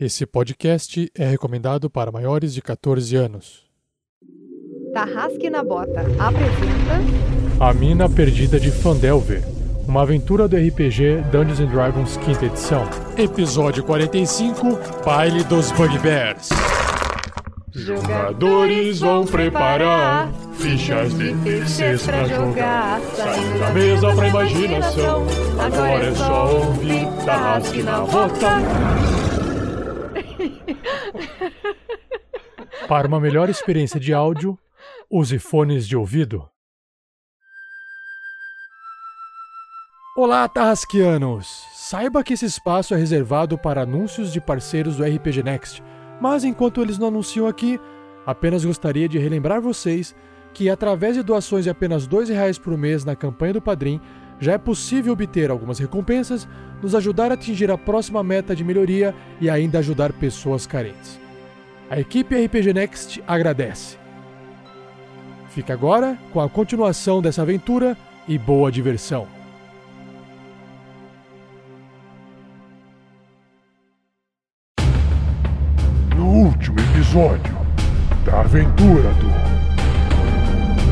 Esse podcast é recomendado para maiores de 14 anos. Tarrasque na Bota apresenta A Mina Perdida de Fandelver, uma aventura do RPG Dungeons and Dragons quinta edição. Episódio 45, Baile dos Bugbears. Jogadores vão preparar fichas de terceiros pra jogar. Saindo da mesa pra imaginação. Agora é só ouvir Tarrasque na Bota. Para uma melhor experiência de áudio, use fones de ouvido. Olá, Tarrasquianos! Saiba que esse espaço é reservado para anúncios de parceiros do RPG Next, mas enquanto eles não anunciam aqui, apenas gostaria de relembrar vocês que através de doações de apenas R$ 2,00 por mês na campanha do Padrim, já é possível obter algumas recompensas, nos ajudar a atingir a próxima meta de melhoria e ainda ajudar pessoas carentes. A equipe RPG Next agradece. Fica agora com a continuação dessa aventura e boa diversão. No último episódio da aventura do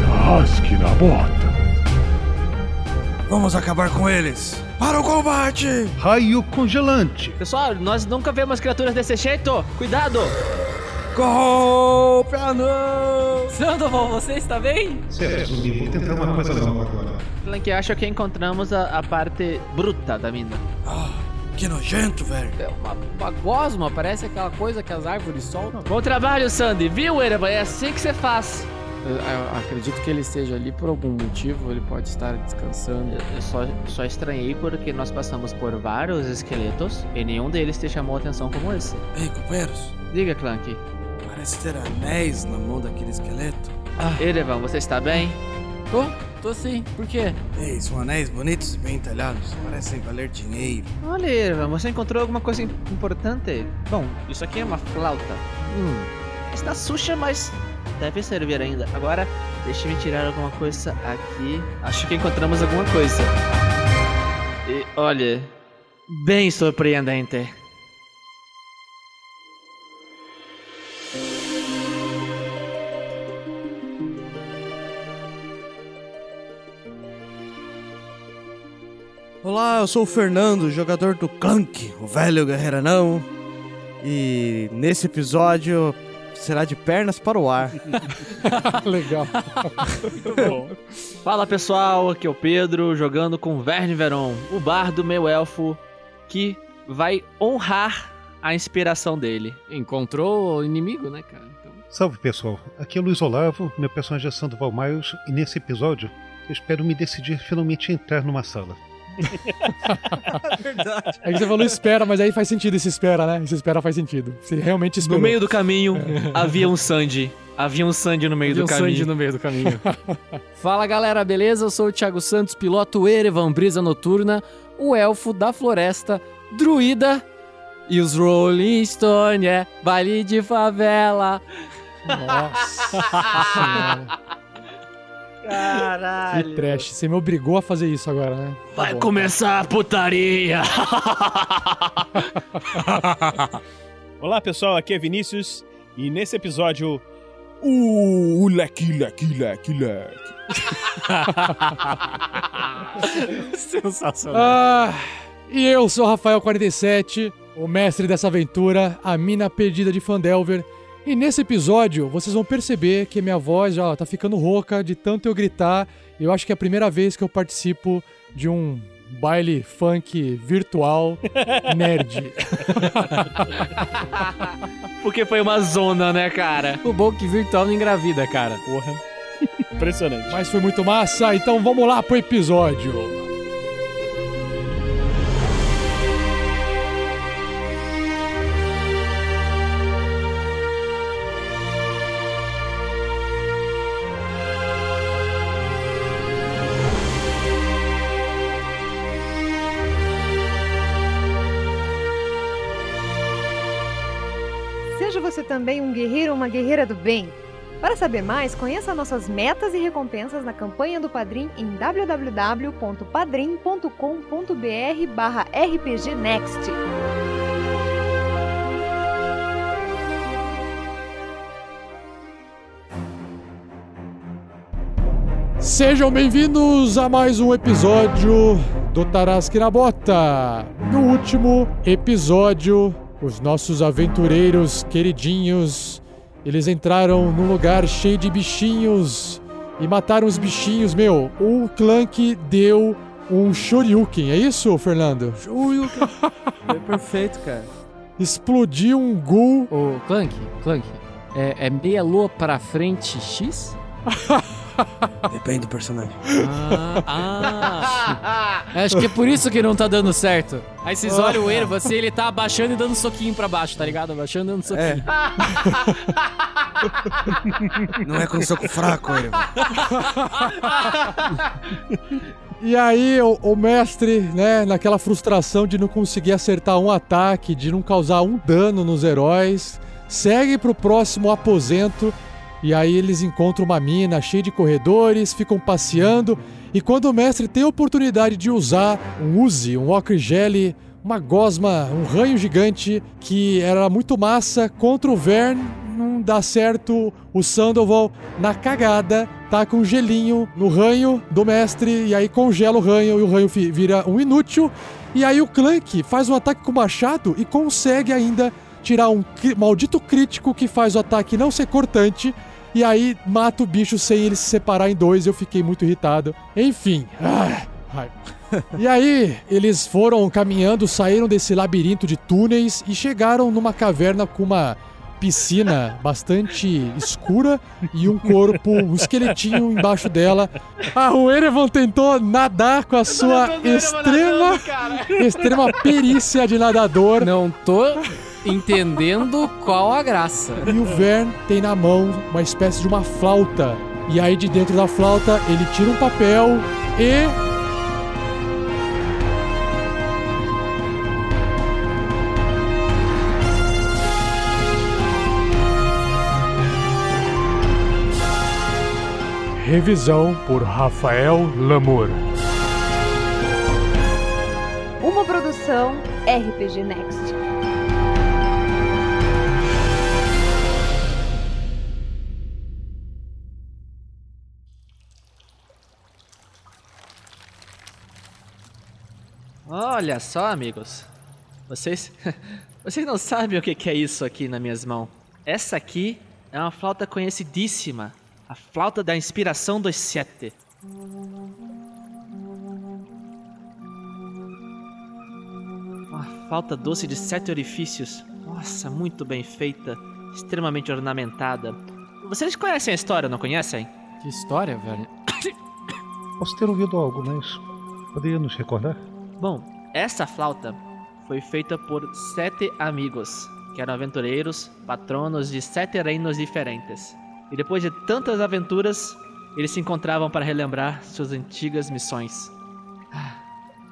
Tarrasque na Bota. Vamos acabar com eles! Para o combate! Raio congelante. Pessoal, nós nunca vemos criaturas desse jeito. Cuidado! Golpe anão! Sandoval, você está bem? Sério, zumbi, vou tentar uma coisa nova agora. Flank, acho que encontramos a, a parte bruta da mina. Ah, que nojento, velho! É uma, uma gosma, parece aquela coisa que as árvores soltam. Bom trabalho, Sandy. Viu, Ereba? É assim que você faz. Eu, acredito que ele esteja ali por algum motivo, ele pode estar descansando. Eu, só, só estranhei porque nós passamos por vários esqueletos e nenhum deles te chamou atenção como esse. Ei, companheiros, Diga, Clank. parece ter anéis na mão daquele esqueleto. Erevan, você está bem? Tô, tô sim. Por quê? Ei, são anéis bonitos e bem entalhados, parecem valer dinheiro. Olha, Erevan, você encontrou alguma coisa im- importante? Bom, isso aqui é uma flauta. Hum, está suja, mas deve servir ainda. Agora, deixe-me tirar alguma coisa aqui. Acho que encontramos alguma coisa. E olha, bem surpreendente. Olá, eu sou o Fernando, jogador do Clank, o velho anão. E nesse episódio será de pernas para o ar. Legal. Fala pessoal, aqui é o Pedro jogando com Verne Veron, o bar do meu elfo que vai honrar a inspiração dele. Encontrou o inimigo, né, cara? Então, Salve pessoal, aqui é o Luiz Olavo, meu personagem é Sandoval Miles, e nesse episódio eu espero me decidir finalmente entrar numa sala. Verdade. É que você falou espera, mas aí faz sentido esse espera, né? Esse espera faz sentido. Você realmente esperou. No meio do caminho havia um Sandy. Havia um Sandy no meio Havia do um caminho. Sandy no meio do caminho. Fala galera, beleza? Eu sou o Thiago Santos, piloto Erevan Brisa Noturna, o elfo da floresta, druida e os Rolling Stone, é baile de favela. Nossa senhora. Que Caralho. trash. Você me obrigou a fazer isso agora, né? Tá Vai bom. começar a putaria. Olá pessoal, aqui é Vinícius e nesse episódio o o leque leque leque leque. Sensacional. Ah, e eu sou o Rafael47, o mestre dessa aventura, a mina perdida de Fandelver. E nesse episódio, vocês vão perceber que minha voz já tá ficando rouca de tanto eu gritar. E eu acho que é a primeira vez que eu participo de um baile funk virtual nerd. Porque foi uma zona, né, cara? O bom que virtual não engravida, cara. Porra. Impressionante. Mas foi muito massa, então vamos lá pro episódio. uma guerreira do bem. Para saber mais, conheça nossas metas e recompensas na campanha do Padrim em www.padrim.com.br barra rpgnext. Sejam bem-vindos a mais um episódio do Tarasqueira Bota. No último episódio, os nossos aventureiros queridinhos eles entraram num lugar cheio de bichinhos e mataram os bichinhos, meu. O Clank deu um Shoryuken, é isso, Fernando? Shoryuken. é perfeito, cara. Explodiu um ghoul. Ô, Clank, Clank, é, é meia lua pra frente X? Depende do personagem. Ah, ah. Acho que é por isso que não tá dando certo. Aí vocês olham o ervo assim, ele tá abaixando e dando soquinho pra baixo, tá ligado? Abaixando e dando soquinho. Não é com soco fraco, ele. E aí, o, o mestre, né, naquela frustração de não conseguir acertar um ataque, de não causar um dano nos heróis, segue pro próximo aposento. E aí eles encontram uma mina cheia de corredores, ficam passeando. E quando o mestre tem a oportunidade de usar um Uzi, um Jelly, uma gosma, um ranho gigante que era muito massa contra o Vern, não dá certo. O Sandoval, na cagada, tá com um gelinho no ranho do mestre e aí congela o ranho e o ranho vira um inútil. E aí o Clank faz um ataque com o machado e consegue ainda tirar um maldito crítico que faz o ataque não ser cortante. E aí mata o bicho sem ele se separar em dois. Eu fiquei muito irritado. Enfim. Ah, raiva. E aí, eles foram caminhando, saíram desse labirinto de túneis e chegaram numa caverna com uma piscina bastante escura e um corpo, um esqueletinho embaixo dela. Ah, o Erevan tentou nadar com a sua extrema, extrema perícia de nadador. Não tô entendendo qual a graça. E o Vern tem na mão uma espécie de uma flauta. E aí, de dentro da flauta, ele tira um papel e. Revisão por Rafael Lamour. Uma produção RPG Next. Olha só, amigos. Vocês. Vocês não sabem o que é isso aqui nas minhas mãos. Essa aqui é uma flauta conhecidíssima. A flauta da inspiração dos sete. Uma flauta doce de sete orifícios. Nossa, muito bem feita. Extremamente ornamentada. Vocês conhecem a história, não conhecem? Que história, velho. Posso ter ouvido algo, mas poderia nos recordar? Bom, essa flauta foi feita por sete amigos, que eram aventureiros, patronos de sete reinos diferentes. E depois de tantas aventuras, eles se encontravam para relembrar suas antigas missões. Ah,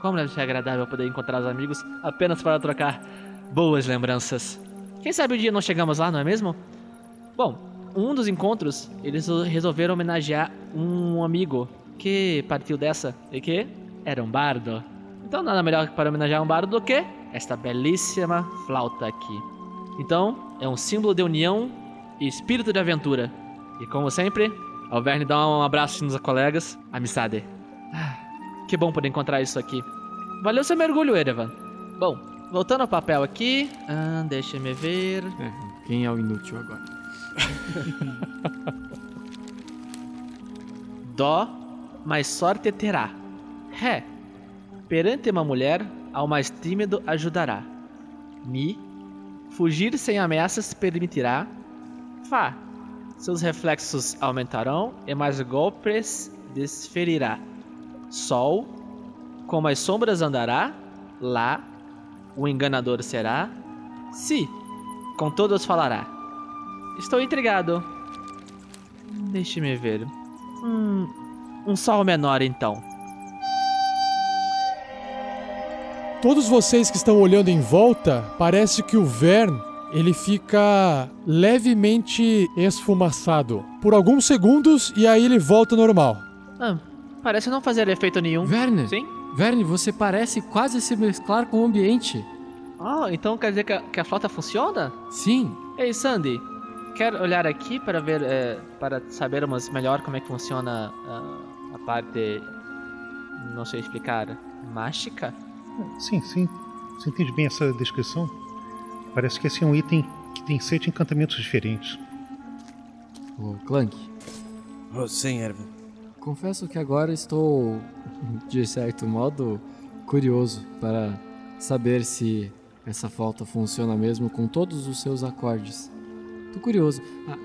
Como deve ser agradável poder encontrar os amigos apenas para trocar boas lembranças. Quem sabe um dia não chegamos lá, não é mesmo? Bom, um dos encontros, eles resolveram homenagear um amigo que partiu dessa e que era um bardo. Então nada melhor para homenagear um bardo do que esta belíssima flauta aqui. Então, é um símbolo de união e espírito de aventura. E como sempre, Alverne dá um abraço nos colegas. Amizade. Ah, que bom poder encontrar isso aqui. Valeu seu mergulho, Erevan. Bom, voltando ao papel aqui. Ah, deixa me ver. É, quem é o inútil agora? Dó, mais sorte terá. Ré, perante uma mulher, ao mais tímido ajudará. Mi, fugir sem ameaças permitirá. Fá, seus reflexos aumentarão e mais golpes desferirá. Sol, como as sombras andará. Lá, o enganador será. Si, com todos falará. Estou intrigado. Deixe-me ver. Hum, um sol menor então. Todos vocês que estão olhando em volta, parece que o Vern ele fica levemente esfumaçado por alguns segundos e aí ele volta ao normal. Ah, parece não fazer efeito nenhum. Verne, Sim? Verne, você parece quase se mesclar com o ambiente. Ah, então quer dizer que a, que a flauta funciona? Sim, Ei, Sandy, quer olhar aqui para ver, eh, para sabermos melhor como é que funciona ah, parte. Não sei explicar. Mágica? Sim, sim. Você entende bem essa descrição? Parece que esse é um item que tem sete encantamentos diferentes. Ô, Clank, Oh, sim, Erwin. confesso que agora estou, de certo modo, curioso para saber se essa flauta funciona mesmo com todos os seus acordes. Tô curioso. Ah,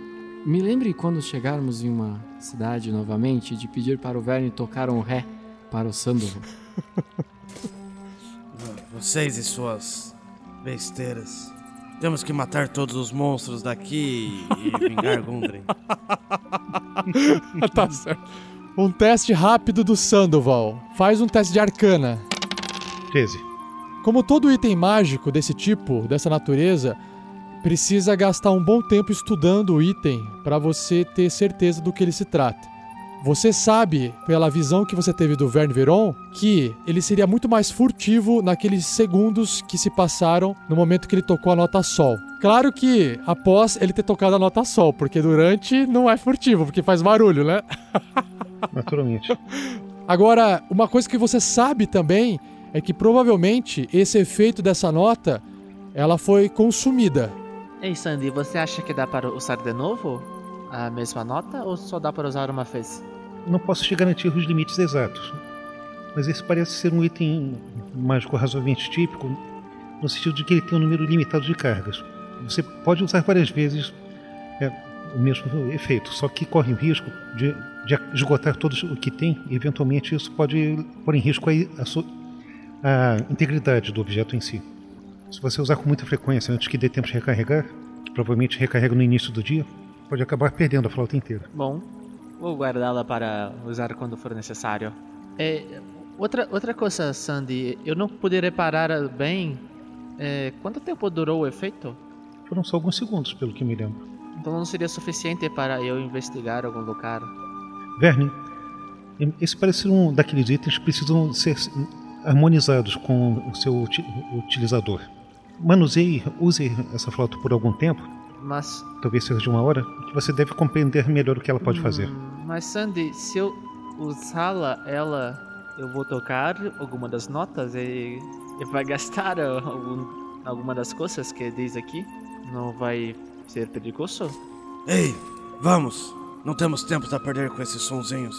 me lembre quando chegarmos em uma cidade novamente de pedir para o Verne tocar um ré para o Sandoval. Vocês e suas besteiras. Temos que matar todos os monstros daqui e vingar Gundren. tá certo. Um teste rápido do Sandoval. Faz um teste de arcana. 13. Como todo item mágico desse tipo, dessa natureza, precisa gastar um bom tempo estudando o item para você ter certeza do que ele se trata. Você sabe, pela visão que você teve do Verne Veron, que ele seria muito mais furtivo naqueles segundos que se passaram no momento que ele tocou a nota Sol. Claro que após ele ter tocado a nota Sol, porque durante não é furtivo, porque faz barulho, né? Naturalmente. Agora, uma coisa que você sabe também é que provavelmente esse efeito dessa nota ela foi consumida. Ei, Sandy, você acha que dá para usar de novo a mesma nota ou só dá para usar uma vez? Não posso te garantir os limites exatos. Mas esse parece ser um item mágico razoavelmente típico, no sentido de que ele tem um número limitado de cargas. Você pode usar várias vezes é, o mesmo efeito, só que corre o risco de, de esgotar todos o que tem, e eventualmente isso pode pôr em risco a, a, sua- a integridade do objeto em si. Se você usar com muita frequência antes que dê tempo de recarregar, provavelmente recarrega no início do dia, pode acabar perdendo a flauta inteira. Bom, vou guardá-la para usar quando for necessário. É, outra, outra coisa, Sandy, eu não pude reparar bem. é, quanto tempo durou o efeito? Foram só alguns segundos, pelo que me lembro. Então não seria suficiente para eu investigar algum lugar. Verne, esse parece ser um daqueles itens que precisam ser harmonizados com o seu uti- utilizador. Manuseie, use essa flauta por algum tempo, Mas. talvez seja de uma hora, que você deve compreender melhor o que ela pode fazer. Hum, Mas Sandy, se eu usá-la, ela. Eu vou tocar alguma das notas e, e vai gastar algum, alguma das coisas que diz aqui? Não vai ser perigoso? Ei, vamos! Não temos tempo a perder com esses sonzinhos.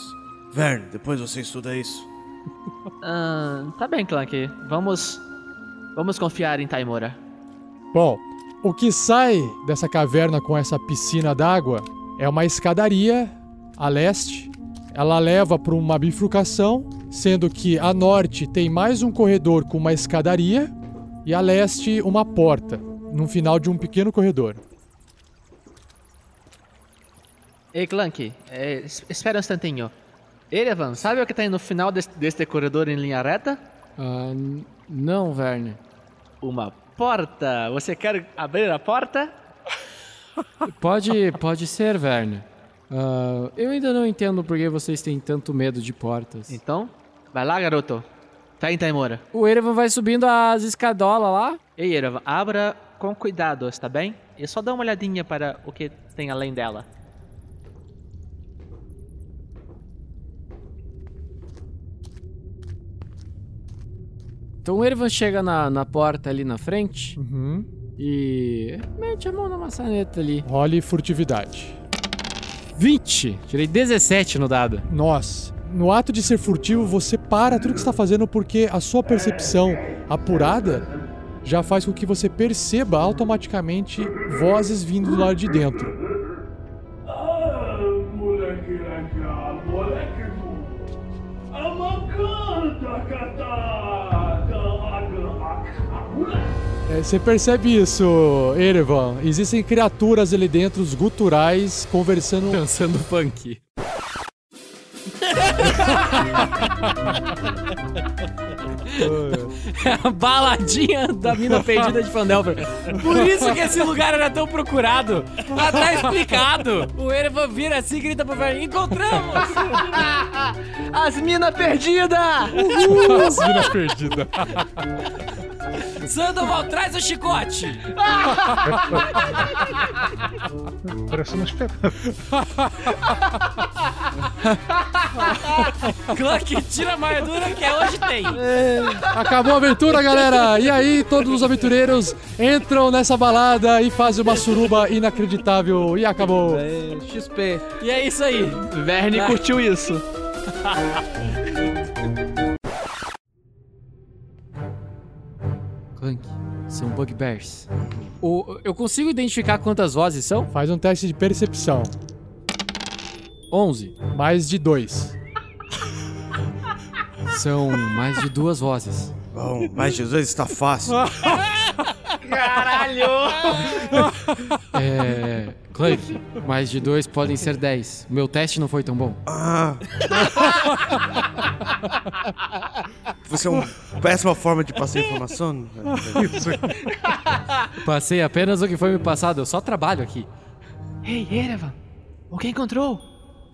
Verne, depois você estuda isso. Ah, tá bem, Clank. Vamos. Vamos confiar em Taimora. Bom, o que sai dessa caverna com essa piscina d'água é uma escadaria a leste. Ela leva para uma bifurcação, sendo que a norte tem mais um corredor com uma escadaria e a leste uma porta, no final de um pequeno corredor. Ei, Clank, é, es- espera um instantinho. Erevan, sabe o que tem no final deste, deste corredor em linha reta? N- não, Verne. Uma porta. Você quer abrir a porta? Pode, pode ser, Verne. Ah, eu ainda não entendo por que vocês têm tanto medo de portas. Então, vai lá, garoto. Tá em Taimora. O Erevan vai subindo as escadolas lá. Ei, Erevan, abra com cuidado, está bem? E só dá uma olhadinha para o que tem além dela. Então o Erevan chega na, na porta ali na frente Uhum. e mete a mão na maçaneta ali. Role furtividade. 20! Tirei 17 no dado. Nossa, no ato de ser furtivo, você para tudo que está fazendo porque a sua percepção apurada já faz com que você perceba automaticamente vozes vindo do lado de dentro. É, você percebe isso, Erevan? Existem criaturas ali dentro, os guturais, conversando. Dançando funk. É a baladinha da mina perdida de Fandelver. Por isso que esse lugar era tão procurado. Ah, tá explicado. O Erevan vira assim e grita pro velho: Encontramos! As minas perdidas! As minas perdidas. Sandoval, traz o chicote! Parece uma espera. Clank, tira a armadura que hoje tem. Acabou a aventura, galera! E aí, todos os aventureiros entram nessa balada e fazem uma suruba inacreditável. E acabou. É, XP. E é isso aí. Verne curtiu isso. são bugbears. O, eu consigo identificar quantas vozes são? Faz um teste de percepção. 11. Mais de dois. São mais de duas vozes. Bom, mas Jesus está fácil. É. Clank, mais de dois podem ser dez. Meu teste não foi tão bom. Ah. Você é uma péssima forma de passar informação. Passei apenas o que foi me passado, eu só trabalho aqui. Ei, Erevan, o que encontrou?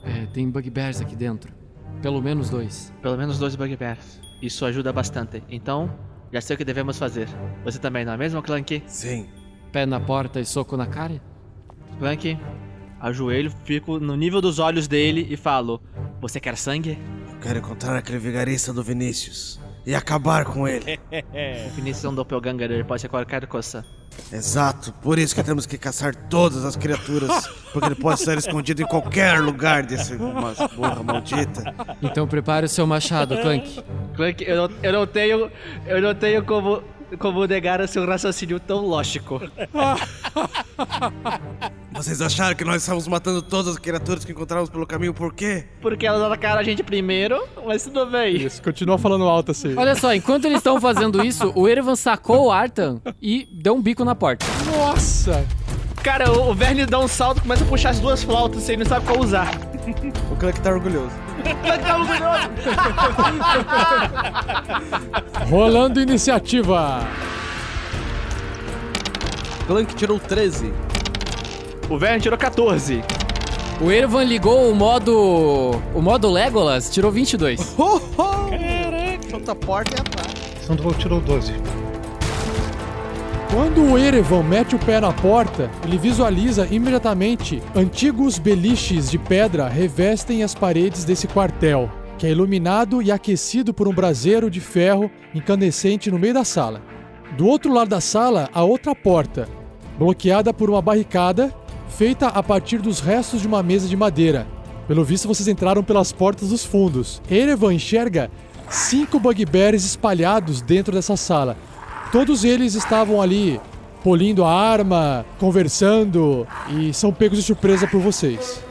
É, tem bugbears aqui dentro. Pelo menos dois. Pelo menos dois bugbears. Isso ajuda bastante. Então, já sei o que devemos fazer. Você também, não é mesmo, Clank? Sim. Pé na porta e soco na cara? Clank, ajoelho, fico no nível dos olhos dele e falo: Você quer sangue? Eu quero encontrar aquele vigarista do Vinícius e acabar com ele. O Vinícius é um doppelganger, ele pode ser qualquer coisa. Exato, por isso que temos que caçar todas as criaturas, porque ele pode estar escondido em qualquer lugar desse masmorra maldita. Então prepare o seu machado, Clank. Clank, eu não, eu não tenho. Eu não tenho como. Como negar o seu raciocínio tão lógico. Vocês acharam que nós estávamos matando todas as criaturas que encontramos pelo caminho, por quê? Porque elas atacaram a gente primeiro, mas tudo bem. Isso, continua falando alto assim. Olha só, enquanto eles estão fazendo isso, o Erevan sacou o Artan e deu um bico na porta. Nossa! Cara, o, o Verne dá um salto, começa a puxar as duas flautas e ele não sabe qual usar. O Clank tá orgulhoso. Rolando iniciativa. Clank tirou 13. O Verne tirou 14. O Erevan ligou o modo. O modo Legolas, tirou 22. Caraca! Solta a porta e atrás. Sandoval tirou 12. Quando o Erevan mete o pé na porta, ele visualiza imediatamente antigos beliches de pedra revestem as paredes desse quartel, que é iluminado e aquecido por um braseiro de ferro incandescente no meio da sala. Do outro lado da sala, há outra porta, bloqueada por uma barricada feita a partir dos restos de uma mesa de madeira. Pelo visto, vocês entraram pelas portas dos fundos. Erevan enxerga cinco bugbears espalhados dentro dessa sala. Todos eles estavam ali polindo a arma, conversando e são pegos de surpresa por vocês.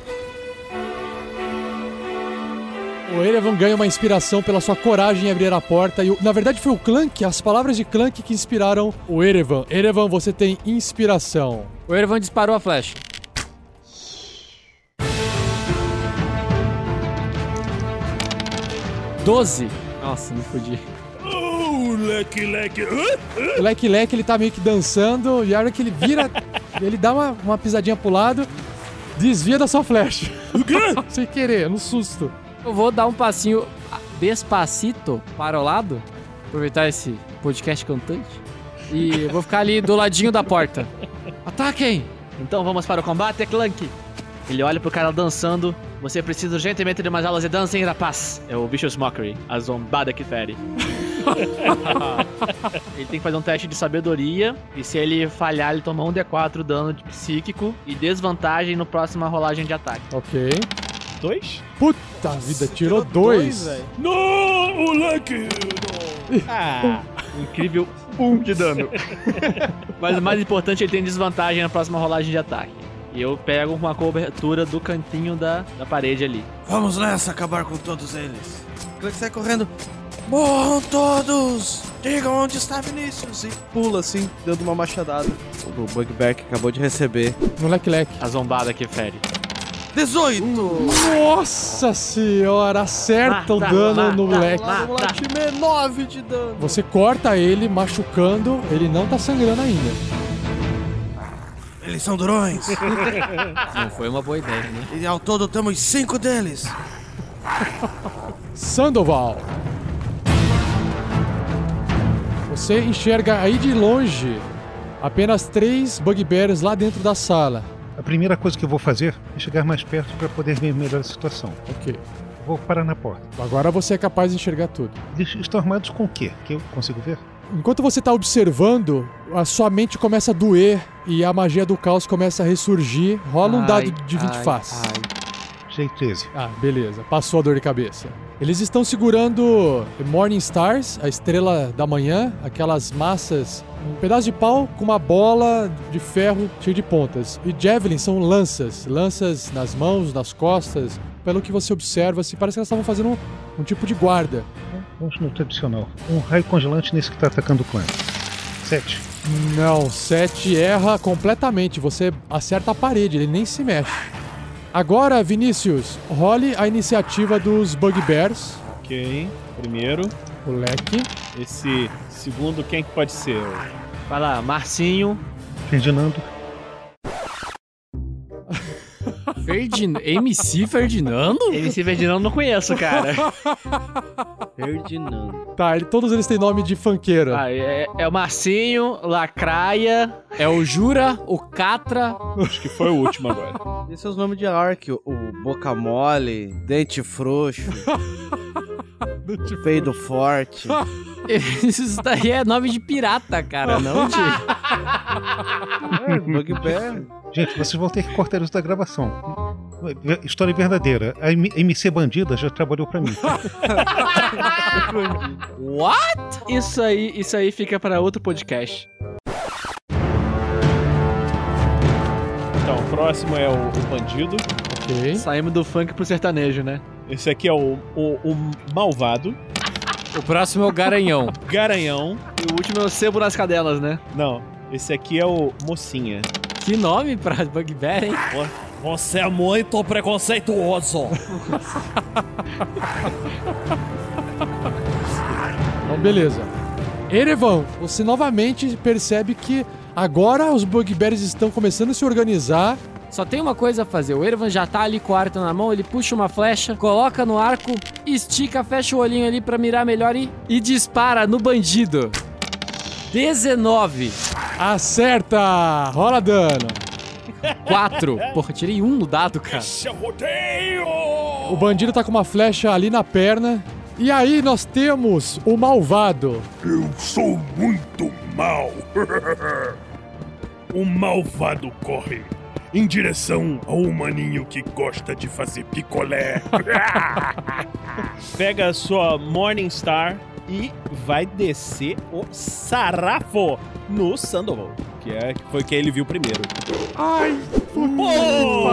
O Erevan ganha uma inspiração pela sua coragem em abrir a porta e, na verdade, foi o Clank, as palavras de Clank que inspiraram o Erevan. Erevan, você tem inspiração. O Erevan disparou a flecha. Doze. Nossa, me fudi. Leque, leque. O Leque Leque ele tá meio que dançando e a hora que ele vira, ele dá uma, uma pisadinha pro lado, desvia da sua flecha. Sem querer, no susto. Eu vou dar um passinho despacito para o lado, aproveitar esse podcast cantante, e eu vou ficar ali do ladinho da porta. Ataquem! Então vamos para o combate, Clank. Ele olha pro cara dançando. Você precisa urgentemente de mais aulas de dança, hein, rapaz? É o Vicious Mockery, a zombada que fere. ele tem que fazer um teste de sabedoria. E se ele falhar, ele toma um D4 dano de psíquico e desvantagem no próxima rolagem de ataque. Ok. Dois? Puta vida, tirou dois. Não, o leque. Ah, Incrível um de dano. Mas o mais importante, ele tem desvantagem na próxima rolagem de ataque. E eu pego uma cobertura do cantinho da, da parede ali. Vamos nessa, acabar com todos eles. Clank sai correndo. Morram todos! Digam onde está Vinícius! E pula assim, dando uma machadada. O Bugbear que acabou de receber. No Leque Leque. A zombada que fere. 18! Nossa senhora, acerta o Mata, dano no mata, Leque. mata. Vamos lá, time 9 de dano. Você corta ele, machucando, ele não tá sangrando ainda. Eles são durões. Não foi uma boa ideia, né? e ao todo temos 5 deles. Sandoval. Você enxerga aí de longe apenas três bugbears lá dentro da sala. A primeira coisa que eu vou fazer é chegar mais perto para poder ver melhor a situação. Ok. Vou parar na porta. Agora você é capaz de enxergar tudo. Eles estão armados com o quê? Que eu consigo ver? Enquanto você está observando, a sua mente começa a doer e a magia do caos começa a ressurgir. Rola um Ai, dado de 20 ai, faces. ai. G13. Ah, beleza. Passou a dor de cabeça. Eles estão segurando Morning Stars, a estrela da manhã, aquelas massas, um pedaço de pau com uma bola de ferro cheia de pontas. E Javelin são lanças, lanças nas mãos, nas costas. Pelo que você observa, se parece que elas estavam fazendo um, um tipo de guarda. Vamos no tradicional. Um raio congelante nesse que está atacando o clã. 7. Não, 7 erra completamente. Você acerta a parede, ele nem se mexe. Agora, Vinícius, role a iniciativa dos Bugbears. Ok. Primeiro. O leque. Esse segundo, quem que pode ser? Vai lá, Marcinho. Ferdinando. Ferdin... MC Ferdinando? MC Ferdinando não conheço, cara. Ferdinando. Tá, ele- todos eles têm nome de funkeiro. Ah, é, é o Marcinho, Lacraia. É o Jura, o Catra. Acho que foi o último agora. Esse é os nomes de Ark, o, o Boca Mole, Dente Frouxo, Peido Forte. Isso daí é nome de pirata, cara, não de. É, Bugbear. Gente, vocês vão ter que cortar isso da gravação. História verdadeira. A MC Bandida já trabalhou pra mim. What? Isso aí, isso aí fica pra outro podcast. Então, o próximo é o, o bandido. Ok. Saímos do funk pro sertanejo, né? Esse aqui é o, o, o malvado. O próximo é o Garanhão. Garanhão. E o último é o sebo nas cadelas, né? Não, esse aqui é o mocinha. Que nome pra Bugbear, hein? Você é muito preconceituoso. Então, beleza. Erevan, você novamente percebe que agora os Bugbears estão começando a se organizar. Só tem uma coisa a fazer. O Ervan já tá ali com o arco na mão, ele puxa uma flecha, coloca no arco, estica, fecha o olhinho ali pra mirar melhor e, e dispara no bandido. 19. Acerta! Rola dano. 4. Porra, tirei um no dado, cara. É! O bandido tá com uma flecha ali na perna. E aí nós temos o malvado. Eu sou muito mal. o malvado corre em direção ao humaninho que gosta de fazer picolé. Pega a sua Morningstar e vai descer o sarrafo no Sandoval. Que é, que foi quem ele viu primeiro. Ai, Oh!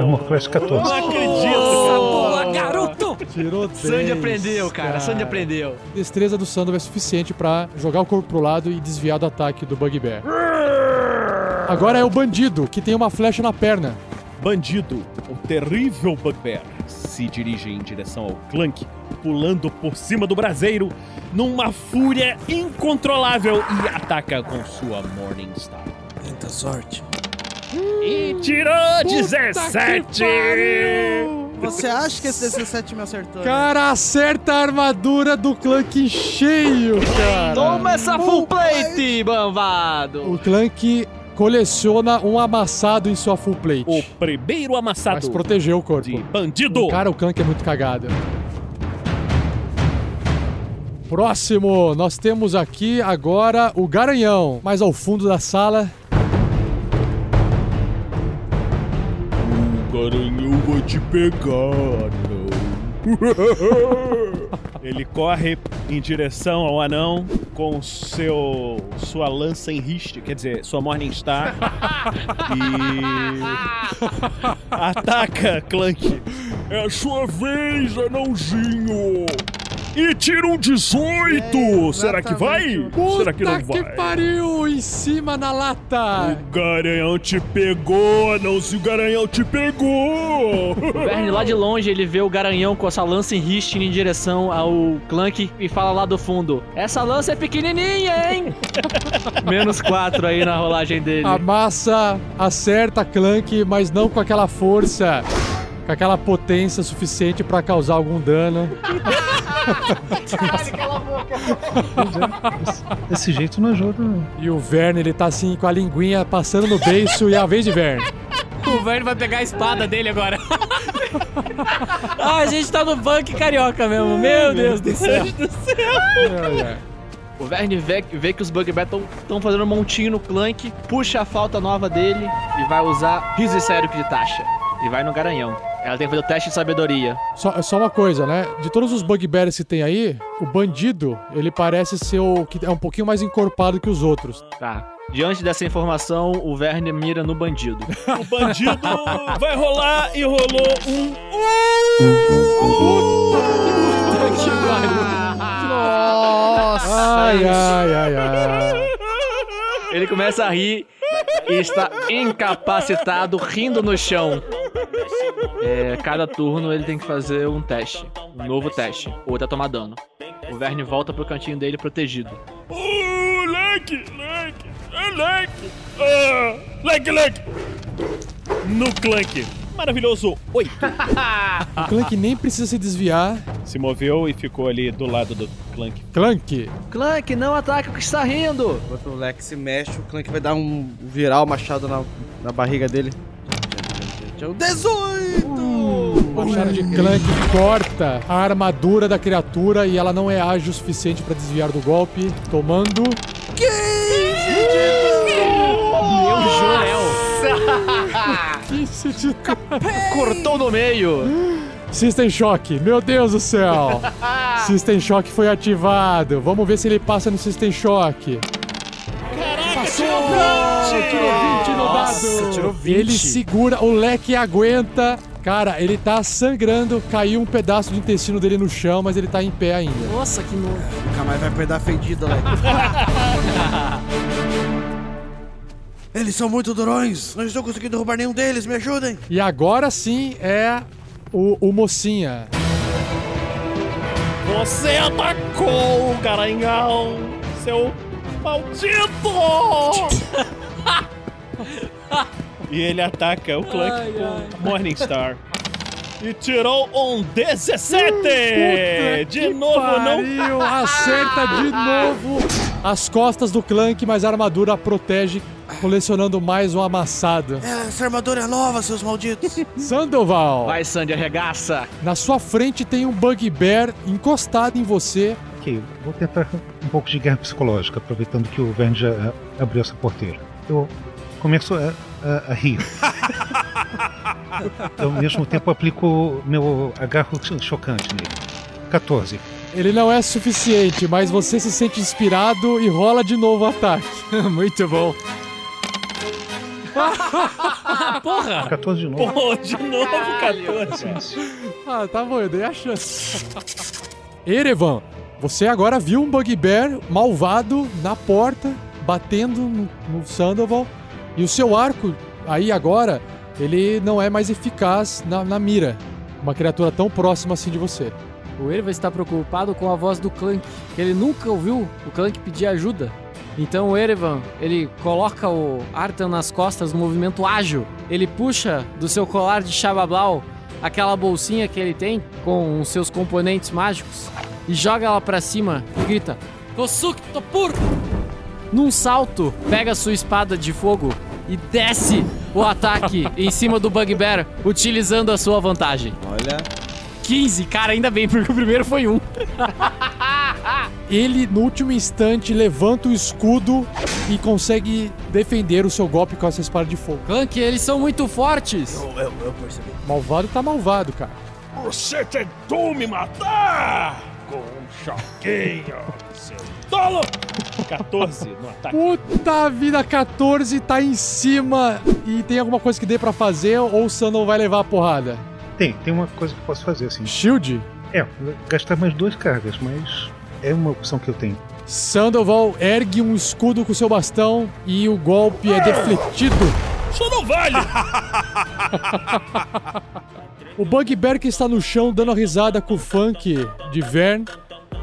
Armor Class 14. Não acredito, Nossa, cara. boa, garoto! tirou 10. Sandy aprendeu, cara. Sandy aprendeu. Destreza do Sandoval é suficiente pra jogar o corpo pro lado e desviar do ataque do Bugbear. Agora é o bandido, que tem uma flecha na perna. Bandido, o terrível Bugbear, se dirige em direção ao Clank, pulando por cima do braseiro numa fúria incontrolável e ataca com sua Morningstar. Tenta sorte. E tirou 17! Você acha que esse 17 me acertou? né? Cara, acerta a armadura do Clank em cheio, cara. Toma essa full plate, bambado! O Clank coleciona um amassado em sua full plate. O primeiro amassado se proteger o corpo. de bandido. Cara, o Clank é muito cagado. Próximo, nós temos aqui agora o Garanhão, mais ao fundo da sala. O garanhão vai te pegar, não. Ele corre em direção ao anão com seu sua lança em riste, quer dizer, sua Morningstar. e ataca Clank. É a sua vez, anãozinho. E tira um 18! Será que vai? Será que não Puta que vai? pariu! Em cima na lata! O garanhão te pegou, não se o garanhão te pegou! O Verne lá de longe, ele vê o garanhão com essa lança em Ristin em direção ao Clank e fala lá do fundo: Essa lança é pequenininha, hein? Menos 4 aí na rolagem dele. A massa acerta Clank, mas não com aquela força, com aquela potência suficiente pra causar algum dano. Desse jeito não ajuda, não. E o Verne, ele tá assim com a linguinha passando no beiço e é a vez de Verne. O Verne vai pegar a espada dele agora. ah, a gente tá no punk carioca mesmo. Meu Deus do céu. O Verne vê, vê que os Bugbear estão fazendo um montinho no Clank, puxa a falta nova dele e vai usar riso e sério de taxa. E vai no garanhão. Ela tem que fazer o teste de sabedoria. Só, só uma coisa, né? De todos os bugbears que tem aí, o bandido, ele parece ser o que é um pouquinho mais encorpado que os outros. Tá. Diante dessa informação, o Verne mira no bandido. O bandido vai rolar e rolou um. Nossa! Ai, ai, ai, ai. Ele começa a rir e está incapacitado, rindo no chão. É, cada turno ele tem que fazer um teste. Um novo teste. Ou tá tomar dano. O Verne volta pro cantinho dele protegido. Uh, leque, leque, é Clank! Ah, Clank, No Clank. Maravilhoso Oi. o Clank nem precisa se desviar. Se moveu e ficou ali do lado do Clank. Clank! Clank, não ataque o que está rindo! Enquanto o Lex se mexe, o Clank vai dar um viral machado na, na barriga dele. 18! Uh, o machado de Clank corta a armadura da criatura e ela não é ágil o suficiente para desviar do golpe, tomando. 15! 15 de Cortou no meio! System Shock, meu Deus do céu! System Shock foi ativado. Vamos ver se ele passa no System Shock. Passou! Tirou 20 no Nossa, dado. tirou 20. Ele segura, o leque aguenta. Cara, ele tá sangrando, caiu um pedaço do intestino dele no chão, mas ele tá em pé ainda. Nossa, que nojo. Nunca mais vai perder a fedida, Lex. Eles são muito durões. Não estou conseguindo derrubar nenhum deles. Me ajudem. E agora sim é o, o mocinha. Você atacou o garanhão, seu maldito! e ele ataca o Clank Ai, com Morningstar. E tirou um 17! de Que novo, não pariu, Acerta de novo as costas do Clank, mas a armadura protege, colecionando mais um amassado. Essa armadura é nova, seus malditos. Sandoval, Vai, Sandy, arregaça! na sua frente tem um Bugbear encostado em você. Ok, vou tentar um pouco de guerra psicológica, aproveitando que o Verne já eh, abriu essa porteira. Eu começo a, a- a rir. Ao mesmo tempo aplico meu agarro chocante nele. 14. Ele não é suficiente, mas você se sente inspirado e rola de novo o ataque. Muito bom. 14 de novo. Pô, de novo 14. Ah, tá bom, eu dei a chance. Erevan, você agora viu um Bugbear malvado na porta, batendo no, no Sandoval. E o seu arco, aí agora, ele não é mais eficaz na, na mira. Uma criatura tão próxima assim de você. O Erevan está preocupado com a voz do Clank, que ele nunca ouviu o Clank pedir ajuda. Então o Erevan, ele coloca o Artan nas costas no movimento ágil. Ele puxa do seu colar de Shabablau aquela bolsinha que ele tem com os seus componentes mágicos e joga ela pra cima e grita: Kosuke Topur! Num salto, pega sua espada de fogo e desce o ataque em cima do Bugbear, utilizando a sua vantagem. Olha. 15, cara, ainda bem, porque o primeiro foi um. Ele, no último instante, levanta o escudo e consegue defender o seu golpe com essa espada de fogo. Clank, eles são muito fortes. Malvado tá malvado, cara. Você tentou me matar com um choquinho, seu tolo! 14 no ataque. Puta vida, 14 tá em cima. E tem alguma coisa que dê pra fazer ou o Sandal vai levar a porrada? Tem, tem uma coisa que eu posso fazer assim. Shield? É, gastar mais duas cargas, mas é uma opção que eu tenho. Sandoval ergue um escudo com seu bastão e o golpe é defletido. Isso não vale! O Bugbear que está no chão dando a risada com o funk de Vern,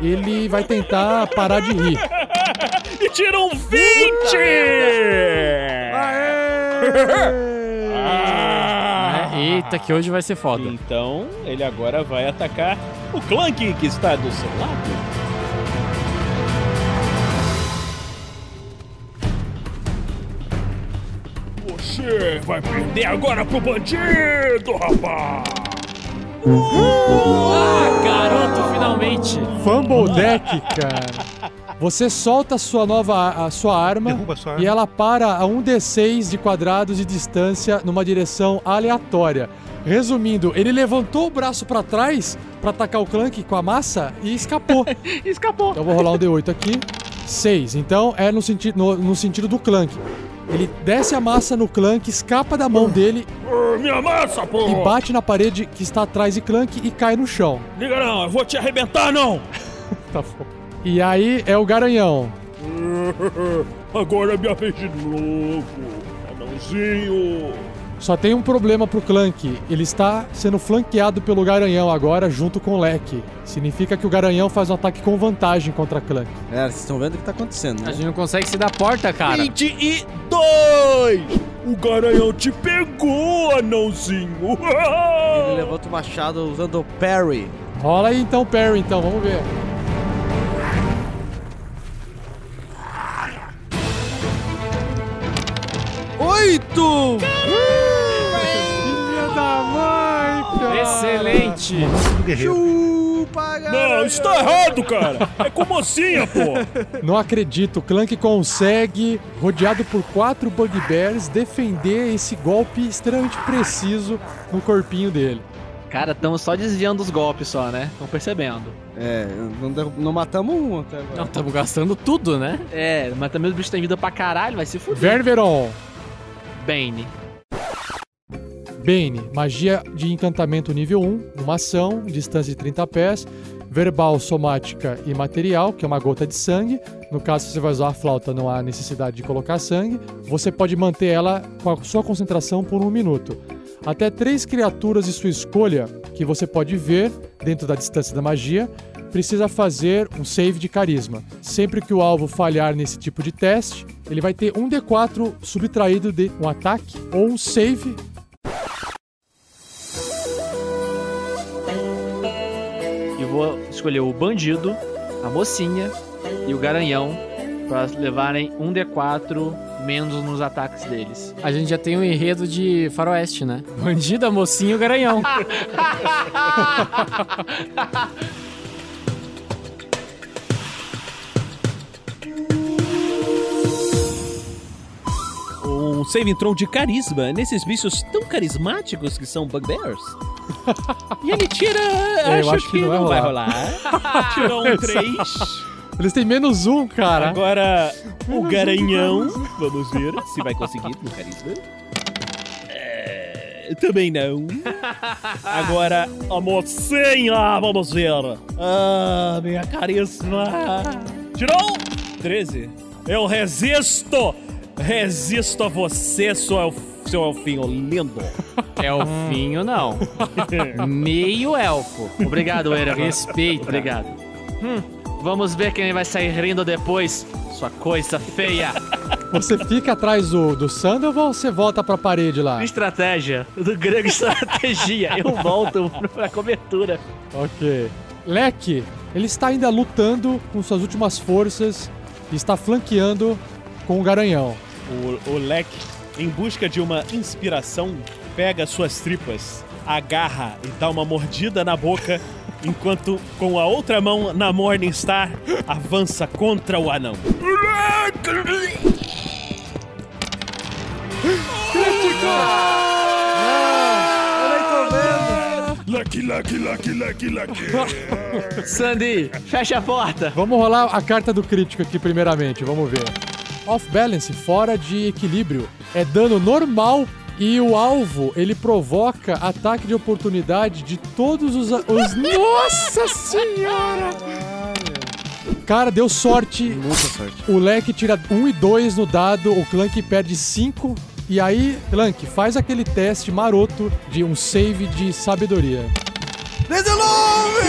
ele vai tentar parar de rir. e tirou um 20! Aê! Ah, Eita, que hoje vai ser foda. Então, ele agora vai atacar o Clank que está do seu lado. Você vai perder agora pro bandido, rapaz! Ah, garoto, finalmente! Fumble Deck, cara. Você solta a sua nova a sua arma Derruba sua arma. e ela para a 1d6 de quadrados de distância numa direção aleatória. Resumindo, ele levantou o braço pra trás pra atacar o Clank com a massa e escapou. Escapou. Então eu vou rolar um D8 aqui. 6. Então é no, senti no, no sentido do Clank. Ele desce a massa no Clank, escapa da mão dele minha massa, e porra! bate na parede que está atrás de Clank e cai no chão. Liga não, eu vou te arrebentar, não! Tá bom. E aí é o garanhão. Agora é minha vez de novo, anãozinho! Só tem um problema pro Clank. Ele está sendo flanqueado pelo Garanhão agora junto com o Leque. Significa que o Garanhão faz um ataque com vantagem contra Clank. É, vocês estão vendo o que tá acontecendo, A né? gente não consegue se dar porta, cara. 22! O garanhão te pegou, anãozinho! Ele levanta o machado usando o parry. Rola aí então, Perry, então, vamos ver. Oito! Mãe, cara! Excelente! Chupa, Não, isso tá errado, cara! É com mocinha, pô! Não acredito, o Clank consegue, rodeado por quatro Bugbears, defender esse golpe extremamente preciso no corpinho dele. Cara, estamos só desviando os golpes só, né? Estão percebendo. É, não, não matamos um até agora. Não, estamos gastando tudo, né? É, mas também os bichos têm vida pra caralho, vai se fuder. Ververon, Bane. Bane, magia de encantamento nível 1, uma ação, distância de 30 pés, verbal, somática e material, que é uma gota de sangue. No caso, se você vai usar a flauta, não há necessidade de colocar sangue. Você pode manter ela com a sua concentração por um minuto. Até três criaturas de sua escolha que você pode ver dentro da distância da magia precisa fazer um save de carisma. Sempre que o alvo falhar nesse tipo de teste, ele vai ter um D4 subtraído de um ataque ou um save E vou escolher o bandido, a mocinha e o garanhão pra levarem um D4 menos nos ataques deles. A gente já tem um enredo de faroeste, né? Bandida, mocinho, garanhão. Um saving throw de carisma nesses bichos tão carismáticos que são bugbears. E ele tira. eu acho que não vai vai rolar. Tirou um 3. Eles têm menos um, cara. Agora o garanhão. Vamos ver se vai conseguir no carisma. É, também não. Agora a mocinha, vamos ver. Ah, minha carisma. Tirou 13. Eu resisto. Resisto a você, seu, elf, seu elfinho lindo. Elfinho, não. Meio elfo. Obrigado, Era. Respeita. Obrigado. Hum, vamos ver quem vai sair rindo depois, sua coisa feia. Você fica atrás do, do Sandoval ou você volta pra parede lá? Estratégia, do grego estratégia. Eu volto pra cobertura. Ok. Leque, ele está ainda lutando com suas últimas forças e está flanqueando com o garanhão. O, o em busca de uma inspiração, pega suas tripas, agarra e dá uma mordida na boca, enquanto com a outra mão na Morningstar avança contra o anão. Lucky, lucky, lucky, lucky, lucky. Sandy, fecha a porta. Vamos rolar a carta do crítico aqui primeiramente, vamos ver. Off balance, fora de equilíbrio. É dano normal e o alvo, ele provoca ataque de oportunidade de todos os... os... Nossa senhora! Cara, deu sorte. Muita sorte. O Leque tira 1 e 2 no dado, o Clank perde 5. E aí, Clank, faz aquele teste maroto de um save de sabedoria. Desenvolve!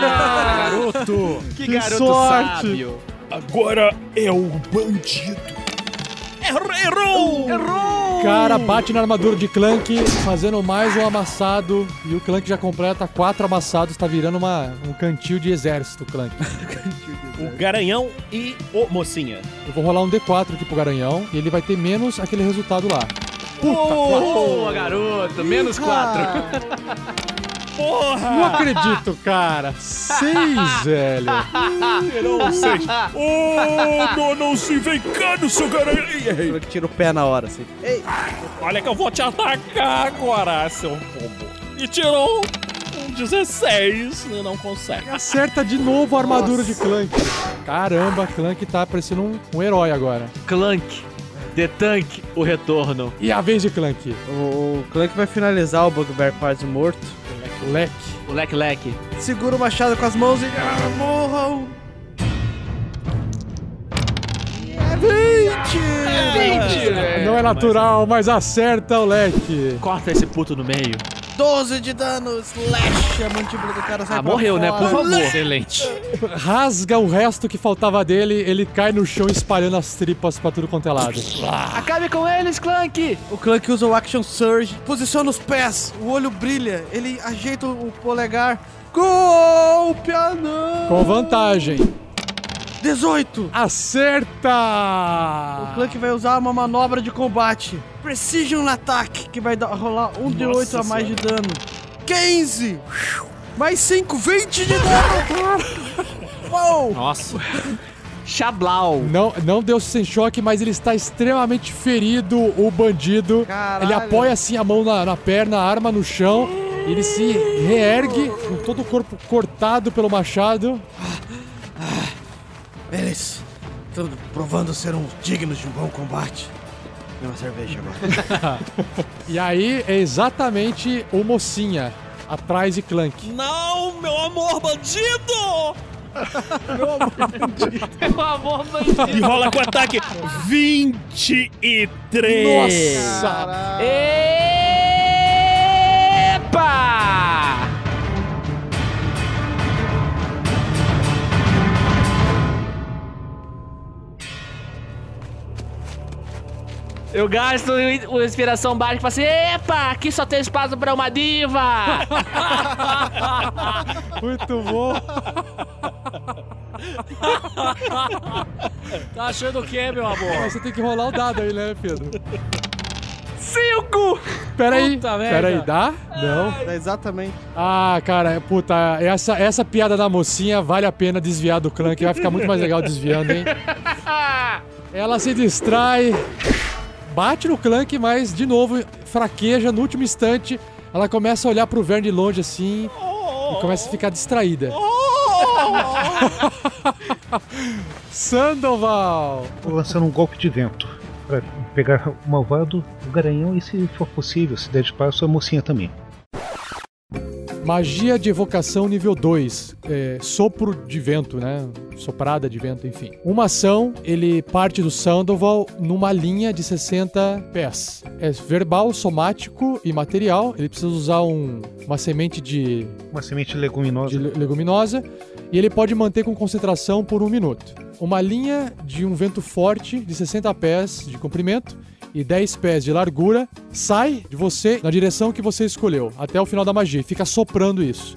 Garoto! Que, Que garoto sorte. Agora é o bandido. Errou! Errou! cara bate na armadura de Clank, fazendo mais um amassado. E o Clank já completa quatro amassados, tá virando uma, um cantil de exército, Clank. O Garanhão e o Mocinha. Eu vou rolar um D4 aqui pro Garanhão e ele vai ter menos aquele resultado lá. Boa, garoto! Menos quatro. Porra! Não acredito, cara. Seis, velho. Não sei. Ô, meu anãozinho, vem cá no seu errei. Ele tira o pé na hora, assim. Ei, Olha que eu vou te atacar agora, seu bobo. E tirou um 16 e não consegue. Acerta de novo a armadura de Clank. Caramba, Clank tá parecendo um, um herói agora. Clank. The Tank, o retorno. E a vez de Clank. o Clank vai finalizar o Bugbear quase morto. Leque. O Leque Leque. Segura o machado com as mãos e... Ah, morram! É 20! Não é natural, mas acerta o leque. Corta esse puto no meio. 12 de dano, slash, a mandíbula do cara sai Ah, morreu, né? Por fora. favor. Excelente. Rasga o resto que faltava dele, ele cai no chão espalhando as tripas pra tudo quanto é lado. Acabe com eles, Clank! O Clank usa o Action Surge, posiciona os pés, o olho brilha, ele ajeita o polegar. Golpe anão! Com vantagem. 18! Acerta! O Clank vai usar uma manobra de combate. Precision Attack, que vai dar- rolar um de 8 a mais de dano. 15! Mais 5, 20 de dano! Uou! Nossa. Chablau. Não, não deu sem choque, mas ele está extremamente ferido, o bandido. Caralho. Ele apoia assim a mão na, na perna, a arma no chão. Ele se reergue com todo o corpo cortado pelo machado. Eles estão provando ser um dignos de um bom combate. Tem uma cerveja agora. E aí é exatamente o mocinha atrás de Clank. Não, meu amor bandido! Meu amor, bandido. E rola com ataque 23. Nossa! Epa! Eu gasto o inspiração básica e falo assim: Epa, aqui só tem espaço pra uma diva! Muito bom! tá achando o quê, meu amor? Mas você tem que rolar o dado aí, né, Pedro? Cinco! Pera aí, Puta pera aí, merda. dá? Não. É exatamente. Ah, cara, puta, essa, essa piada da mocinha vale a pena desviar do Clank, vai ficar muito mais legal desviando, hein? Ela se distrai, bate no Clank, mas de novo fraqueja no último instante. Ela começa a olhar pro Verne de longe assim e começa a ficar distraída. Sandoval! Vou lançando um golpe de vento para pegar o malvado, o garanhão e, se for possível, se der espaço, a mocinha também. Magia de evocação nível 2. É, sopro de vento, né? Soprada de vento, enfim. Uma ação, ele parte do Sandoval numa linha de 60 pés. É verbal, somático e material. Ele precisa usar um- uma semente de, Uma semente leguminosa. de le- leguminosa. E ele pode manter com concentração por um minuto. Uma linha de um vento forte de 60 pés de comprimento e 10 pés de largura sai de você na direção que você escolheu, até o final da magia. Fica soprando isso.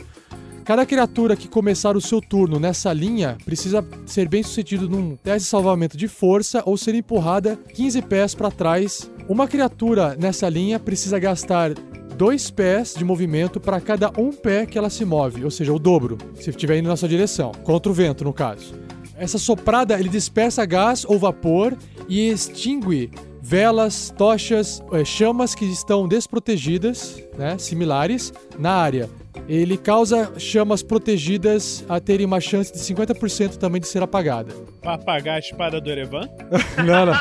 Cada criatura que começar o seu turno nessa linha precisa ser bem sucedido num teste de salvamento de força ou ser empurrada 15 pés para trás. Uma criatura nessa linha precisa gastar dois pés de movimento para cada um pé que ela se move, ou seja, o dobro, se estiver indo na sua direção, contra o vento, no caso. Essa soprada ele dispersa gás ou vapor e extingue velas, tochas, eh, chamas que estão desprotegidas, né, similares, na área. Ele causa chamas protegidas a terem uma chance de 50% também de ser apagada. Pra apagar a espada do Erevan? Não, não.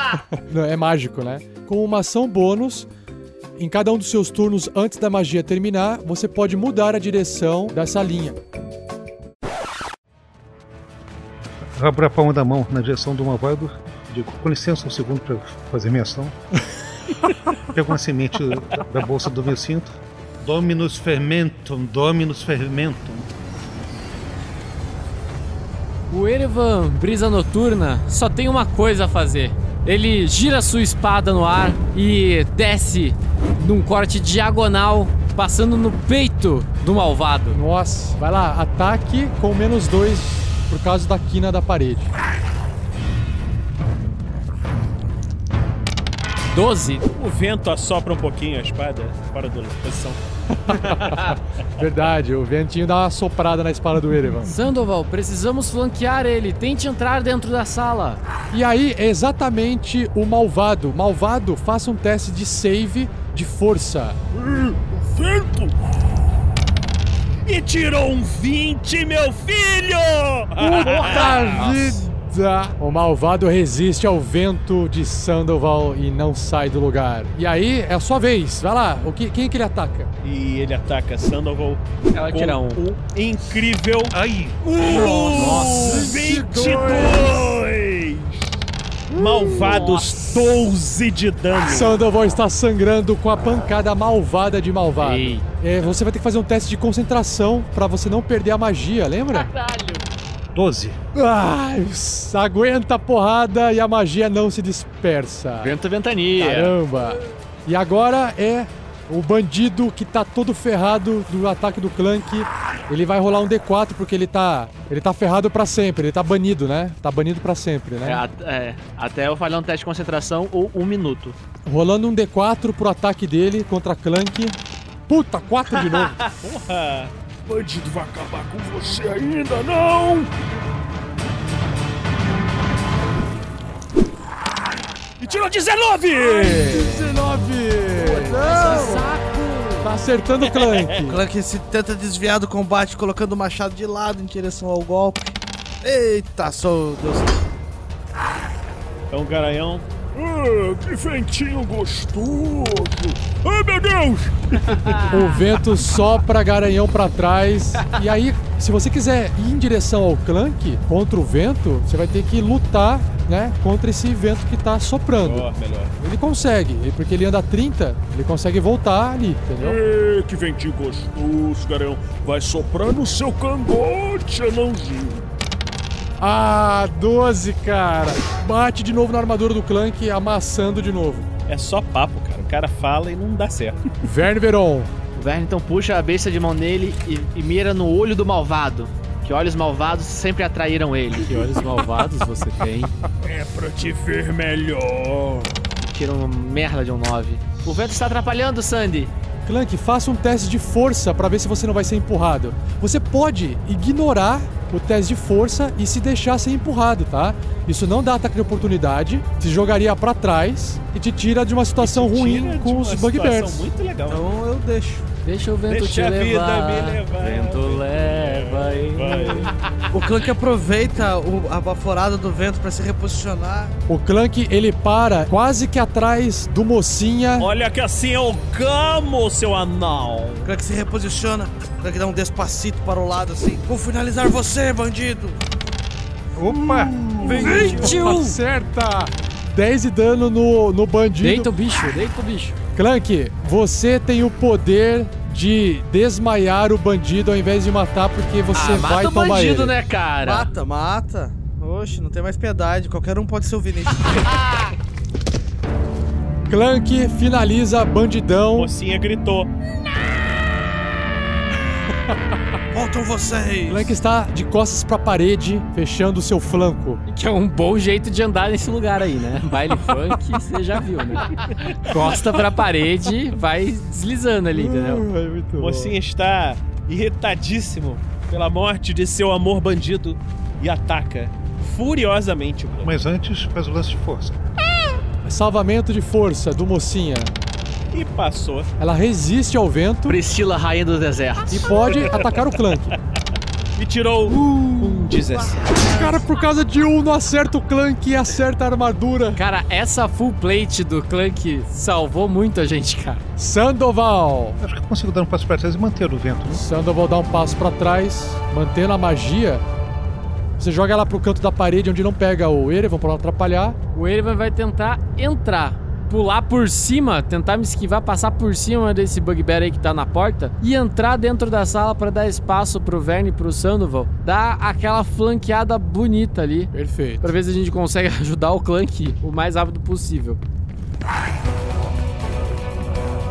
Não, é mágico, né? Com uma ação bônus, em cada um dos seus turnos antes da magia terminar, você pode mudar a direção dessa linha. Abro a palma da mão na direção do malvado. Digo, com licença um segundo para fazer minha ação. Pego uma semente da, da bolsa do meu cinto. Dominus fermentum, Dominus fermentum. O Erevan, brisa noturna, só tem uma coisa a fazer: Ele gira sua espada no ar e desce num corte diagonal, passando no peito do malvado. Nossa, vai lá, ataque com menos dois por causa da quina da parede. 12. O vento assopra um pouquinho a espada fora da posição. Verdade, o ventinho dá uma soprada na espada do Erevan. Sandoval, precisamos flanquear ele. Tente entrar dentro da sala. E aí é exatamente o malvado. Malvado, faça um teste de save de força. Vento! E tirou um 20, meu filho! Puta vida! O malvado resiste ao vento de Sandoval e não sai do lugar. E aí é a sua vez. Vai lá, o que, quem que ele ataca? E ele ataca Sandoval Ela com tira um. o incrível Ai! uh, 22! Malvados 12 de dano. Sandoval está sangrando com a pancada malvada de malvado. É, você vai ter que fazer um teste de concentração pra você não perder a magia, lembra? 12. Ai, aguenta a porrada e a magia não se dispersa. Vento ventania. Caramba! E agora é o bandido que tá todo ferrado do ataque do Clank. Ele vai rolar um D4 porque ele tá. Ele tá ferrado pra sempre, ele tá banido, né? Tá banido pra sempre, É, né? at- é, até eu falhar um teste de concentração ou um minuto. Rolando um D4 pro ataque dele contra Clank. Puta, 4 de novo. Porra! Bandido vai acabar com você ainda, não! E tirou 19! 19! Tá acertando o Clank. Clank se tenta desviar do combate, colocando o machado de lado em direção ao golpe. Eita, sou Deus. Então, Garanhão, Ah, que ventinho gostoso! Ai, meu Deus! O vento sopra Garanhão pra trás. E aí, se você quiser ir em direção ao Clank contra o vento, você vai ter que lutar, né? Contra esse vento que tá soprando. ó, melhor. Ele consegue, e porque ele anda 30, ele consegue voltar ali, entendeu? Ê, que ventinho gostoso, garão! Vai soprar no seu cangote, anãozinho! Ah, 12, cara. Bate de novo na armadura do Clank, amassando de novo. É só papo, cara. O cara fala e não dá certo. Verne Veron. O Verne então puxa a besta de mão nele e, e mira no olho do malvado. Que olhos malvados sempre atraíram ele. Que olhos malvados você tem. É pra te ver melhor! Tira uma merda de um 9. O vento está atrapalhando, Sandy. Clank, faça um teste de força pra ver se você não vai ser empurrado. Você pode ignorar o teste de força e se deixar ser empurrado, tá? Isso não dá ataque de oportunidade, te jogaria pra trás e te tira de uma situação ruim com os Bugbears. muito legal. Então eu deixo. Deixa o vento Deixa te a vida levar. me levar. Vento leva. Vai. O Clank aproveita o- a baforada do vento pra se reposicionar. O Clank, ele para quase que atrás do mocinha. Olha que assim eu gamo, seu anal. O Clank se reposiciona. O Clank dá um despacito para o lado assim. Vou finalizar você, bandido. Opa! Acerta! 10 de dano no, no bandido. Deita o bicho, deita o bicho. Clank, você tem o poder de desmaiar o bandido ao invés de matar, porque você ah, vai mata o tomar bandido, ele. né, cara? Mata, mata. Oxe, não tem mais piedade. Qualquer um pode ser o Vinícius. Clank finaliza bandidão. Mocinha gritou. Voltam vocês. Clank está de costas pra parede, fechando o seu flanco. Que é um bom jeito de andar nesse lugar aí, né? Baile funk, você já viu, né? Costa pra parede, vai deslizando ali, entendeu? Muito bom. Mocinha está irritadíssimo pela morte de seu amor bandido e ataca furiosamente o Clank. Mas antes, faz o lance de força. Salvamento de força do mocinha. E passou. Ela resiste ao vento Priscila, rainha do deserto. e pode atacar o Clank. E tirou um 17. Cara, por causa de um, não acerta o Clank e acerta a armadura. Cara, essa full plate do Clank salvou muito a gente, cara. Sandoval. Acho que eu consigo dar um passo para trás e manter o vento. Né? Sandoval dá um passo pra trás, mantendo a magia. Você joga ela pro canto da parede onde não pega o Erevan pra não atrapalhar. O Erevan vai tentar entrar. Pular por cima, tentar me esquivar, passar por cima desse bugbear aí que tá na porta e entrar dentro da sala pra dar espaço pro Verne e pro Sandoval, dar aquela flanqueada bonita ali, Perfeito. pra ver se a gente consegue ajudar o Clank o mais rápido possível.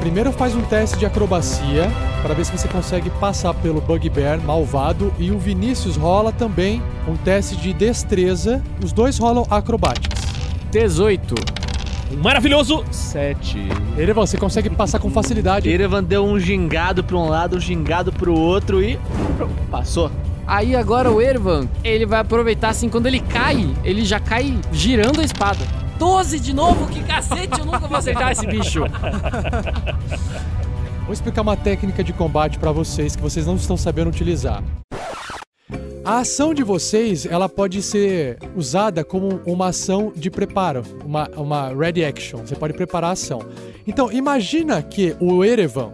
Primeiro faz um teste de acrobacia para ver se você consegue passar pelo Bugbear malvado e o Vinícius rola também um teste de destreza. Os dois rolam acrobatics. 18. Um maravilhoso 7. Erevan, você consegue passar com facilidade. Erevan deu um gingado pra um lado, um gingado pro outro e. Passou. Aí agora o Ervan, ele vai aproveitar assim, quando ele cai, ele já cai girando a espada. 12 de novo? Que cacete, eu nunca vou acertar esse bicho. Vou explicar uma técnica de combate para vocês que vocês não estão sabendo utilizar. A ação de vocês, ela pode ser usada como uma ação de preparo, uma, uma ready action. Você pode preparar a ação. Então, imagina que o Erevan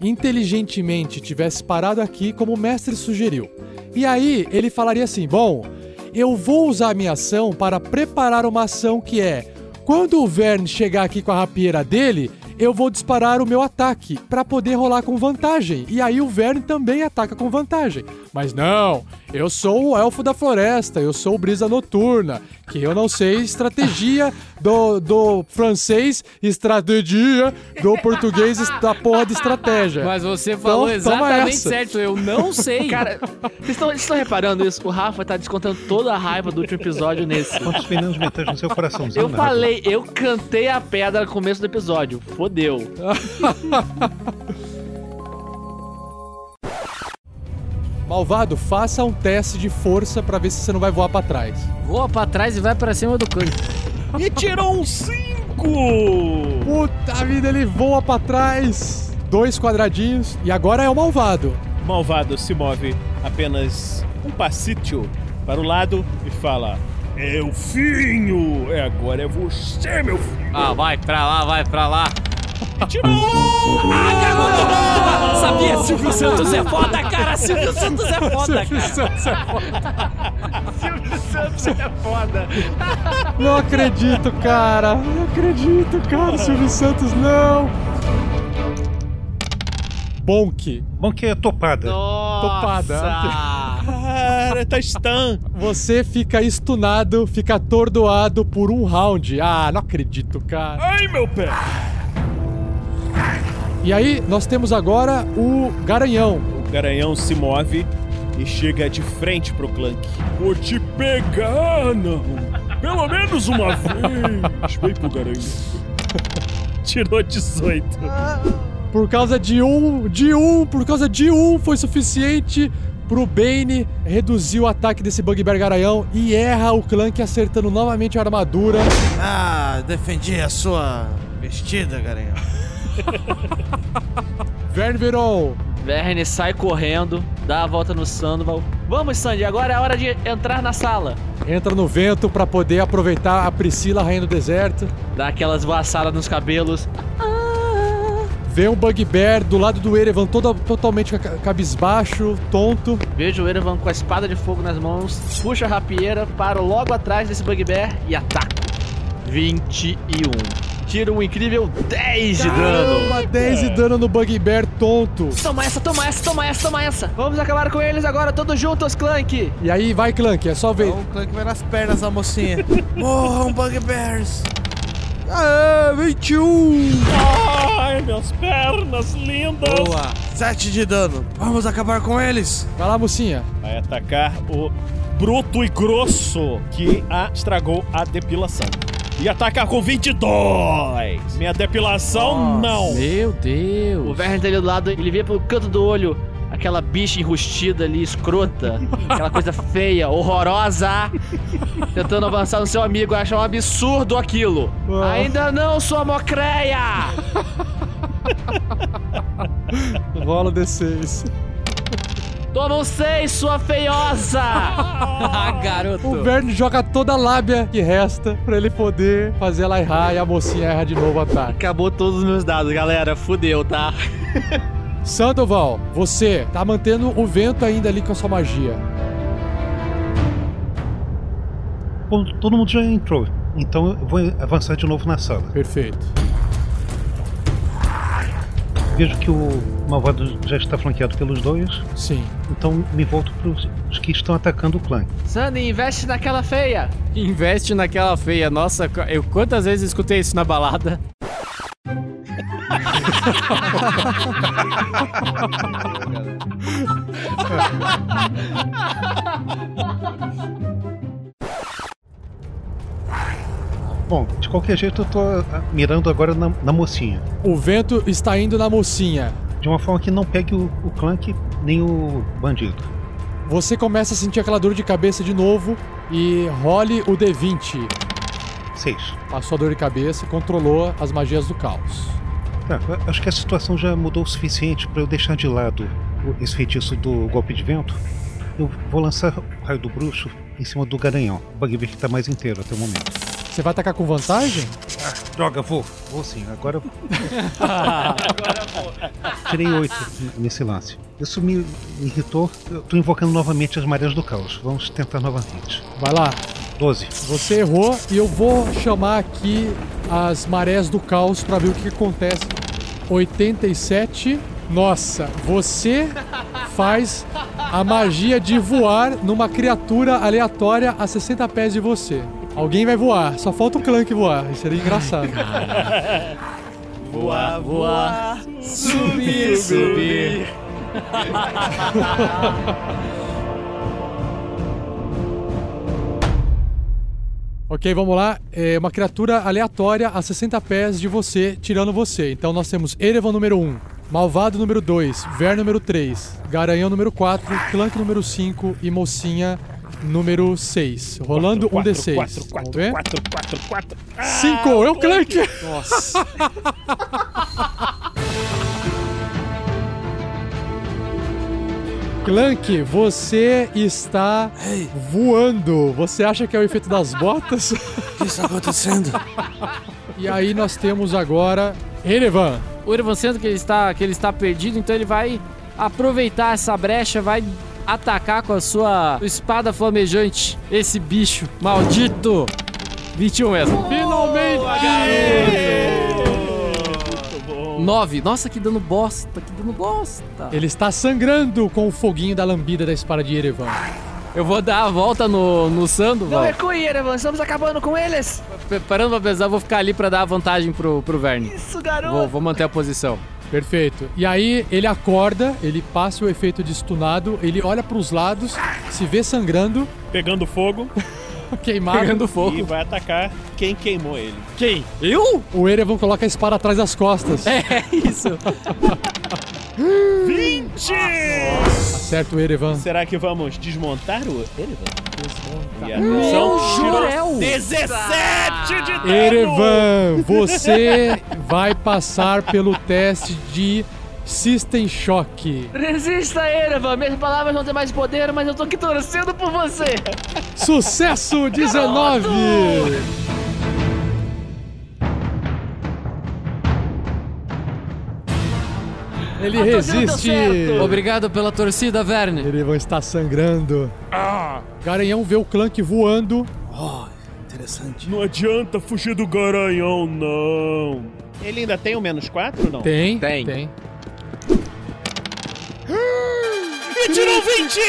inteligentemente tivesse parado aqui como o mestre sugeriu. E aí, ele falaria assim: "Bom, eu vou usar a minha ação para preparar uma ação que é quando o Verne chegar aqui com a rapieira dele, eu vou disparar o meu ataque para poder rolar com vantagem. E aí o Verne também ataca com vantagem. Mas não, eu sou o elfo da floresta, eu sou o brisa noturna, que eu não sei estratégia do, do francês, estratégia do português, da porra de estratégia. Mas você falou Então, exatamente certo, eu não sei. Cara, vocês estão, vocês estão reparando isso? O Rafa tá descontando toda a raiva do último episódio nesse. Quantos venenos mentais no seu coraçãozinho? Eu falei, eu cantei a pedra no começo do episódio. Fodeu. Malvado, faça um teste de força para ver se você não vai voar para trás. Voa pra trás e vai pra cima do Clank. E tirou um 5! Puta vida, ele voa para trás. Dois quadradinhos e agora é o malvado. O malvado se move apenas um passito para o lado e fala: Elfinho! É agora é você, meu filho! Ah, vai pra lá, vai pra lá. Tirou! Ah, sabia, Silvio Santos é foda, cara. Silvio Santos é foda, cara. é foda. Não acredito, cara. Não acredito, cara. Silvio Santos, não. Bonk. Que é topada. Topada. Cara, tá stun! Você fica estunado, fica atordoado por um round. Ah, não acredito, cara. Ai, meu pé! E aí, nós temos agora o Garanhão. O garanhão se move e chega de frente pro Clank. Vou te pegar, não! Pelo menos uma vez! Vem pro garanhão. Tirou 18. Por causa de um, de um, por causa de um foi suficiente pro Bane reduzir o ataque desse Bugbear Garanhão e erra o Clank acertando novamente a armadura. Ah, defendi a sua vestida, Garanhão. Verne virou Verne sai correndo, dá a volta no Sandoval. Vamos, Sandy, agora é a hora de entrar na sala. entra no vento pra poder aproveitar a Priscila, rainha do deserto. Dá aquelas voaçadas nos cabelos. Vê um Bugbear do lado do Erevan, todo, totalmente ca- cabisbaixo, tonto. Vejo o Erevan com a espada de fogo nas mãos, puxa a rapieira, paro logo atrás desse Bugbear e ataco. 21. Tiro um incrível 10 de dano. Caramba, 10 de dano no Bugbear tonto. Toma essa, toma essa, toma essa, toma essa. Vamos acabar com eles agora, todos juntos, Clank. E aí vai, Clank, é só ver. Então o Clank vai nas pernas da mocinha. Morram, Bugbears! Ah, 21! Ai, minhas pernas lindas! Boa! 7 de dano. Vamos acabar com eles! Vai lá, mocinha. Vai atacar o bruto e grosso que a estragou a depilação. E atacar com 22! Minha depilação, não! Meu Deus. O Verne tá ali do lado, ele vê pelo canto do olho aquela bicha enrustida ali, escrota, aquela coisa feia, horrorosa, tentando avançar no seu amigo, acha um absurdo aquilo. Ah. Ainda não, sua mocreia! Rola o D6. Toma um seis, sua feiosa! Ah, O garoto. Verne joga toda a lábia que resta pra ele poder fazer ela errar e a mocinha erra de novo o ataque. Acabou todos os meus dados, galera, fudeu, tá? Sandoval, você tá mantendo o vento ainda ali com a sua magia. Bom, todo mundo já entrou. Então eu vou avançar de novo na sala. Perfeito. Vejo que o malvado já está flanqueado pelos dois, Sim. então me volto para os que estão atacando o clã. Sandy, investe naquela feia. Investe naquela feia. Nossa, eu quantas vezes escutei isso na balada? Bom, de qualquer jeito eu tô ah, mirando agora na, na mocinha. O vento está indo na mocinha. De uma forma que não pegue o, o Clank nem o bandido. Você começa a sentir aquela dor de cabeça de novo e role o D20. Seis. Passou a dor de cabeça, controlou as magias do caos. Tá, acho que a situação já mudou o suficiente para eu deixar de lado o- esse feitiço do golpe de vento. Eu vou lançar o raio do bruxo em cima do garanhão. O bugbear que tá mais inteiro até o momento. Você vai atacar com vantagem? Droga, vou. Vou sim, agora. Tirei oito nesse lance. Isso me irritou. Eu tô invocando novamente as marés do caos. Vamos tentar novamente. Vai lá. 12. Você errou e eu vou chamar aqui as marés do caos pra ver o que, que acontece. 87. Nossa, você faz a magia de voar numa criatura aleatória a 60 pés de você. Alguém vai voar, só falta o Clank voar. Isso seria engraçado. Voar, voar. Subir, subir. Ok, vamos lá. É uma criatura aleatória a 60 pés de você, tirando você. Então nós temos Erevan número 1, Malvado número 2, Ver número 3, Garanhão número 4, Clank número 5 e Mocinha número 6. Rolando um D6. 4, Vamos 4, ver? 4, 4, 4. 5! É o Clank! Nossa. Clank, você está voando. Você acha que é o efeito das botas? O que está acontecendo? e aí nós temos agora Erevan. O Erevan sendo que ele está que ele está perdido, então ele vai aproveitar essa brecha, vai atacar com a sua espada flamejante esse bicho maldito. 21 mesmo. Finalmente! 9. Nossa, que dano bosta, que dano bosta. Ele está sangrando com o foguinho da lambida da espada de Erevan. Eu vou dar a volta no, no Sando, Não recue, Erevan, estamos acabando com eles. Parando pra pesar, eu vou ficar ali pra dar a vantagem pro, pro Verne. Isso, garoto. Vou, vou manter a posição. Perfeito. E aí ele acorda, ele passa o efeito de stunado, ele olha pros lados, se vê sangrando, Pegando fogo queimado. Pegando e fogo. vai atacar quem queimou ele. Quem? Eu? O Erevan coloca a espada atrás das costas. É isso. 20! Acerta o Erevan. Será que vamos desmontar o Erevan? E atenção, tirou Jorel. 17 de dano! Erevan, você vai passar pelo teste de System Shock. Resista, Erevan. Minhas palavras não têm mais poder, mas eu tô aqui torcendo por você. Sucesso 19! Ele A resiste. Obrigado pela torcida, Verne. Erevan está sangrando. Ah, Garanhão vê o Clank voando. Oh, interessante. Não adianta fugir do garanhão, não. ele ainda tem o menos 4 ou não? Tem, Tem. tem. E tirou 20!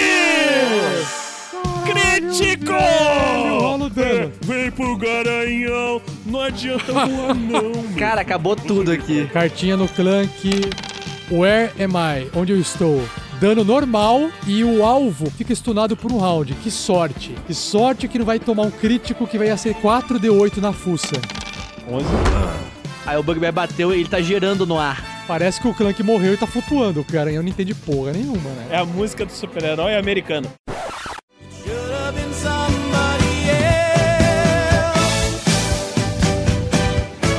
Crítico! Rola o dano. Vem pro garanhão, não adianta voar, não. Cara, acabou tudo aqui. Cartinha no Clank. Where am I? Onde eu estou? Dano normal e o alvo fica stunado por um round. Que sorte. Que sorte que não vai tomar um crítico que vai ser 4d8 na fuça. 11. Aí o Bugbear bateu e ele tá girando no ar. Parece que o Clank morreu e tá flutuando. O Garanhão não entende porra nenhuma, né? É a música do super-herói americano.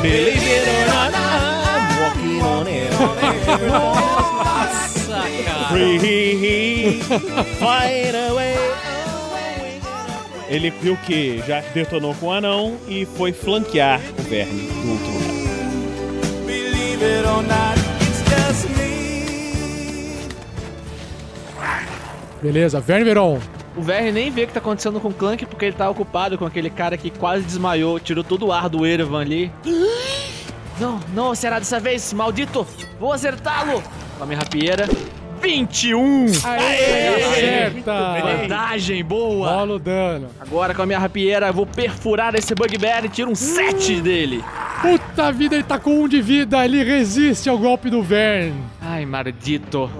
Believe Free, flying away. Ele viu que já detonou com o anão e foi flanquear o verme do outro lado. Beleza, Vermeron. O Verne nem vê o que tá acontecendo com o Clank porque ele tá ocupado com aquele cara que quase desmaiou, tirou todo o ar do Erevan ali. Não, não será dessa vez, maldito! Vou acertá-lo! Com a minha rapieira. 21! Acerta! Vantagem boa! Rola o dano. Agora com a minha rapieira eu vou perfurar esse Bugbear e tiro um 7 dele. Puta vida, ele tá com um de vida, ele resiste ao golpe do Vern. Ai, maldito.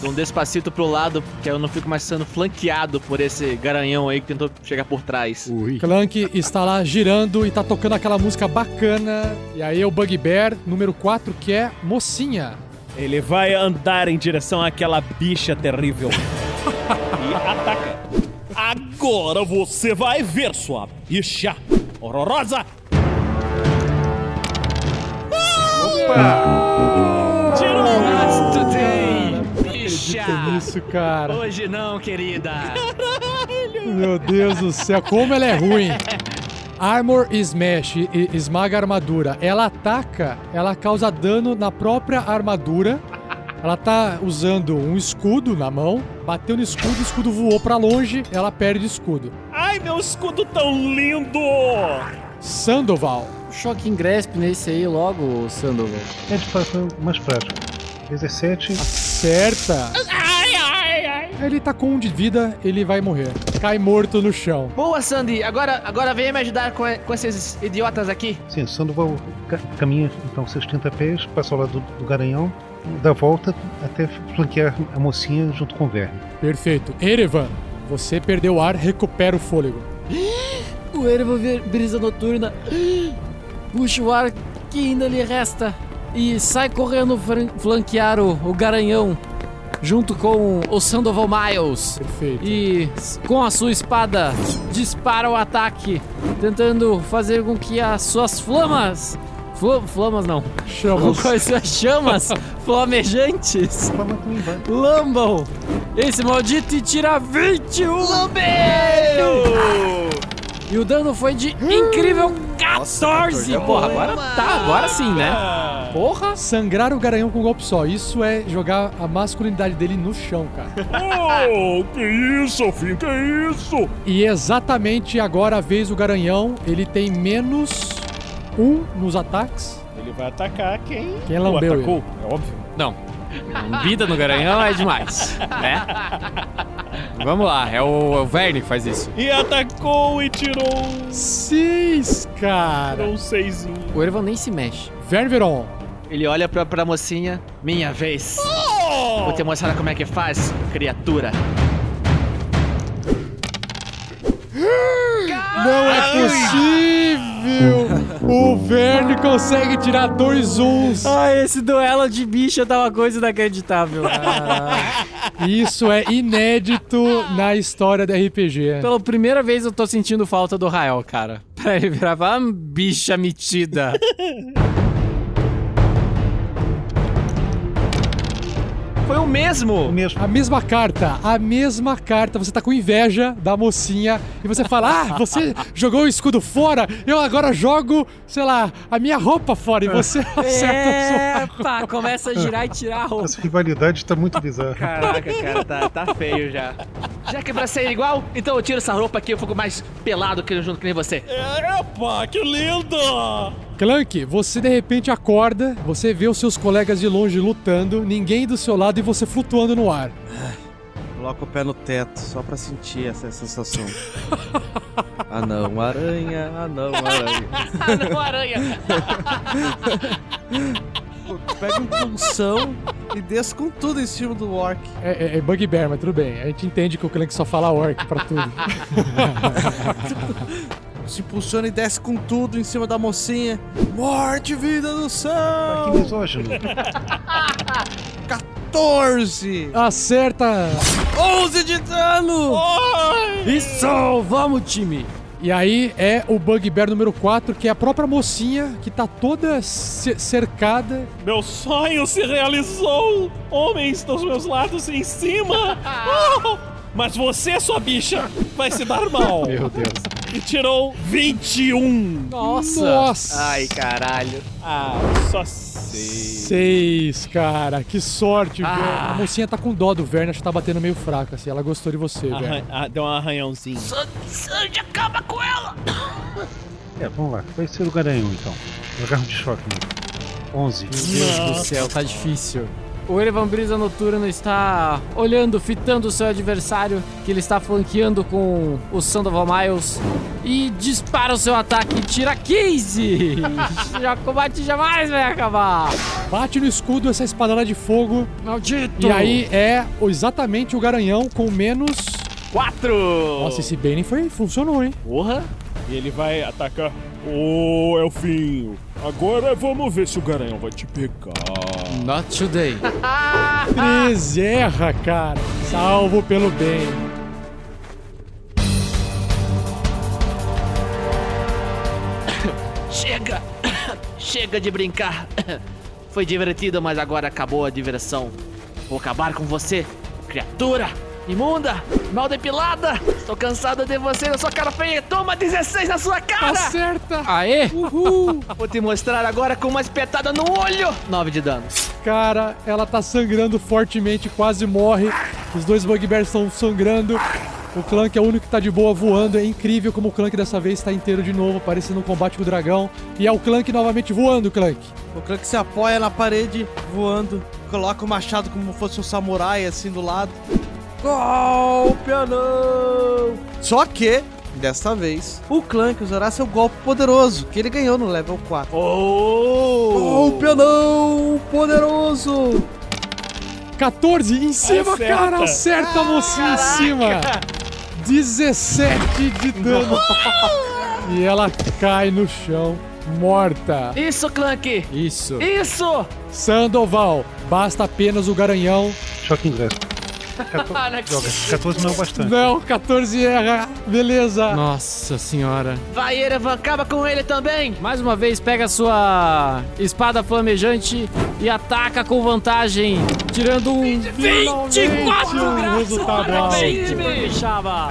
Dou um despacito pro lado, porque eu não fico mais sendo flanqueado por esse garanhão aí que tentou chegar por trás. Clank está lá girando e tá tocando aquela música bacana. E aí é o Bugbear número 4, que é Mocinha. Ele vai andar em direção àquela bicha terrível. e ataca. Agora você vai ver sua bicha horrorosa. Tirou! Today, bicha! Isso, cara? Hoje não, querida. Meu Deus do céu, como ela é ruim. Armor Smash, esmaga a armadura. Ela ataca, ela causa dano na própria armadura. Ela tá usando um escudo na mão, bateu no escudo, o escudo voou pra longe, ela perde o escudo. Ai, meu escudo tão lindo! Sandoval. Shocking Grasp nesse aí logo, Sandoval. É de fato mais prático. 17, Acerta. Ele tá com um de vida, ele vai morrer. Cai morto no chão. Boa, Sandy. Agora, agora venha me ajudar com, com esses idiotas aqui. sim, Sandoval ca- caminha então seus 30 pés, passa ao lado do, do garanhão, dá volta até flanquear a mocinha junto com o verme. Perfeito. Erevan, você perdeu o ar, recupera o fôlego. O Ervo brisa noturna. Puxa o ar que ainda lhe resta. E sai correndo flanquear o, o garanhão. Junto com o Sandoval Miles. Perfeito. E com a sua espada dispara o ataque, tentando fazer com que as suas flamas. fla- flamas não. Chamas. Com as suas chamas flamejantes lambam esse maldito e tira 21. Lambeiro! E o dano foi de incrível 14. Porra, agora tá, agora sim, né? Porra. Sangrar o garanhão com um golpe só. Isso é jogar a masculinidade dele no chão, cara. Oh, que isso, Fim, que isso? E exatamente agora a vez o garanhão, ele tem menos um nos ataques. Ele vai atacar quem, Quem lambeu atacou, é óbvio. Não. Vida no garanhão é demais, né? Vamos lá, é o, é o Verne que faz isso. E atacou e tirou, Seis, cara. tirou um seisinho. O Ervan nem se mexe. Ververon. Ele olha pra, pra mocinha. Minha vez. Vou te mostrar como é que faz, criatura. Não é possível! O Verne consegue tirar dois uns. Ah, esse duelo de bicha tá uma coisa inacreditável. Isso é inédito na história do RPG. Pela primeira vez eu tô sentindo falta do Rael, cara. Pra ele virar "Ah, bicha metida. Foi o mesmo. O mesmo. A mesma carta, a mesma carta. Você tá com inveja da mocinha e você fala: Ah, você jogou o escudo fora, eu agora jogo, sei lá, a minha roupa fora. E você acerta a sua. É, pá, começa a girar e tirar a roupa. Essa rivalidade tá muito bizarra. Caraca, cara, tá, tá feio já. Já que é pra ser igual, então eu tiro essa roupa aqui e eu fico mais pelado que junto que nem você. Epa, que lindo! Clank, você de repente acorda, você vê os seus colegas de longe lutando, ninguém do seu lado e você flutuando no ar. Coloca o pé no teto, só pra sentir essa sensação. ah não, aranha, ah não, aranha. Ah, não, aranha. Pega um pulsão e desce com tudo em cima do orc. É, é, é Bugbear, mas tudo bem. A gente entende que o Clank só fala orc pra tudo. Se impulsiona e desce com tudo em cima da mocinha. Morte, vida do Que céu! misógino. 14! Acerta! 11 de dano! Isso, vamos, time. E aí é o Bugbear número 4, que é a própria mocinha, que tá toda ce- cercada. Meu sonho se realizou! Homens dos meus lados em cima! Oh, mas você, sua bicha, vai se dar mal! Meu Deus. E tirou 21! Nossa. Nossa! Ai, caralho. Ah, só sei. Seis, cara, que sorte, Ah. velho. A mocinha tá com dó do Verne, acho que tá batendo meio fraca, assim. Ela gostou de você, velho. Ah, deu um arranhãozinho. Sandy, acaba com ela! É, vamos lá. Vai ser o garanhão então. O garro de choque mesmo. 11. Meu Deus do céu, tá difícil. O Erevan Brisa Noturno está olhando, fitando o seu adversário, que ele está flanqueando com o Sand of Miles, e dispara o seu ataque e tira 15! Já, combate jamais vai acabar! Bate no escudo essa espadada de fogo. Maldito! E aí é exatamente o garanhão com menos. Quatro! Nossa, esse Bane foi, funcionou, hein? Porra! E ele vai atacar. Ô, Elfinho, agora vamos ver se o garanhão vai te pegar. Not today. 13 erra, cara. Salvo pelo bem. Chega! Chega de brincar! Foi divertido, mas agora acabou a diversão. Vou acabar com você, criatura! Imunda! Mal depilada! Estou cansado de você na sua cara feia! Toma 16 na sua cara! Acerta! Aê! Vou te mostrar agora com uma espetada no olho! 9 de dano. Cara, ela tá sangrando fortemente, quase morre. Os dois Bugbears estão sangrando. O Clank é o único que tá de boa voando. É incrível como o Clank dessa vez está inteiro de novo, parecendo um combate com o dragão. E é o Clank novamente voando, Clank. O Clank se apoia na parede, voando. Coloca o machado como fosse um samurai, assim, do lado. Golpe anão! Só que, desta vez, o Clank usará seu golpe poderoso, que ele ganhou no level 4. Oh! Golpe anão poderoso! 14 em cima, Acerta. cara. Acerta a mocinha em cima. 17 de dano. e ela cai no chão, morta. Isso, Clank! Isso. Isso! Sandoval, basta apenas o garanhão. Choque ingresso. 14, droga, 14 não é o bastante. Não, 14 erra. Beleza. Nossa senhora. Vai, Erevan, acaba com ele também! Mais uma vez, pega a sua espada flamejante e ataca com vantagem, tirando um 24 um graus. resultado alto.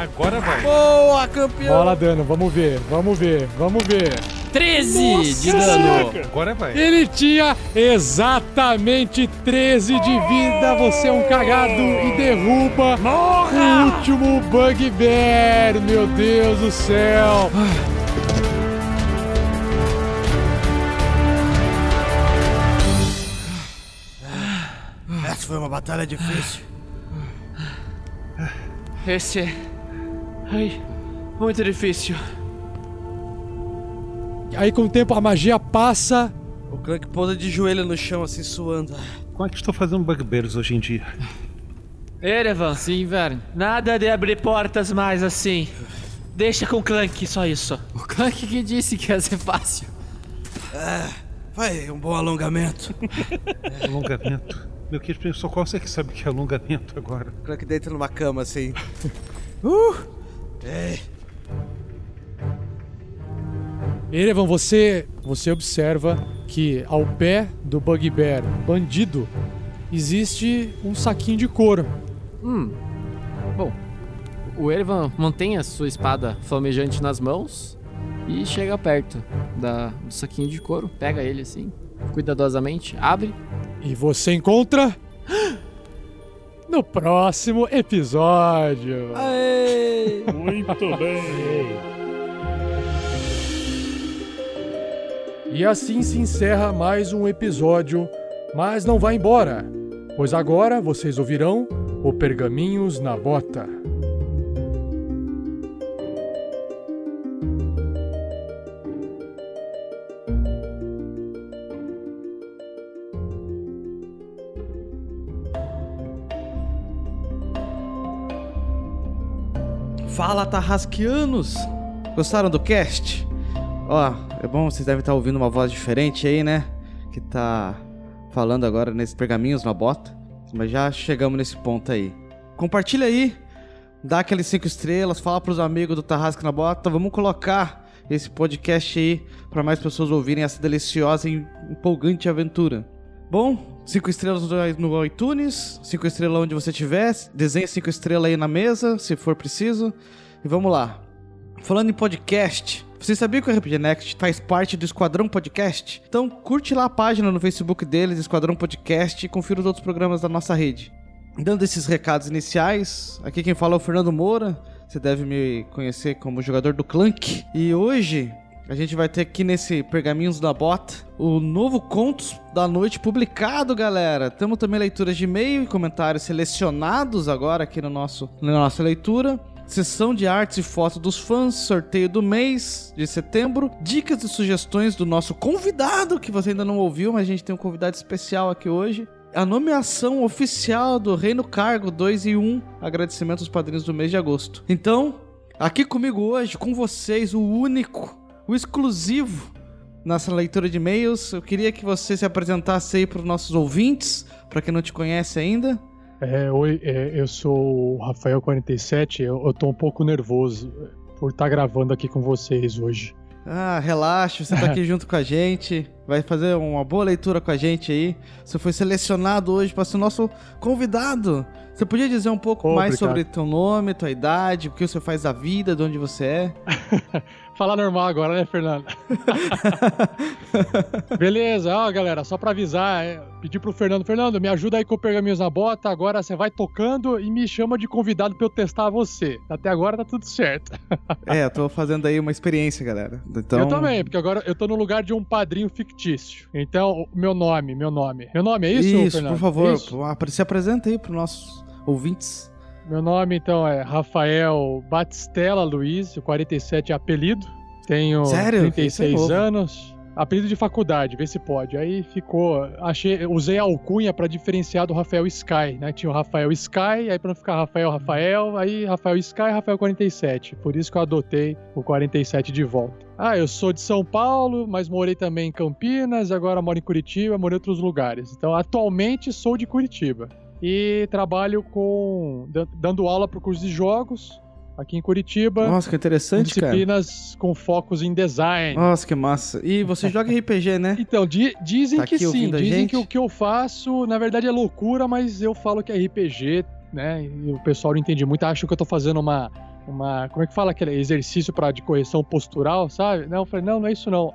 Agora vai. Boa, campeão! Bola dano, vamos ver, vamos ver, vamos ver. 13 de dano. Agora vai. Ele tinha exatamente 13 de vida. Você é um cagado e derruba o último Bugbear. Meu Deus do céu. Essa foi uma batalha difícil. Esse é. Ai, muito difícil. Aí com o tempo a magia passa. O Clank pousa de joelho no chão, assim, suando. Como é que estou fazendo bugbears hoje em dia? Erevan, Sim, velho. nada de abrir portas mais assim. Deixa com o Clank, só isso. O Clank que disse que ia ser fácil. Foi um bom alongamento. Alongamento. Meu querido, só qual você que sabe que é alongamento agora? O Clank deita numa cama, assim. Uh! É. Erevan, você, você observa que ao pé do Bugbear bandido existe um saquinho de couro. Hum. Bom, o Erevan mantém a sua espada flamejante nas mãos e chega perto da, do saquinho de couro, pega ele assim, cuidadosamente, abre. E você encontra. No próximo episódio. Muito bem! E assim se encerra mais um episódio, mas não vá embora, pois agora vocês ouvirão o Pergaminhos na Bota. Fala, Tarrasquianos! Gostaram do cast? Ó, é bom, vocês devem estar ouvindo uma voz diferente aí, né? Que tá falando agora nesses pergaminhos na bota. Mas já chegamos nesse ponto aí. Compartilha aí, dá aqueles cinco estrelas, fala pros amigos do Tarrasque na Bota. Vamos colocar esse podcast aí para mais pessoas ouvirem essa deliciosa e empolgante aventura. Bom, cinco estrelas no iTunes, cinco estrelas onde você estiver, desenhe cinco estrelas aí na mesa, se for preciso. E vamos lá. Falando em podcast, você sabia que o RPG Next faz parte do Esquadrão Podcast? Então curte lá a página no Facebook deles, Esquadrão Podcast, e confira os outros programas da nossa rede. Dando esses recados iniciais, aqui quem fala é o Fernando Moura. Você deve me conhecer como jogador do Clank. E hoje A gente vai ter aqui nesse Pergaminhos da Bota o novo Contos da Noite publicado, galera. Temos também leituras de e-mail e comentários selecionados agora aqui no nosso, na nossa leitura. Sessão de artes e fotos dos fãs, sorteio do mês de setembro, dicas e sugestões do nosso convidado, que você ainda não ouviu, mas a gente tem um convidado especial aqui hoje. A nomeação oficial do Reino Cargo 2 e 1. Agradecimento aos padrinhos do mês de agosto. Então, aqui comigo hoje, com vocês, o único, o exclusivo nessa leitura de e-mails. Eu queria que você se apresentasse aí para os nossos ouvintes, para quem não te conhece ainda. É, oi, é, eu sou o Rafael47, eu, eu tô um pouco nervoso por estar gravando aqui com vocês hoje. Ah, relaxa, você tá aqui junto com a gente, vai fazer uma boa leitura com a gente aí. Você foi selecionado hoje para ser nosso convidado. Você podia dizer um pouco Ô, mais obrigado. sobre teu nome, tua idade, o que você faz da vida, de onde você é? Falar normal agora, né, Fernando? Beleza, ó, galera, só pra avisar, é, pedir pro Fernando, Fernando, me ajuda aí com o Pergaminhos na Bota, agora você vai tocando e me chama de convidado pra eu testar você. Até agora tá tudo certo. é, eu tô fazendo aí uma experiência, galera. Então, Eu também, porque agora eu tô no lugar de um padrinho fictício. Então, meu nome, meu nome. Meu nome é isso, Isso, Fernando? por favor, Isso? se apresenta aí pros nossos ouvintes. Meu nome, então, é Rafael Batistella Luiz, o 47 é apelido. Tenho Sério? Isso é 36 novo. anos. Apelido de faculdade, vê se pode. Aí ficou. Achei, usei a alcunha pra diferenciar do Rafael Sky, né? Tinha o Rafael Sky, aí pra não ficar Rafael Rafael, aí Rafael Sky Rafael 47. Por isso que eu adotei o 47 de volta. Ah, eu sou de São Paulo, mas morei também em Campinas, agora moro em Curitiba, morei em outros lugares. Então, atualmente sou de Curitiba. E trabalho com. dan- dando aula pro curso de jogos aqui em Curitiba. Nossa, que interessante, cara. disciplinas com focos em design. Nossa, que massa. E você joga RPG, né? Então, di- dizem Tá que sim, dizem gente? que o que eu faço, na verdade, é loucura, mas eu falo que é RPG, né? E o pessoal não entende muito, acha que eu tô fazendo uma. Uma, como é que fala aquele exercício para de correção postural, sabe? Não, eu falei, não, não é isso não.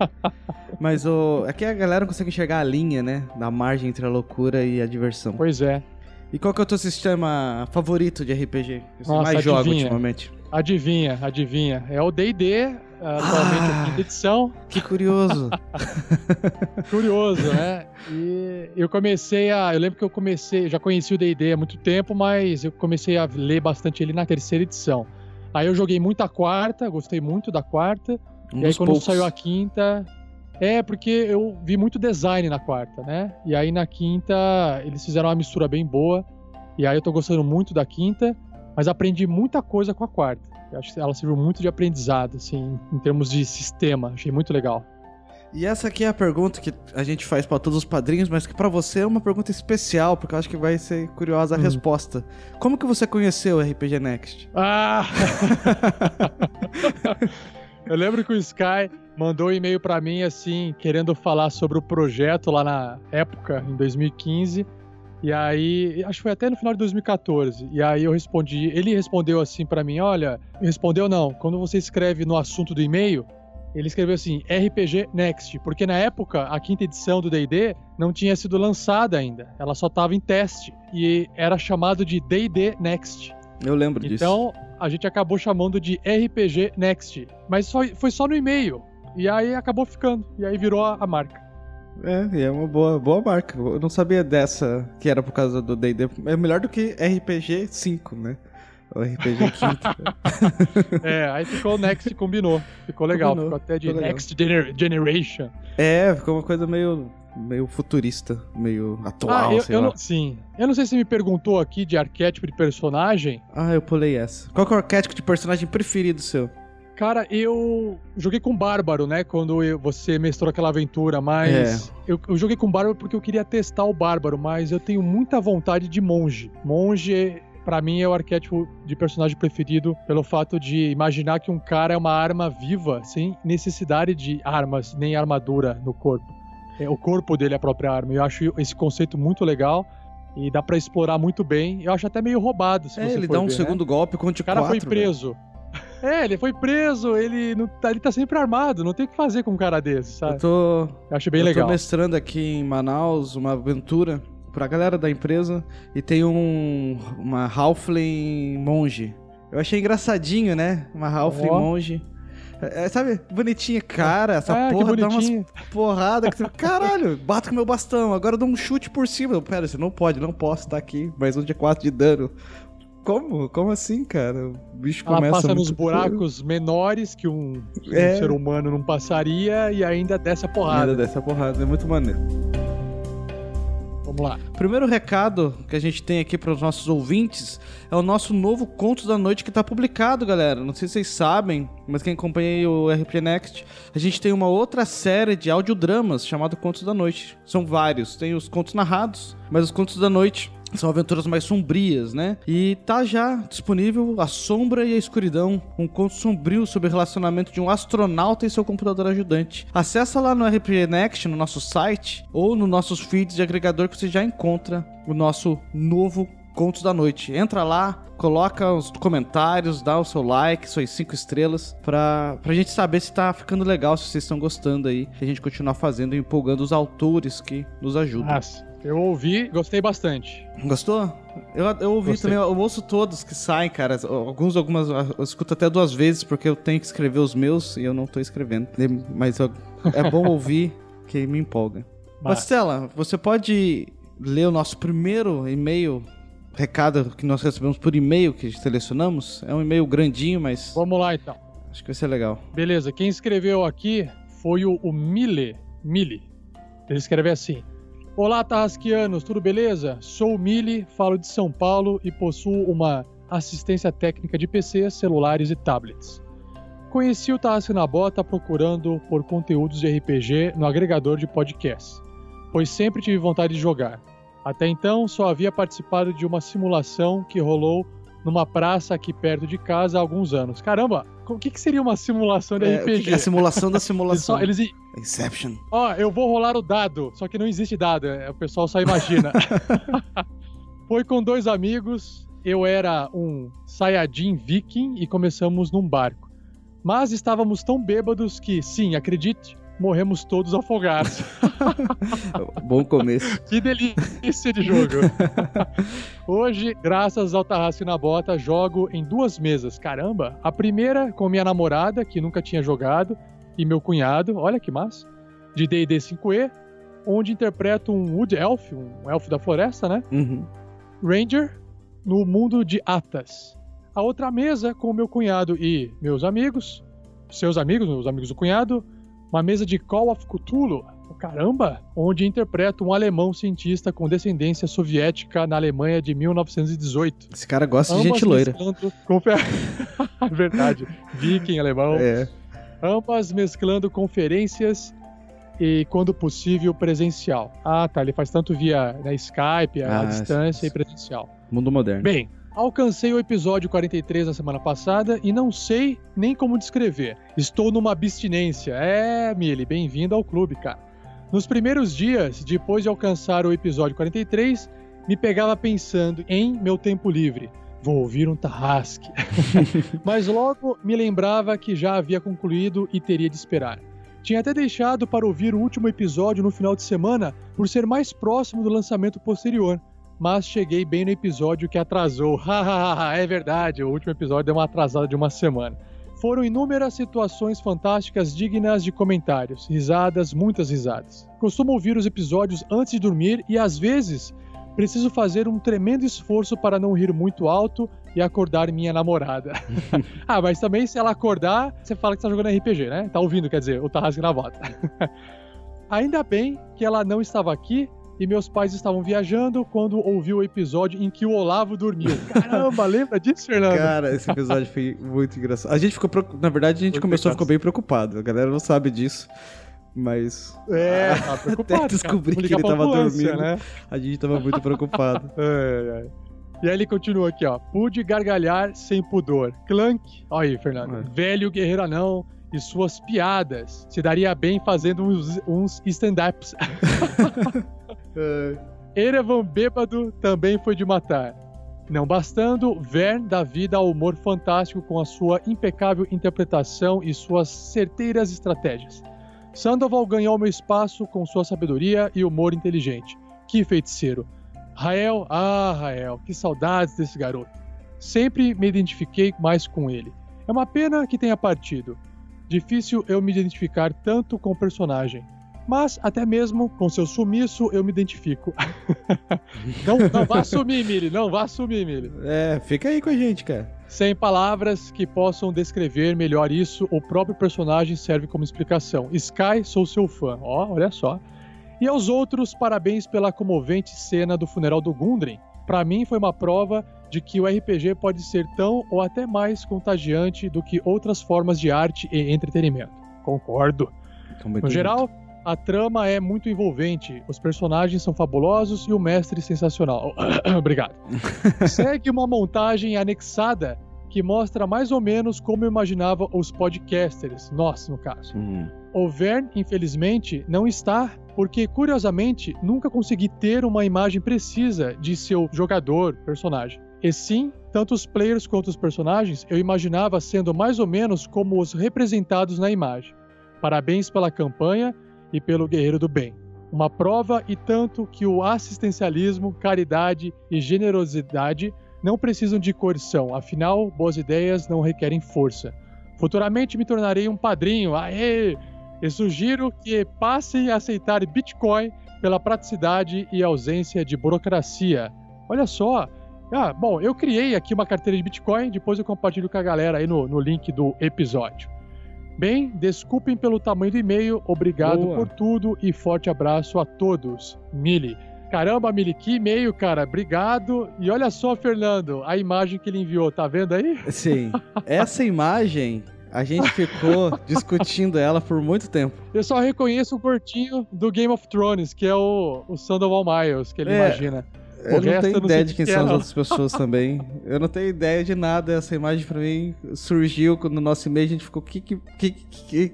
Mas o... é que a galera não consegue enxergar a linha, né? Da margem entre a loucura e a diversão. Pois é. E qual que é o teu sistema favorito de RPG? Que você Nossa, mais joga adivinha. ultimamente? Adivinha, adivinha. É o D&D, atualmente Ah. a quinta edição. Que curioso. Curioso, né? E eu comecei a. Eu lembro que eu comecei. Já conheci o DD há muito tempo, mas eu comecei a ler bastante ele na terceira edição. Aí eu joguei muito a quarta, gostei muito da quarta. Um e aí quando poucos. saiu a quinta. É, porque eu vi muito design na quarta, né? E aí na quinta eles fizeram uma mistura bem boa. E aí eu tô gostando muito da quinta, mas aprendi muita coisa com a quarta. Eu acho que ela serviu muito de aprendizado, assim, em termos de sistema. Achei muito legal. E essa aqui é a pergunta que a gente faz pra todos os padrinhos, mas que pra você é uma pergunta especial, porque eu acho que vai ser curiosa a Hum. resposta. Como que você conheceu o RPG Next? Ah! Eu lembro que o Sky mandou um e-mail pra mim assim, querendo falar sobre o projeto lá na época, em 2015. E aí, acho que foi até no final de 2014. E aí eu respondi, ele respondeu assim pra mim, olha, respondeu não, quando você escreve no assunto do e-mail, ele escreveu assim, RPG Next, porque na época a quinta edição do D&D não tinha sido lançada ainda, ela só estava em teste e era chamado de D&D Next. Eu lembro disso. Então, a gente acabou chamando de RPG Next. Mas só- foi só no e-mail. E aí acabou ficando. E aí virou a, a marca. É, e é uma boa, boa marca. Eu não sabia dessa que era por causa do D&D. É melhor do que RPG 5, né? O RPG 5. É, aí ficou o Next e combinou. Ficou legal. Combinou, Ficou até de ficou. Next Gener- Generation. é, ficou uma coisa meio, meio futurista, meio atual, ah, eu, sei eu lá. não, sim. Eu não sei se você me perguntou aqui de arquétipo de personagem. Ah, eu pulei essa. Qual que é o arquétipo de personagem preferido seu? Cara, eu joguei com Bárbaro, né? Quando eu- você mestrou aquela aventura, mas É. eu, eu joguei com Bárbaro porque eu queria testar o Bárbaro, mas eu tenho muita vontade de monge. Monge, pra mim, é o arquétipo de personagem preferido pelo fato de imaginar que um cara é uma arma viva, sem necessidade de armas, nem armadura no corpo. É, o corpo dele é a própria arma. Eu acho esse conceito muito legal. E dá pra explorar muito bem. Eu acho até meio roubado, se É, ele dá um ver, né? segundo golpe contra O cara quatro, foi preso. É, ele foi preso, ele, não, tá- ele tá sempre armado, não tem o que fazer com um cara desse, sabe? Eu tô, Eu acho bem eu legal. tô mestrando aqui em Manaus uma aventura pra galera da empresa e tem um uma Halfling monge. Eu achei engraçadinho, né? Uma Halfling Ó. monge. É, sabe, bonitinha. Cara, essa Ah, porra dá umas porradas que. Caralho, bato com meu bastão, agora eu dou um chute por cima. Pera, você não pode, não posso estar aqui. Mais um de 4 de dano. Como? Como assim, cara? O bicho Ela começa passa muito... nos buracos menores que um, que um É. ser humano não passaria e ainda desce a Ainda porrada. dessa porrada, é muito maneiro. Vamos lá. Primeiro recado que a gente tem aqui para os nossos ouvintes é o nosso novo Contos da Noite que tá publicado, galera. Não sei se vocês sabem, mas quem acompanha aí o RP Next, a gente tem uma outra série de audiodramas chamado Contos da Noite. São vários, tem os contos narrados, mas os Contos da Noite são aventuras mais sombrias, né? E tá já disponível A Sombra e a Escuridão, um conto sombrio sobre o relacionamento de um astronauta e seu computador ajudante. Acessa lá no RPG Next, no nosso site, ou nos nossos feeds de agregador que você já encontra o nosso novo Contos da Noite. Entra lá, coloca os comentários, dá o seu like, suas cinco estrelas, pra, pra gente saber se tá ficando legal, se vocês estão gostando aí, a gente continuar fazendo e empolgando os autores que nos ajudam. Nossa, eu ouvi, gostei bastante. Gostou? Eu, eu ouvi Gostei. também, eu ouço todos que saem, cara. Alguns, algumas, eu escuto até duas vezes, porque eu tenho que escrever os meus e eu não tô escrevendo. Mas eu- é bom ouvir, que me empolga. Marcela, você pode ler o nosso primeiro e-mail, recado que nós recebemos por e-mail que selecionamos? É um e-mail grandinho, mas Vamos lá então. acho que vai ser legal. Beleza, quem escreveu aqui foi o, o Mille. Mille. Ele escreve assim: Olá, Tarrasquianos, tudo beleza? Sou o Mille, falo de São Paulo e possuo uma assistência técnica de PCs, celulares e tablets. Conheci o Tarrasque na Bota procurando por conteúdos de RPG no agregador de podcasts, pois sempre tive vontade de jogar. Até então, só havia participado de uma simulação que rolou numa praça aqui perto de casa há alguns anos. Caramba, o que, que seria uma simulação de É, RPG? a simulação da simulação. só, eles Inception. Ó, eu vou rolar o dado, só que não existe dado, é, o pessoal só imagina. Foi com dois amigos, eu era um Sayajin viking e começamos num barco. Mas estávamos tão bêbados que, sim, acredite, morremos todos afogados. Bom começo. que delícia de jogo. Hoje, graças ao Tarrasque na Bota, jogo em duas mesas. Caramba! A primeira com minha namorada, que nunca tinha jogado, e meu cunhado, olha que massa, de D&D 5e, onde interpreto um Wood Elf, um elfo da floresta, né? Uhum. Ranger, no mundo de Atas. A outra mesa com meu cunhado e meus amigos, seus amigos, os amigos do cunhado, uma mesa de Call of Cthulhu, caramba, onde interpreto um alemão cientista com descendência soviética na Alemanha de 1918. Esse cara gosta de Ambas gente loira. confer- Verdade, viking alemão. É. Ambas mesclando conferências e, quando possível, presencial. Ah, tá. Ele faz tanto via né, Skype, à Ah, distância sim. e presencial. Mundo moderno. Bem, alcancei o episódio 43 na semana passada e não sei nem como descrever. Estou numa abstinência. É, Mili, bem-vindo ao clube, cara. Nos primeiros dias, depois de alcançar o episódio 43, me pegava pensando em meu tempo livre. Vou ouvir um tarrasque. Mas logo me lembrava que já havia concluído e teria de esperar. Tinha até deixado para ouvir o último episódio no final de semana por ser mais próximo do lançamento posterior mas cheguei bem no episódio que atrasou. É verdade, o último episódio deu uma atrasada de uma semana. Foram inúmeras situações fantásticas dignas de comentários, risadas, muitas risadas. Costumo ouvir os episódios antes de dormir e às vezes preciso fazer um tremendo esforço para não rir muito alto e acordar minha namorada. ah, mas também se ela acordar, você fala que tá jogando RPG, né? Tá ouvindo, quer dizer, o Tarrasque na bota. Ainda bem que ela não estava aqui e meus pais estavam viajando quando ouviu o episódio em que o Olavo dormiu. Caramba, lembra disso, Fernando? Cara, esse episódio foi muito engraçado. A gente ficou. Na verdade, a gente Muito começou a ficar bem preocupado. A galera não sabe disso. Mas É, tá preocupado. Até descobri cara. Vamos que ele tava dormindo. Né? a gente tava muito preocupado. É, é. E aí ele continua aqui, ó. Pude gargalhar sem pudor. Clank. Olha aí, Fernando. É. Velho guerreiro anão e suas piadas. Se daria bem fazendo uns, uns stand-ups. Erevan bêbado também foi de matar. Não bastando, Vern dá vida ao humor fantástico com a sua impecável interpretação e suas certeiras estratégias. Sandoval ganhou meu espaço com sua sabedoria e humor inteligente. Que feiticeiro! Rael, ah, Rael, que saudades desse garoto. Sempre me identifiquei mais com ele. É uma pena que tenha partido. difícil eu me identificar tanto com o personagem. Mas até mesmo com seu sumiço eu me identifico. não, não vá sumir, Mili, não vá sumir, Mili. É, fica aí com a gente, cara. Sem palavras que possam descrever melhor isso, o próprio personagem serve como explicação. Sky, sou seu fã. Ó, olha só. E aos outros, parabéns pela comovente cena do funeral do Gundren. Para mim foi uma prova de que o RPG pode ser tão ou até mais contagiante do que outras formas de arte e entretenimento. Concordo. No geral, a trama é muito envolvente, os personagens são fabulosos e o mestre sensacional. Obrigado. Segue uma montagem anexada que mostra mais ou menos como eu imaginava os podcasters, nós no caso. Hum. O Vern, infelizmente, não está, porque curiosamente nunca consegui ter uma imagem precisa de seu jogador, personagem. E sim, tanto os players quanto os personagens eu imaginava sendo mais ou menos como os representados na imagem. Parabéns pela campanha e pelo Guerreiro do Bem. Uma prova e tanto que o assistencialismo, caridade e generosidade não precisam de coerção, afinal, boas ideias não requerem força. Futuramente me tornarei um padrinho, aê! E sugiro que passem a aceitar Bitcoin pela praticidade e ausência de burocracia. Olha só! Ah, bom, eu criei aqui uma carteira de Bitcoin, depois eu compartilho com a galera aí no, no link do episódio. Bem, desculpem pelo tamanho do e-mail, obrigado Boa. por tudo e forte abraço a todos. Mili. Caramba, Mili, que e-mail, cara. Obrigado. E olha só, Fernando, a imagem que ele enviou, tá vendo aí? Sim. Essa imagem, a gente ficou discutindo ela por muito tempo. Eu só reconheço o gordinho do Game of Thrones, que é o, o Sandoval Miles, que ele É, imagina. Eu não tenho eu não ideia de que quem que são é, as outras pessoas também. Eu não tenho ideia de nada. Essa imagem pra mim surgiu quando no nosso e-mail a gente ficou. Que, que, que, que-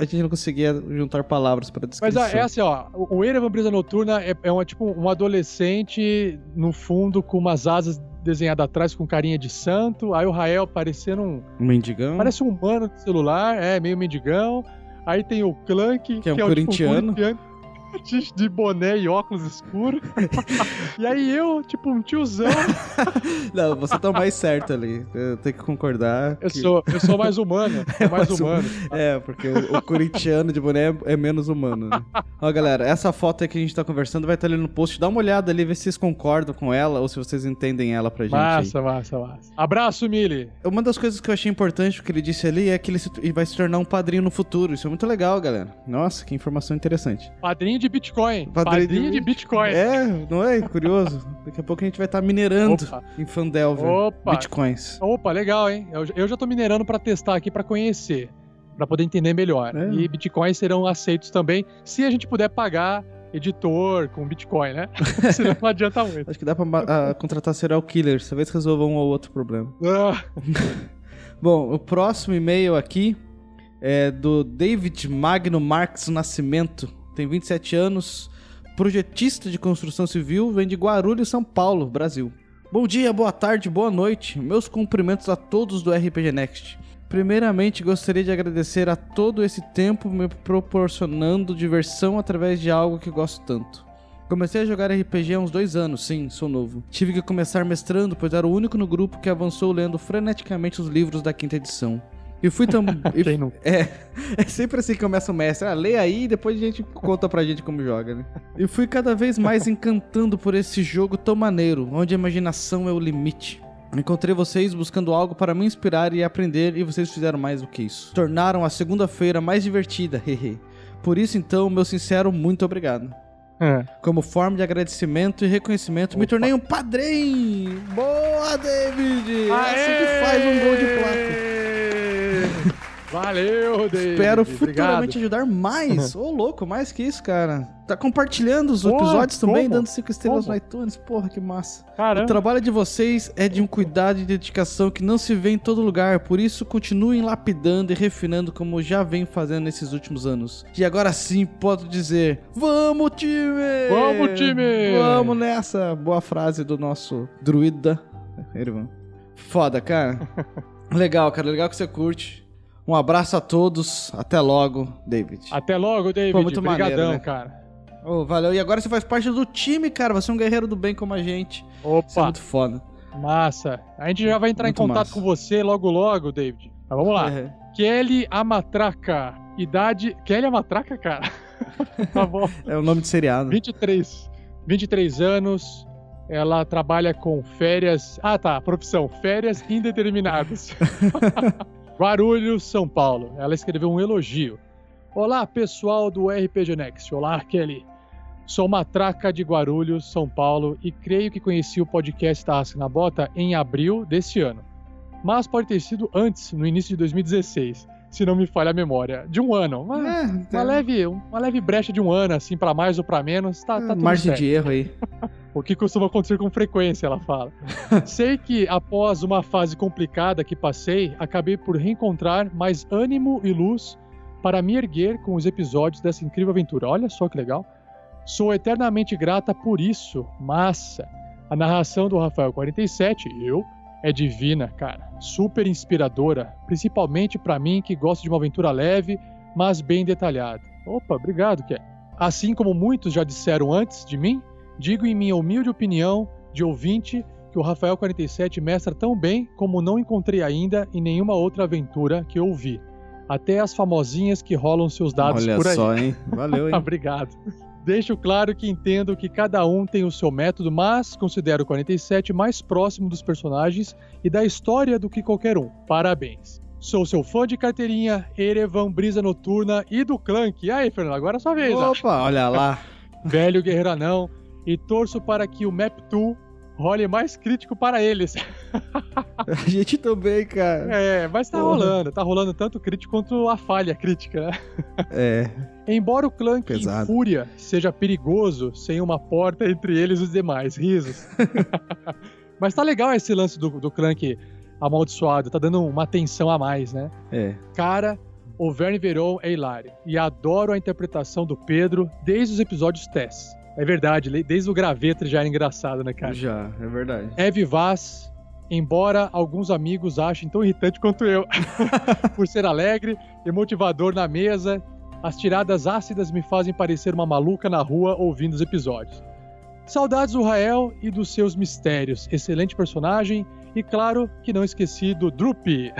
a gente não conseguia juntar palavras pra Mas descrição. ó, é assim, ó, o Erevan Brisa Noturna é, é uma, tipo um adolescente no fundo com umas asas desenhadas atrás com carinha de santo, aí o Rael parecendo um, Um mendigão. parece um humano de celular, é meio mendigão. Aí tem o Clank, Que é um o, tipo, corintiano. corintiano de- de boné e óculos escuros. e aí eu, tipo, um tiozão. Não, você tá mais certo ali. Eu tenho que concordar. Eu que- sou, eu sou mais humano. Sou mais mais um- humano. É, porque o, o corintiano de boné é, é menos humano. Né? Ó, galera, essa foto aí que a gente tá conversando vai estar ali no post. Dá uma olhada ali, vê se vocês concordam com ela ou se vocês entendem ela pra gente. aí. Massa, massa, massa. Abraço, Mili. Uma das coisas que eu achei importante que ele disse ali é que ele se- ele vai se tornar um padrinho no futuro. Isso é muito legal, galera. Nossa, que informação interessante. Padrinho de Bitcoin. Padrinho Padrinho, de Bitcoin. É, não é? Curioso. Daqui a pouco a gente vai estar minerando Opa. em Fandelver Opa. bitcoins. Opa, legal, hein? Eu, eu já tô minerando pra testar aqui pra conhecer, pra poder entender melhor. É. E bitcoins serão aceitos também, se a gente puder pagar editor com bitcoin, né? Senão não adianta muito. Acho que dá pra ah, contratar serial killers, talvez resolva um ou outro problema. Ah, Bom, o próximo e-mail aqui é do David Magno Marques Nascimento. Tem 27 anos, projetista de construção civil, vem de Guarulhos, São Paulo, Brasil. Bom dia, boa tarde, boa noite. Meus cumprimentos a todos do RPG Next. Primeiramente, gostaria de agradecer a todo esse tempo me proporcionando diversão através de algo que gosto tanto. Comecei a jogar RPG há uns dois anos, sim, sou novo. Tive que começar mestrando, pois era o único no grupo que avançou lendo freneticamente os livros da quinta edição. E fui também. É, é sempre assim que começa o mestre. Ah, lê aí e depois a gente conta pra gente como joga, né? E fui cada vez mais encantando por esse jogo tão maneiro, onde a imaginação é o limite. Encontrei vocês buscando algo para me inspirar e aprender, e vocês fizeram mais do que isso. Tornaram a segunda-feira mais divertida, hehe. Por isso, então, meu sincero muito obrigado. É. Como forma de agradecimento e reconhecimento, me tornei um padrinho! Boa, David! É assim que faz um gol de placa. Valeu, David. Espero Obrigado. futuramente ajudar mais. Ô, louco, mais que isso, cara. Tá compartilhando os Porra, episódios também, como? dando cinco estrelas Como? no iTunes. Porra, que massa. O Caramba. trabalho de vocês é de um cuidado e dedicação que não se vê em todo lugar, por isso continuem lapidando e refinando como já vem fazendo nesses últimos anos. E agora sim posso dizer: Vamos, time! Vamos, time! Vamos nessa! Boa frase do nosso druida. Ervan. Foda, cara. legal, cara. Legal que você curte. Um abraço a todos. Até logo, David. Até logo, David. Pô, muito Obrigadão, maneiro, né? cara. Ô, valeu. E agora você faz parte do time, cara. Você é um guerreiro do bem como a gente. Isso é Opa, muito foda. massa. A gente já vai entrar Muito em contato massa. com você logo, logo, David. Mas vamos lá. É. Kelly Amatraca. Idade. Kelly Amatraca, cara? tá bom. É o nome de seriado. 23. 23 anos. Ela trabalha com férias. Ah, tá. Profissão: férias indeterminadas. Guarulhos, São Paulo. Ela escreveu um elogio. Olá, pessoal do RPG Next. Olá, Kelly. Sou matraca de Guarulhos, São Paulo, e creio que conheci o podcast Tarrasque na Bota em abril deste ano. Mas pode ter sido antes, no início de 2016, se não me falha a memória. De um ano. Uma, É, uma tá. leve, uma leve brecha de um ano, assim, pra mais ou pra menos. Tá, tá tudo Margem certo. de erro aí. O que costuma acontecer com frequência, ela fala. Sei que após uma fase complicada que passei, acabei por reencontrar mais ânimo e luz para me erguer com os episódios dessa incrível aventura. Olha só que legal. Sou eternamente grata por isso. Massa. A narração do Rafael 47, eu, é divina, cara. Super inspiradora, principalmente para mim que gosto de uma aventura leve, mas bem detalhada. Opa, obrigado, Ké. Assim como muitos já disseram antes de mim, Digo em minha humilde opinião de ouvinte que o Rafael 47 mestra tão bem como não encontrei ainda em nenhuma outra aventura que eu ouvi. Até as famosinhas que rolam seus dados Olha por aí. só, hein? Valeu, hein? Obrigado. Deixo claro que entendo que cada um tem o seu método, mas considero o 47 mais próximo dos personagens e da história do que qualquer um. Parabéns. Sou seu fã de carteirinha, Erevan, Brisa Noturna e do Clank. E aí, Fernando, agora é a sua vez. Opa, olha lá. Velho Guerreiro Anão, e torço para que o Map 2 role mais crítico para eles. A gente também, cara. É, mas tá Porra. rolando, tá rolando tanto crítico quanto a falha crítica, né? É. Embora o Clank Pesado. em Fúria seja perigoso sem uma porta entre eles e os demais, risos. mas tá legal esse lance do, do Clank amaldiçoado, tá dando uma atenção a mais, né? É. Cara, o Verne Veron é hilário. E adoro a interpretação do Pedro desde os episódios Tess. É verdade, desde o graveto já era engraçado, né, cara? Já, é verdade. É vivaz, embora alguns amigos achem tão irritante quanto eu. Por ser alegre e motivador na mesa, as tiradas ácidas me fazem parecer uma maluca na rua ouvindo os episódios. Saudades do Rael e dos seus mistérios. Excelente personagem e, claro, que não esqueci do Drupi.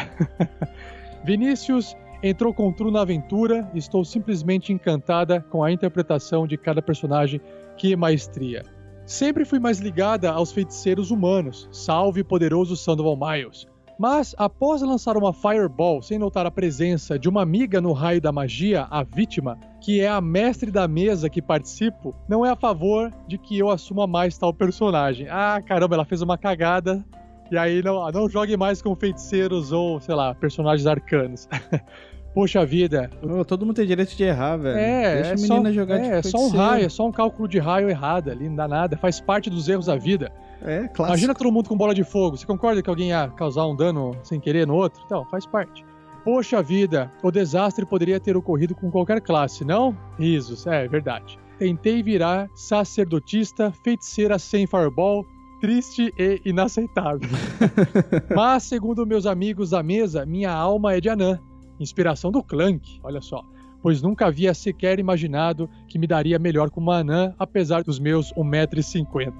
Vinícius entrou com Tru na aventura estou simplesmente encantada com a interpretação de cada personagem. Que maestria! Sempre fui mais ligada aos feiticeiros humanos, salve poderoso Sandoval Miles. Mas, após lançar uma Fireball sem notar a presença de uma amiga no raio da magia, a vítima, que é a mestre da mesa que participo, não é a favor de que eu assuma mais tal personagem. Ah, caramba, ela fez uma cagada. E aí não, não jogue mais com feiticeiros ou, sei lá, personagens arcanos. Poxa vida, todo mundo tem direito de errar, velho. é, Deixa é a só, menina jogar de é, é só um raio, é só um cálculo de raio errado ali, não dá nada, faz parte dos erros da vida. É, clássico. Imagina todo mundo com bola de fogo, você concorda que alguém ia causar um dano sem querer no outro? Então, faz parte. Poxa vida, o desastre poderia ter ocorrido com qualquer classe, não? Risos, é verdade. Tentei virar sacerdotista, feiticeira sem fireball, triste e inaceitável. Mas, segundo meus amigos da mesa, minha alma é de anã. Inspiração do Clank, olha só. Pois nunca havia sequer imaginado que me daria melhor com uma anã, apesar dos meus 1,50m.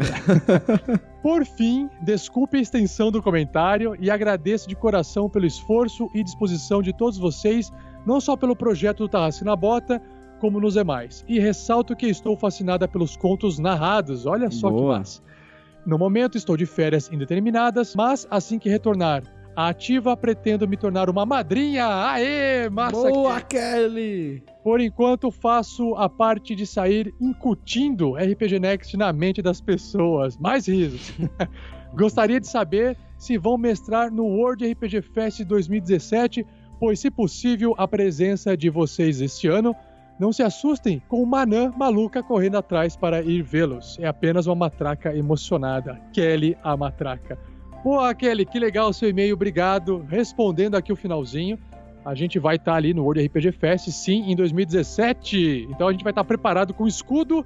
Por fim, desculpe a extensão do comentário e agradeço de coração pelo esforço e disposição de todos vocês, não só pelo projeto do Tarrasque na Bota, como nos demais. E ressalto que estou fascinada pelos contos narrados, olha só que Boa. massa. No momento estou de férias indeterminadas, mas assim que retornar ativa, pretendo me tornar uma madrinha. Aê, massa! Boa, Kelly! Por enquanto, faço a parte de sair incutindo RPG Next na mente das pessoas. Mais risos. Gostaria de saber se vão mestrar no World RPG Fest 2017, pois, se possível, a presença de vocês este ano. Não se assustem com uma anã maluca correndo atrás para ir vê-los. É apenas uma matraca emocionada. Kelly, a matraca. Pô, Kelly, que legal o seu e-mail, obrigado. Respondendo aqui o finalzinho. A gente vai estar ali no World RPG Fest, sim, em 2017. Então a gente vai estar preparado com escudo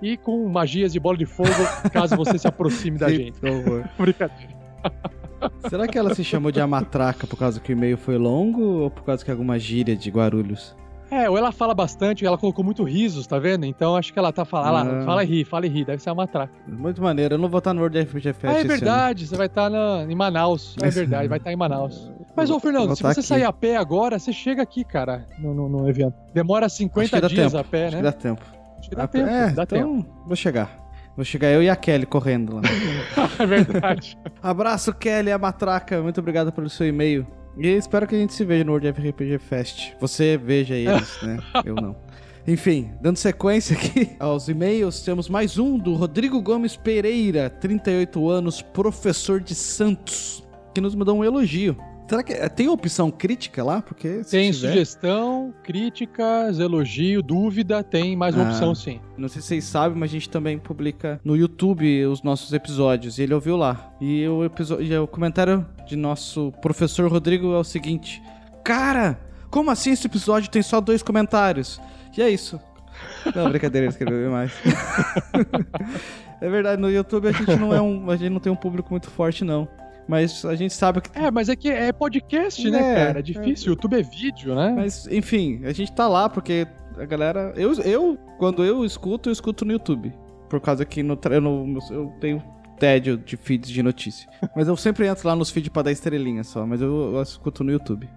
e com magias de bola de fogo, caso você se aproxime da gente. Que horror. Brincadeira. Será que ela se chamou de Amatraca por causa que o e-mail foi longo ou por causa que é alguma gíria de Guarulhos? É, ou ela fala bastante, ela colocou muito risos, tá vendo? Então acho que ela tá falando. Ah. fala e ri, fala e ri, deve ser uma matraca. Muito maneiro. Eu não vou estar no World RPG Fest Ah, é verdade, você vai estar na- em Manaus. É verdade, vai estar em Manaus. Mas, ô Fernando, se você aqui. sair a pé agora, você chega aqui, cara, no, no- no evento. Demora Acho 50 que dá dias tempo. a pé, Acho né? que dá tempo. Acho que dá tempo, é, dá então vou chegar. Vou chegar eu e a Kelly correndo lá. tempo. É verdade. Abraço, Kelly, a matraca. Muito obrigado pelo seu e-mail. E espero que a gente se veja no World RPG Fest. Você veja eles, né? Eu não. Enfim, dando sequência aqui aos e-mails, temos mais um do Rodrigo Gomes Pereira, 38 anos, professor de Santos, que nos mandou um elogio. Será que eh, tem opção crítica lá? Porque Tem tiver- sugestão, críticas, elogio, dúvida, tem mais uma Ah. opção sim. Não sei se vocês sabem, mas a gente também publica no YouTube os nossos episódios. E ele ouviu lá. E o, episódio, o comentário de nosso professor Rodrigo é o seguinte: Cara, como assim esse episódio tem só dois comentários? E é isso. Não, brincadeira, ele escreveu mais. é verdade, no YouTube a gente não é um. A gente não tem um público muito forte, não. Mas a gente sabe que. É, mas é que é podcast, É, né, cara? É difícil. YouTube é vídeo, né? Mas, enfim, a gente tá lá porque a galera. Eu, eu quando eu escuto, eu escuto no YouTube. Por causa que no, tra- no, eu tenho tédio de feeds de notícia. Mas eu sempre entro lá nos feeds pra dar estrelinha só, mas eu, eu escuto no YouTube.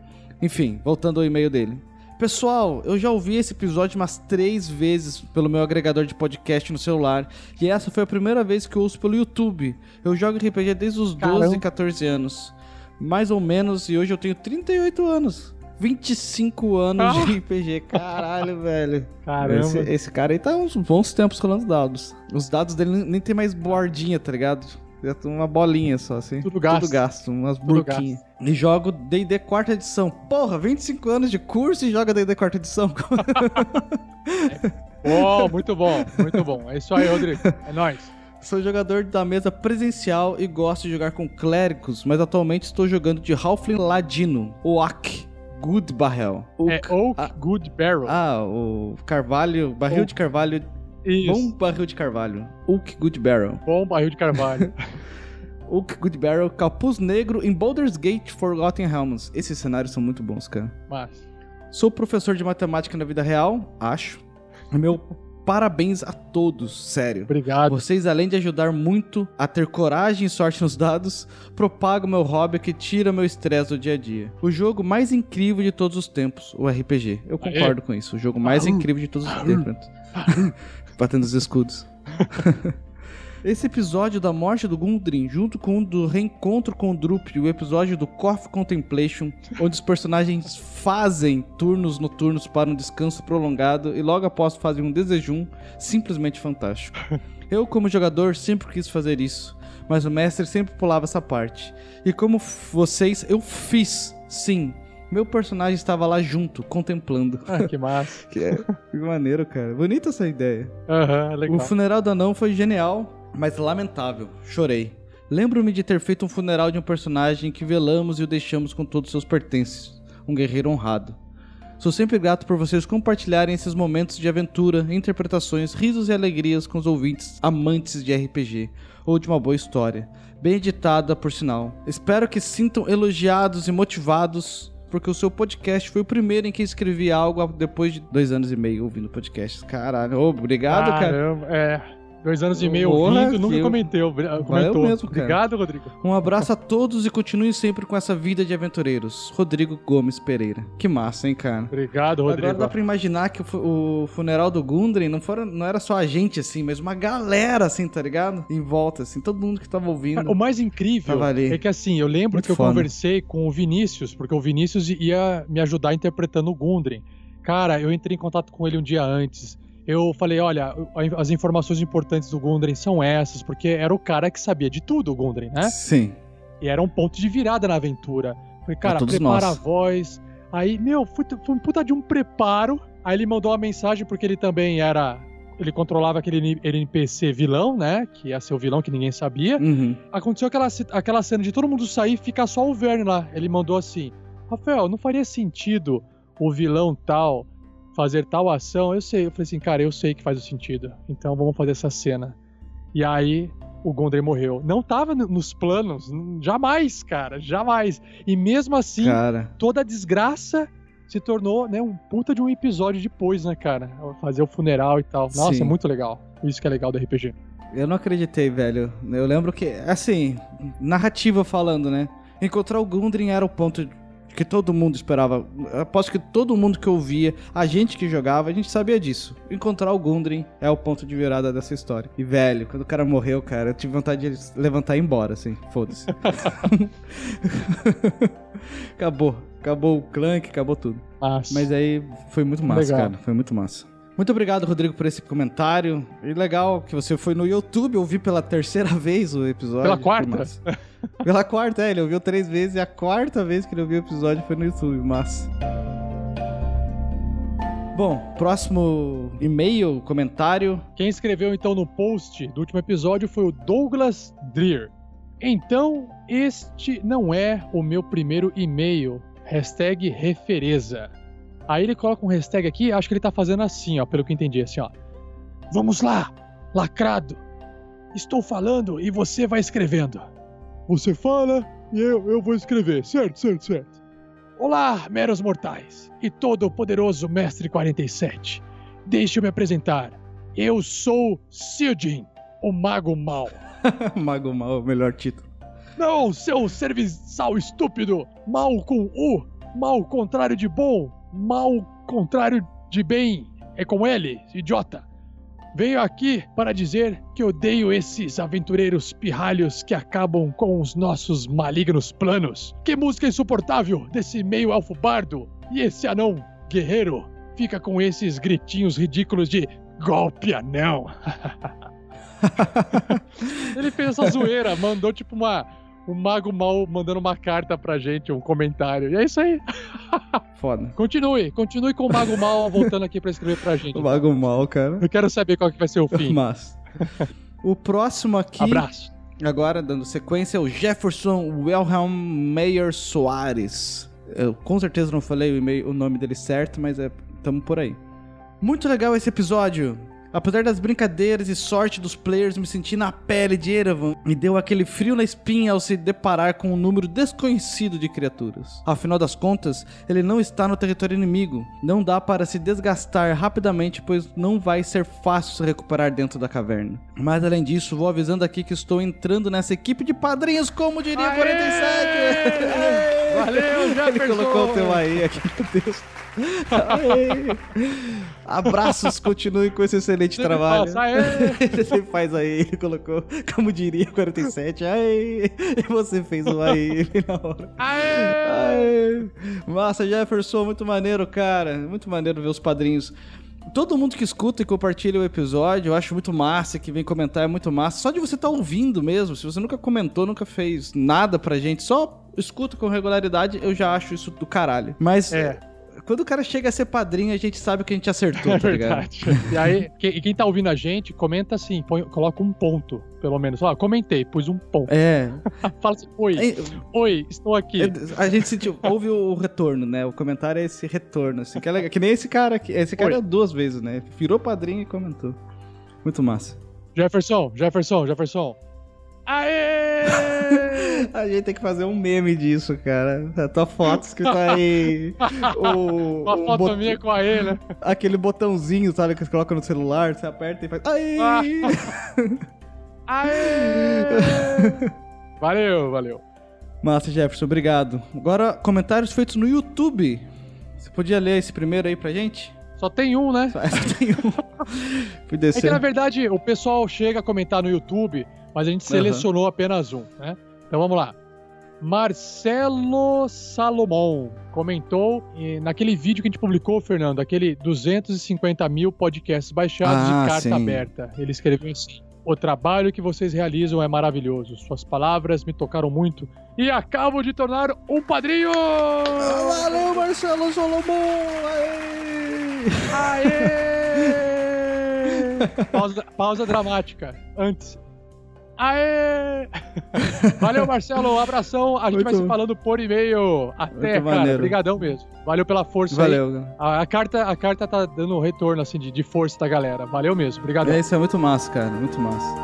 Enfim, voltando ao e-mail dele. Pessoal, eu já ouvi esse episódio umas três vezes pelo meu agregador de podcast no celular. E essa foi a primeira vez que eu ouço pelo YouTube. Eu jogo RPG desde os 12, Caramba. 14 anos. Mais ou menos, e hoje eu tenho 38 anos. 25 anos Ah. de RPG. Caralho, velho. Caramba. Esse, esse cara aí tá uns bons tempos rolando dados. Os dados dele nem, nem tem mais bordinha, tá ligado? Tem uma bolinha só, assim. Tudo gasto. Tudo gasto, umas burquinhas. E jogo D&D quarta edição. Porra, 25 anos de curso e joga D&D quarta edição. Oh, muito bom, muito bom. É isso aí, Rodrigo. É nóis. Sou jogador da mesa presencial e gosto de jogar com clérigos, mas atualmente estou jogando de Halfling Ladino, Oak Good Barrel. É Oak Ah. Good Barrel. Ah, o carvalho, barril Oak. de carvalho, Isso. bom barril de carvalho. Oak Good Barrel. Bom barril de carvalho. Oak Good Barrel, capuz negro em Baldur's Gate Forgotten Realms. Esses cenários são muito bons, cara. Mas. Sou professor de matemática na vida real, acho. Meu parabéns a todos, sério. Obrigado. Vocês, além de ajudar muito a ter coragem e sorte nos dados, propagam meu hobby que tira meu estresse do dia a dia. O jogo mais incrível de todos os tempos, o RPG. Eu concordo com isso. O jogo mais incrível de todos os tempos. Batendo os escudos. Esse episódio da morte do Gundren, junto com o do reencontro com o Drup o episódio do Coffee Contemplation, onde os personagens fazem turnos noturnos para um descanso prolongado e logo após fazem um desejum, simplesmente fantástico. Eu, como jogador, sempre quis fazer isso, mas o mestre sempre pulava essa parte. E como vocês, eu fiz, sim. Meu personagem estava lá junto, contemplando. Ah, que massa. Que, é, que maneiro, cara. Bonita essa ideia. Aham, legal. O funeral do anão foi genial, mas lamentável. Chorei. Lembro-me de ter feito um funeral de um personagem que velamos e o deixamos com todos os seus pertences. Um guerreiro honrado. Sou sempre grato por vocês compartilharem esses momentos de aventura, interpretações, risos e alegrias com os ouvintes amantes de RPG ou de uma boa história. Bem editada, por sinal. Espero que sintam elogiados e motivados, porque o seu podcast foi o primeiro em que escrevi algo depois de dois anos e meio ouvindo podcasts. Caralho, obrigado, cara. Caramba, é. Dois anos e meio Porra, ouvindo, nunca eu- comentei, comentou. mesmo. Obrigado, Rodrigo. Um abraço a todos e continue sempre com essa vida de aventureiros. Rodrigo Gomes Pereira. Que massa, hein, cara? Obrigado, Rodrigo. Agora dá pra imaginar que o fu- o funeral do Gundren não, fora, não era só a gente, assim, mas uma galera, assim, tá ligado? Em volta, assim, todo mundo que tava ouvindo. O mais incrível é que assim, eu lembro Muito que eu foda. conversei com o Vinícius, porque o Vinícius ia me ajudar interpretando o Gundren. Cara, eu entrei em contato com ele um dia antes. Eu falei, olha, as informações importantes do Gundren são essas, porque era o cara que sabia de tudo, o Gundren, né? Sim. E era um ponto de virada na aventura. Falei, cara, prepara nós. a voz. Aí, meu, foi, foi um puta de um preparo. Aí ele mandou uma mensagem porque ele também era. Ele controlava aquele NPC vilão, né? Que ia ser o vilão que ninguém sabia. Uhum. Aconteceu aquela, aquela cena de todo mundo sair e ficar só o Verne lá. Ele mandou assim: Rafael, não faria sentido o vilão tal fazer tal ação? Eu sei. Eu falei assim, cara, eu sei que faz o sentido. Então vamos fazer essa cena. E aí o Gondry morreu. Não tava no- nos planos, jamais, cara, jamais. E mesmo assim, Cara. toda a desgraça se tornou, né, um puta de um episódio depois, né, cara? Fazer o funeral e tal. Nossa, Sim. é muito legal. Isso que é legal do RPG. Eu não acreditei, velho. Eu lembro que, assim, narrativa falando, né? Encontrar o Gundren era o ponto que todo mundo esperava. Aposto que todo mundo que ouvia, a gente que jogava, a gente sabia disso. Encontrar o Gundren é o ponto de virada dessa história. E, velho, quando o cara morreu, cara, eu tive vontade de levantar e ir embora, assim. Foda-se. acabou. Acabou o Clank, acabou tudo. Mas, Mas aí foi muito massa, Legal. cara. Foi muito massa. Muito obrigado, Rodrigo, por esse comentário. E legal que você foi no YouTube ouvir pela terceira vez o episódio. Pela quarta? massa. pela quarta, é. Ele ouviu três vezes e a quarta vez que ele ouviu o episódio foi no YouTube. Massa. Bom, próximo e-mail, comentário. Quem escreveu então no post do último episódio foi o Douglas Dreer. Então, este não é o meu primeiro e-mail. Hashtag refereza. Aí ele coloca um hashtag aqui, acho que ele tá fazendo assim, ó, pelo que eu entendi, assim, ó. Vamos lá, lacrado. Estou falando e você vai escrevendo. Você fala e eu, eu vou escrever, certo, certo, certo. Olá, meros mortais e todo o poderoso Mestre 47. Deixe-me me apresentar. Eu sou Sildin, o Mago Mal. Mago Mal, o melhor título. Não, seu serviçal estúpido! Mal com U, mal contrário de bom, mal contrário de bem. É com L, idiota. Venho aqui para dizer que odeio esses aventureiros pirralhos que acabam com os nossos malignos planos. Que música insuportável desse meio elfo bardo! E esse anão guerreiro fica com esses gritinhos ridículos de golpe anão. Ele fez essa zoeira, mandou tipo uma. Um mago mal mandando uma carta pra gente, um comentário. E é isso aí. Foda. Continue, continue com o mago mal voltando aqui pra escrever pra gente. O Mago Mal, cara. Eu quero saber qual que vai ser o fim. Massa. O próximo aqui. Abraço. Agora, dando sequência, é o Jefferson Wilhelm Meyer Soares. Eu com certeza não falei o, o nome dele certo, mas é, tamo por aí. Muito legal esse episódio. Apesar das brincadeiras e sorte dos players, me senti na pele de Erevan. Me deu aquele frio na espinha ao se deparar com um número desconhecido de criaturas. Afinal das contas, ele não está no território inimigo. Não dá para se desgastar rapidamente, pois não vai ser fácil se recuperar dentro da caverna. Mas além disso, vou avisando aqui que estou entrando nessa equipe de padrinhos, como diria 47. Valeu, Ele Jefferson! colocou o teu aí aqui, meu Deus. Aê. Abraços, continue com esse excelente Sempre trabalho. aê. Ele sempre faz aí, ele colocou, como diria 47, aí, e você fez o aí na hora. Aê. Massa, Jefferson, muito maneiro, cara. Muito maneiro ver os padrinhos. Todo mundo que escuta e compartilha o episódio, eu acho muito massa, que vem comentar é muito massa. Só de você estar ouvindo mesmo, se você nunca comentou, nunca fez nada pra gente, só escuta com regularidade, eu já acho isso do caralho. Mas É. quando o cara chega a ser padrinho, a gente sabe que a gente acertou, É tá ligado? E aí, que- e quem tá ouvindo a gente, comenta assim, põe- coloca um ponto, pelo menos. Ó, comentei, pus um ponto. É. Fala assim, oi, É, oi, estou aqui. A gente sentiu, ouve o retorno, né? O comentário é esse retorno, assim, que é legal. Que nem esse cara aqui. Esse cara Oi. duas vezes, né? Virou padrinho e comentou. Muito massa. Jefferson, Jefferson, Jefferson. Aê! A gente tem que fazer um meme disso, cara. A tua foto escrita aí. O, Uma foto bot- minha com a E, né? Aquele botãozinho, sabe, que você coloca no celular, você aperta e faz. Aí! Ah. Aê! Valeu, valeu. Massa, Jefferson, obrigado. Agora, comentários feitos no YouTube. Você podia ler esse primeiro aí pra gente? Só tem um, né? Só essa tem um. Fui É que na verdade o pessoal chega a comentar no YouTube, mas a gente selecionou apenas um, né? Então vamos lá. Marcelo Salomão comentou naquele vídeo que a gente publicou, Fernando, aquele 250 mil podcasts baixados Ah, de carta sim. aberta. Ele escreveu assim: O trabalho que vocês realizam é maravilhoso. Suas palavras me tocaram muito e acabo de tornar um padrinho! Valeu, Marcelo Solomon! Aê! Aê! pausa, pausa dramática. Antes. Aê! Valeu, Marcelo. Um abração. A gente vai Muito- se falando por e-mail. Até, Muito cara. maneiro. Obrigadão mesmo. Valeu pela força. Valeu. A, a carta, a carta tá dando um retorno assim de, de força da galera. Valeu mesmo. Obrigadão. É, isso é muito massa, cara. Muito massa.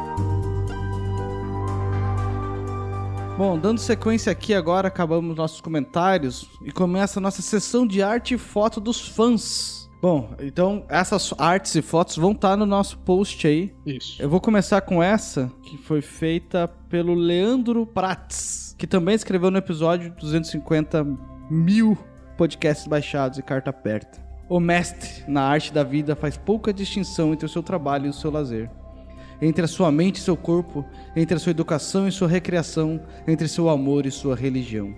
Bom, dando sequência aqui agora, acabamos nossos comentários e começa a nossa sessão de arte e foto dos fãs. Bom, então essas artes e fotos vão estar no nosso post aí. Isso. Eu vou começar com essa, que foi feita pelo Leandro Prats, que também escreveu no episódio 250 mil podcasts baixados e carta aperta. O mestre na arte da vida faz pouca distinção entre o seu trabalho e o seu lazer. Entre a sua mente e seu corpo, entre a sua educação e sua recreação, entre seu amor e sua religião.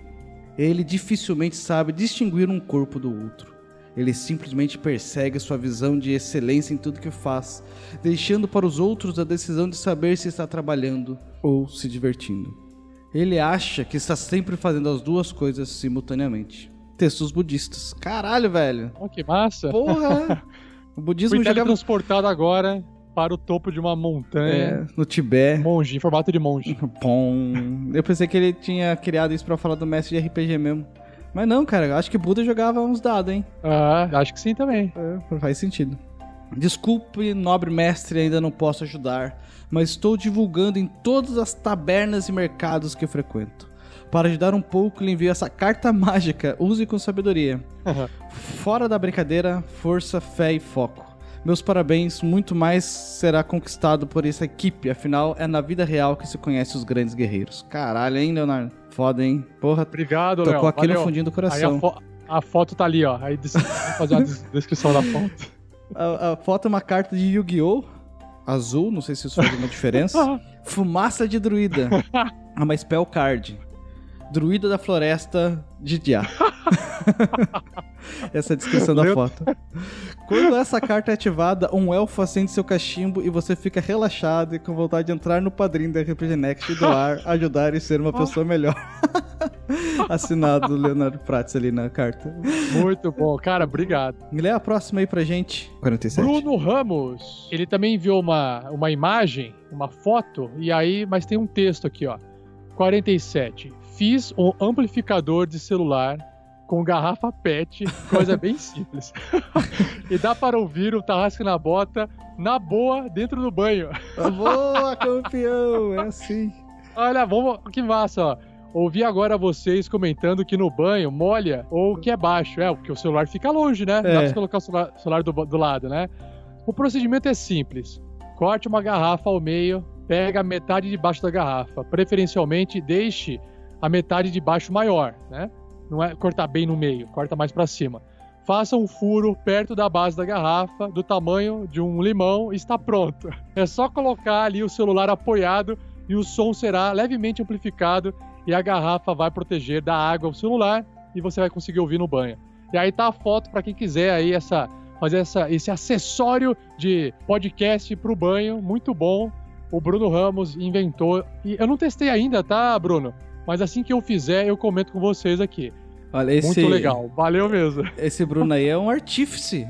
Ele dificilmente sabe distinguir um corpo do outro. Ele simplesmente persegue sua visão de excelência em tudo que faz, deixando para os outros a decisão de saber se está trabalhando ou se divertindo. Ele acha que está sempre fazendo as duas coisas simultaneamente. Textos budistas. Caralho, velho. Oh, que massa. Porra! O budismo Fui jogava teletransportado agora para o topo de uma montanha. é, no Tibete. Monge, em formato de monge. Pom. Eu pensei que ele tinha criado isso pra falar do mestre de RPG mesmo. Mas não, cara, acho que Buda jogava uns dados, hein? Ah, acho que sim também. É, faz sentido. Desculpe, nobre mestre, ainda não posso ajudar, mas estou divulgando em todas as tabernas e mercados que frequento. Para ajudar um pouco, lhe envio essa carta mágica. Use com sabedoria. Fora da brincadeira, força, fé e foco. Meus parabéns, muito mais será conquistado por essa equipe, afinal é na vida real que se conhece os grandes guerreiros. Caralho, hein, Leonardo? Foda, hein? Porra, Obrigado, Léo. tocou Valeu. fundinho do Aí coração. a, fo- a foto tá ali, ó. Aí fazer a des- descrição da foto. A, a foto é uma carta de Yu-Gi-Oh! Azul, não sei se isso faz alguma diferença. Fumaça de druida. É uma spell card. Druida da floresta de Dia. essa é a descrição da Leu- foto. Quando essa carta é ativada, um elfo acende seu cachimbo e você fica relaxado e com vontade de entrar no padrinho da RPG Next e doar, ajudar e ser uma pessoa melhor. Assinado Leonardo Prates ali na carta. Muito bom. Cara, obrigado. Lê a próxima aí pra gente. 47. Bruno Ramos. Ele também enviou uma, uma imagem, uma foto, e aí, mas tem um texto aqui, ó. 47. Fiz um amplificador de celular com garrafa PET, coisa bem simples. e dá para ouvir o Tarrasque na Bota na boa dentro do banho. Boa, campeão! É assim. Olha, vamos, que massa, ó. Ouvi agora vocês comentando que no banho molha ou que é baixo. É, porque o celular fica longe, né? Não dá É. pra você colocar o celular, celular do, do lado, né? O procedimento é simples. Corte uma garrafa ao meio, pega a metade de baixo da garrafa. Preferencialmente, deixe a metade de baixo maior, né? Não é cortar bem no meio, corta mais pra cima. Faça um furo perto da base da garrafa, do tamanho de um limão, e está pronto. É só colocar ali o celular apoiado e o som será levemente amplificado e a garrafa vai proteger da água o celular e você vai conseguir ouvir no banho. E aí tá a foto para quem quiser aí essa fazer essa, esse acessório de podcast pro banho, muito bom. O Bruno Ramos inventou e eu não testei ainda, tá, Bruno? Mas assim que eu fizer, eu comento com vocês aqui. Olha, esse, Muito legal, valeu mesmo. Esse Bruno aí é um artífice.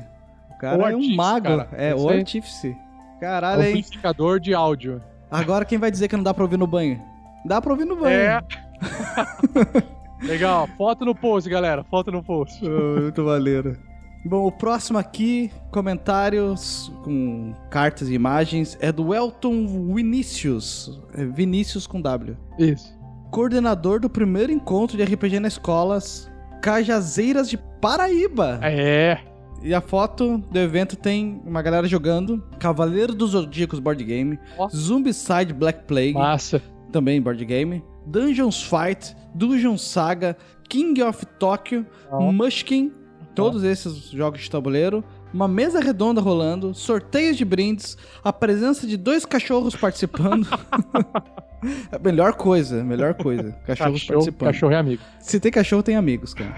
O cara O é um artífice, mago. cara. É, o aí. artífice. Caralho, hein? Amplificador de áudio. Agora quem vai dizer que não dá pra ouvir no banho? Dá pra ouvir no banho. É. Legal, foto no post, galera. Foto no post. Oh, Muito maneiro. Bom, o próximo aqui, comentários com cartas e imagens, é do Elton Vinicius. É Vinícius com W. Isso. Coordenador do primeiro encontro de RPG nas escolas Cajazeiras de Paraíba. É. E a foto do evento tem uma galera jogando Cavaleiro dos Zodíacos Board Game, Ó. Zombicide Black Plague, Massa. também board game, Dungeons Fight, Dungeon Saga, King of Tokyo. Mushkin, todos esses jogos de tabuleiro, uma mesa redonda rolando, sorteios de brindes, a presença de dois cachorros participando. A melhor coisa, melhor coisa. Cachorros Cachorro, participando. cachorro é amigo. Se tem cachorro, tem amigos, cara.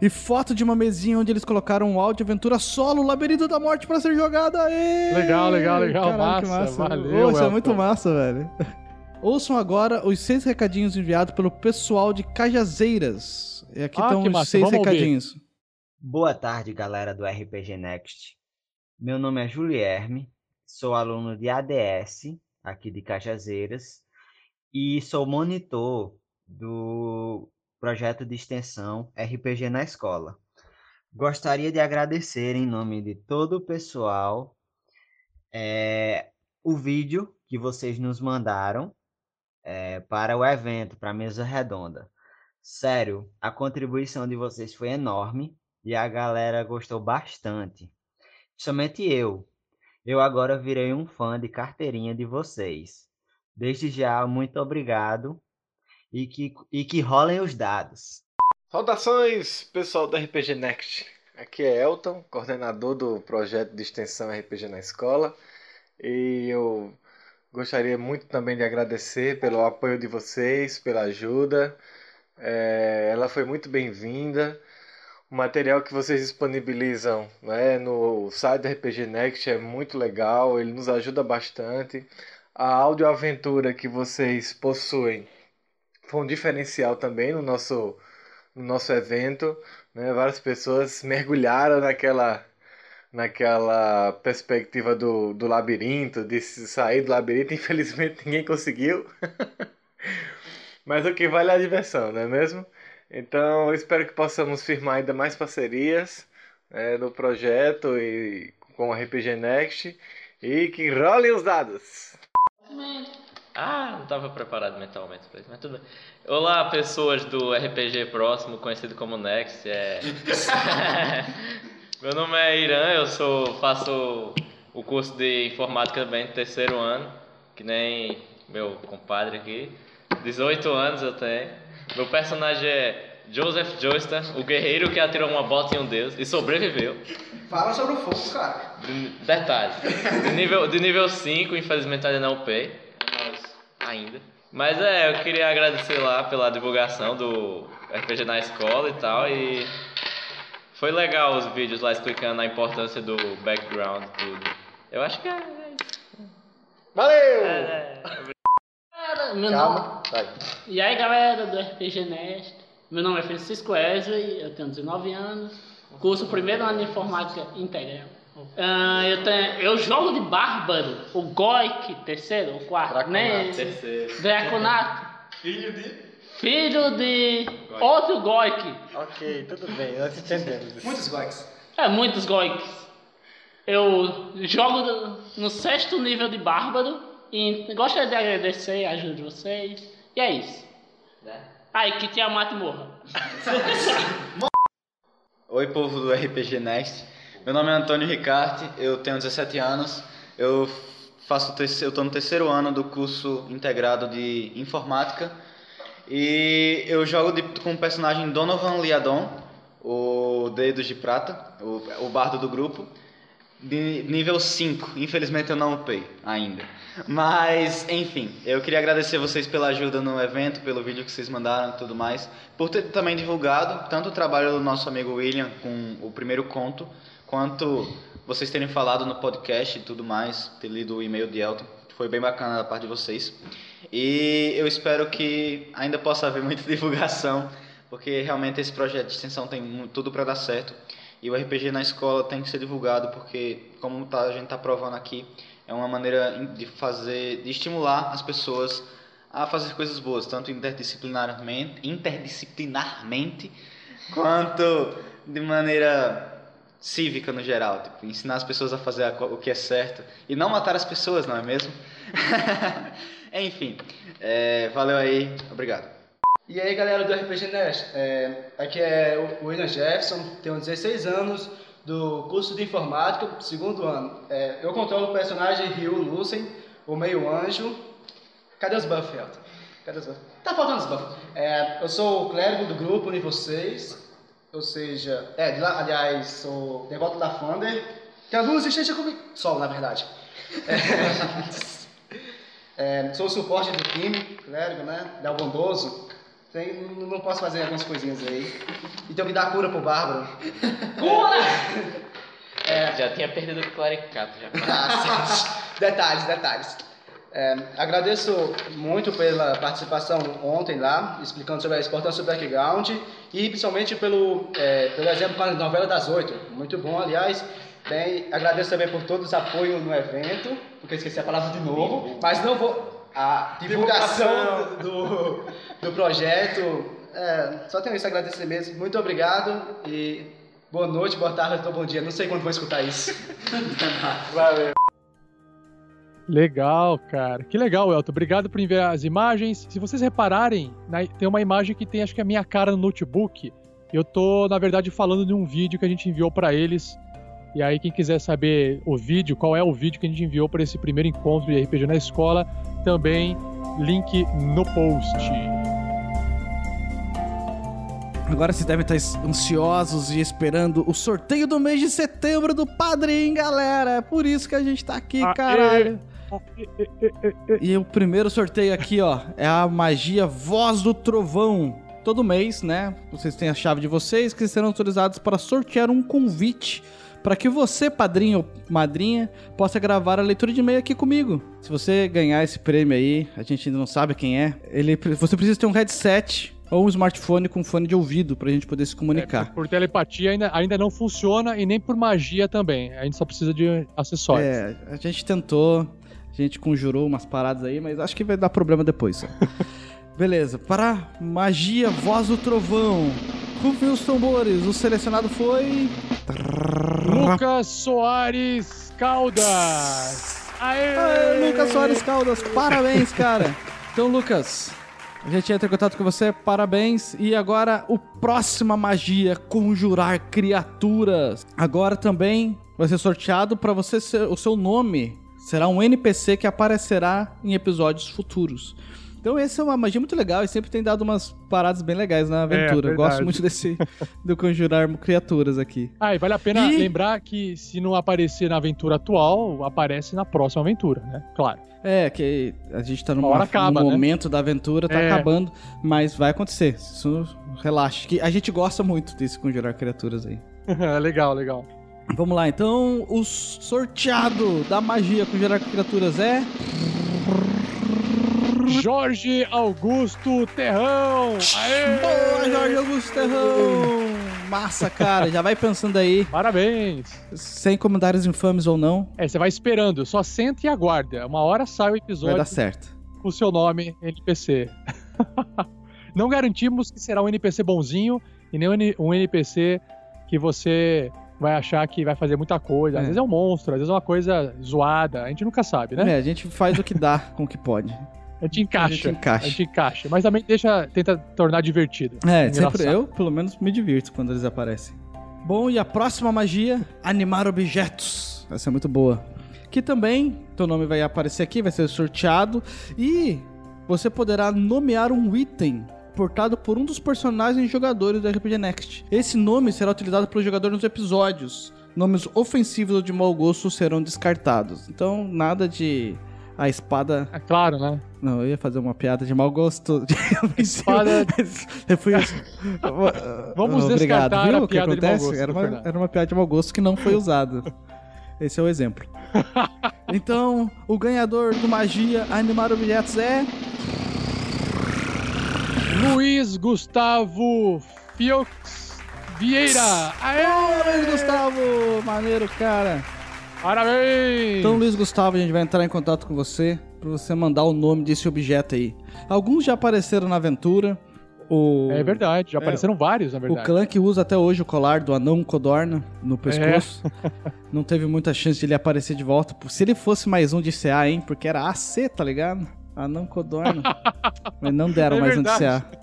e foto de uma mesinha onde eles colocaram um áudio aventura solo, Labirinto da Morte pra ser jogada. Aê! Legal, legal, legal. Caralho, que Massa, valeu, isso é muito massa, velho. Ouçam agora os seis recadinhos enviados pelo pessoal de Cajazeiras. E aqui Ah, estão os massa, seis vamos ouvir. Boa tarde, galera do RPG Next. Meu nome é Julierme, sou aluno de ADS, aqui de Cajazeiras, e sou monitor do projeto de extensão RPG na Escola. Gostaria de agradecer, em nome de todo o pessoal, eh, o vídeo que vocês nos mandaram eh, para o evento, para a mesa redonda. Sério, a contribuição de vocês foi enorme e a galera gostou bastante. Somente eu. Eu agora virei um fã de carteirinha de vocês. Desde já, muito obrigado e que, e que rolem os dados. Saudações, pessoal do RPG Next. Aqui é Elton, coordenador do projeto de extensão RPG na escola. E eu gostaria muito também de agradecer pelo apoio de vocês, pela ajuda. É, ela foi muito bem-vinda. O material que vocês disponibilizam né, no site do RPG Next é muito legal, ele nos ajuda bastante. A audioaventura que vocês possuem foi um diferencial também no nosso, no nosso evento. Né? Várias pessoas mergulharam naquela, naquela perspectiva do, do labirinto, de sair do labirinto. Infelizmente ninguém conseguiu. Mas o que vale é a diversão, não é mesmo? Então eu espero que possamos firmar ainda mais parcerias no projeto e com a RPG Next e que rolem os dados. Ah, não estava preparado mentalmente para isso, mas tudo bem. Olá, pessoas do RPG Próximo, conhecido como Next. É... Meu nome é Irã, eu sou, faço o curso de informática também no terceiro ano, que nem meu compadre aqui. 18 anos eu tenho. Meu personagem é Joseph Joestar, o guerreiro que atirou uma bota em um deus e sobreviveu. Fala sobre o fogo, cara. De, detalhe. De nível, de nível 5, infelizmente ainda não upei. Mas ainda. Mas é, eu queria agradecer lá pela divulgação do RPG na escola e tal. E foi legal os vídeos lá explicando a importância do background tudo. Eu acho que é, é isso. Valeu! É, Cara, meu Calma, nome... vai. E aí, galera do RPG Nest. Meu nome é Francisco Wesley, eu tenho 19 anos. Curso primeiro ano de informática integral. Ah, eu, tenho, eu jogo de bárbaro, o Goik, terceiro ou quarto, né? terceiro. Draconato. Filho de. Filho de outro Goik. Ok, tudo bem, nós entendemos. Muitos Goiks. É, muitos Goiks. Eu jogo no sexto nível de bárbaro e gostaria de agradecer a ajuda de vocês. E é isso. Ai, que Tiamat morra. Oi, povo do RPG Next. Meu nome é Antônio Ricarte, eu tenho 17 anos. Eu faço o terceiro, eu tô no terceiro ano do curso integrado de informática e eu jogo de- com o personagem Donovan Liadon, o Dedos de Prata, o, o bardo do grupo, de nível 5. Infelizmente eu não upei ainda. Mas, enfim, eu queria agradecer vocês pela ajuda no evento, pelo vídeo que vocês mandaram e tudo mais, por ter também divulgado tanto o trabalho do nosso amigo William com o primeiro conto, quanto vocês terem falado no podcast e tudo mais, ter lido o e-mail de Elton. Foi bem bacana da parte de vocês. E eu espero que ainda possa haver muita divulgação, porque realmente esse projeto de extensão tem tudo para dar certo. E o RPG na escola tem que ser divulgado, porque, como tá- a gente está provando aqui, é uma maneira de fazer, de estimular as pessoas a fazer coisas boas, tanto interdisciplinarmente, interdisciplinarmente quanto de maneira cívica no geral, tipo, ensinar as pessoas a fazer a o que é certo e não matar as pessoas, não é mesmo? Enfim, é, valeu aí, obrigado. E aí galera do RPG Nest, é, aqui é o William Jefferson, tenho 16 anos, do curso de informática, segundo ano. É, eu controlo o personagem Ryu Lucen, o meio anjo. Cadê os buffs, Elton? Cadê os buffs? Tá faltando os buffs. É, eu sou o clérigo do grupo nível 6, ou seja, é, de lá, aliás, sou devoto da Thunder. Tem alguns existência comigo. Sol, na verdade. É, sou o suporte do time, clérigo, né? Del bondoso. Tem, não não posso fazer algumas coisinhas aí. E tenho que dar cura pro Bárbaro. Cura! É. Já tinha perdido o claricato já. Ah, sim. detalhes, detalhes. É, agradeço muito pela participação ontem lá, explicando sobre a importância do background e principalmente pelo, é, pelo exemplo com a novela das oito. Muito bom, aliás. Tem, agradeço também por todos os apoios no evento, porque eu esqueci a palavra de novo, mas não vou. A divulgação do, do projeto. É, só tenho isso a agradecer mesmo. Muito obrigado e boa noite, boa tarde ou bom dia. Não sei quando vou escutar isso. Valeu. Legal, cara. Que legal, Elton. Obrigado por enviar as imagens. Se vocês repararem, tem uma imagem que tem acho que a minha cara no notebook. Eu tô, na verdade, falando de um vídeo que a gente enviou pra eles. E aí, quem quiser saber o vídeo, qual é o vídeo que a gente enviou para esse primeiro encontro de RPG na escola, também link no post. Agora vocês devem estar ansiosos e esperando o sorteio do mês de setembro do Padrim, galera. É por isso que a gente tá aqui, caralho. E o primeiro sorteio aqui, ó, é a magia Voz do Trovão. Todo mês, né? Vocês têm a chave de vocês que serão autorizados para sortear um convite para que você, padrinho ou madrinha, possa gravar a leitura de e-mail aqui comigo. Se você ganhar esse prêmio aí, a gente ainda não sabe quem é, ele, você precisa ter um headset ou um smartphone com fone de ouvido pra gente poder se comunicar. Por telepatia ainda, ainda não funciona e nem por magia também. A gente só precisa de acessórios. É, a gente tentou, a gente conjurou umas paradas aí, mas acho que vai dar problema depois. Beleza, para magia, voz do trovão. Rufem os tambores, o selecionado foi. Lucas Soares Caldas. Aê! Aê, Lucas Soares Caldas, parabéns, cara. Então, Lucas, a gente entra em contato com você, parabéns. E agora, o próxima magia, conjurar criaturas. Agora também vai ser sorteado para você ser, o seu nome será um NPC que aparecerá em episódios futuros. Então essa é uma magia muito legal e sempre tem dado umas paradas bem legais na aventura. É, Eu Gosto muito desse do conjurar criaturas aqui. Ah, e vale a pena E- lembrar que se não aparecer na aventura atual, aparece na próxima aventura, né? Claro. É, que a gente tá numa, acaba, num né? momento da aventura, tá É. acabando, mas vai acontecer. Isso relaxa. Que a gente gosta muito desse conjurar criaturas aí. legal, legal. Vamos lá, então o sorteado da magia conjurar criaturas é. Jorge Augusto Terrão. Aê! Boa, Jorge Augusto Terrão! Massa, cara. Já vai pensando aí. Parabéns. Sem comentários infames ou não, É, você vai esperando, só senta e aguarda. Uma hora sai o episódio vai dar certo. com o seu nome NPC. Não garantimos que será um NPC bonzinho e nem um NPC que você vai achar que vai fazer muita coisa. Às É. vezes é um monstro, às vezes é uma coisa zoada. A gente nunca sabe, né? É, a gente faz o que dá com o que pode. A gente encaixa. A gente encaixa. A gente encaixa. Mas também deixa, tenta tornar divertido. É, Engraçado. sempre eu, pelo menos, me divirto quando eles aparecem. Bom, e a próxima magia, animar objetos. Essa é muito boa. Que também, teu nome vai aparecer aqui, vai ser sorteado. E você poderá nomear um item portado por um dos personagens jogadores do RPG Next. Esse nome será utilizado pelo jogador nos episódios. Nomes ofensivos ou de mau gosto serão descartados. Então, nada de a espada. É claro, né? Não, eu ia fazer uma piada de mau gosto. Espada- Eu fui. Vamos Obrigado, descartar viu a o que piada de mau acontece? gosto, Era uma, era uma piada de mau gosto que não foi usada. Esse é o exemplo. Então, o ganhador do Magia Animar Objetos é. Luiz Gustavo Fiox Vieira. Aê! Luiz Gustavo! Maneiro, cara. Parabéns! Então, Luiz Gustavo, a gente vai entrar em contato com você pra você mandar o nome desse objeto aí. Alguns já apareceram na aventura. O... É verdade, já É, apareceram vários, na O verdade. clã que usa até hoje o colar do anão codorna no pescoço. É. Não teve muita chance de ele aparecer de volta. Se ele fosse mais um de CA, hein? Porque era AC, tá ligado? Anão codorna. Mas não deram É mais um verdade. de CA.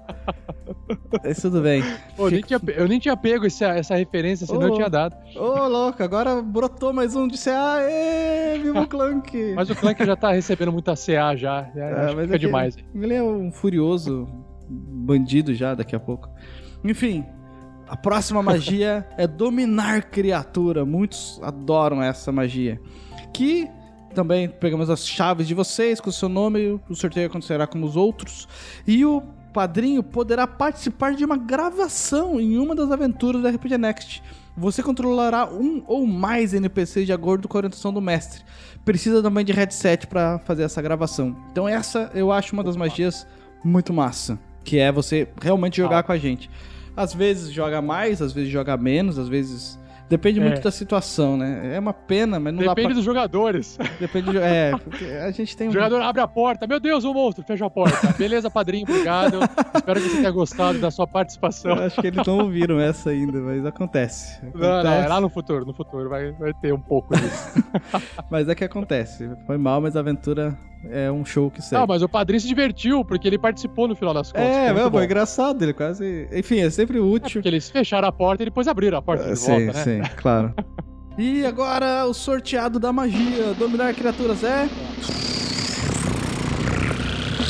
Mas tudo bem. Pô, eu, nem tinha, eu nem tinha pego essa, essa referência, senão eu Ô. tinha dado. Ô, louco, agora brotou mais um de CA. Ê, viva o Clank! Mas o Clank já tá recebendo muita CA já. É, mas fica é que demais. Ele é um furioso bandido já daqui a pouco. Enfim, a próxima magia é dominar criatura. Muitos adoram essa magia. Que também pegamos as chaves de vocês com o seu nome, o sorteio acontecerá como os outros. E o padrinho poderá participar de uma gravação em uma das aventuras da RPG Next. Você controlará um ou mais NPCs de acordo com a orientação do mestre. Precisa também de headset para fazer essa gravação. Então essa eu acho uma das magias muito massa, que é você realmente jogar com a gente. Às vezes joga mais, às vezes joga menos, às vezes depende É. muito da situação, né? É uma pena, mas não dá Depende pra... dos jogadores. Depende do... É, porque a gente tem O um... jogador abre a porta. Meu Deus, o monstro, fecha a porta. Beleza, padrinho, obrigado. Espero que você tenha gostado da sua participação. Eu acho que eles não ouviram essa ainda, mas acontece. Não, não, é Acontece. lá no futuro, no futuro vai, vai ter um pouco disso. Mas é que acontece. Foi mal, mas a aventura é um show que segue. Não, mas o padrinho se divertiu, porque ele participou no final das contas. É, meu, engraçado, ele quase. Enfim, é sempre útil. Porque eles fecharam a porta e depois abriram a porta de Ah, sim, volta, né? sim, claro. E agora o sorteado da magia, dominar criaturas é.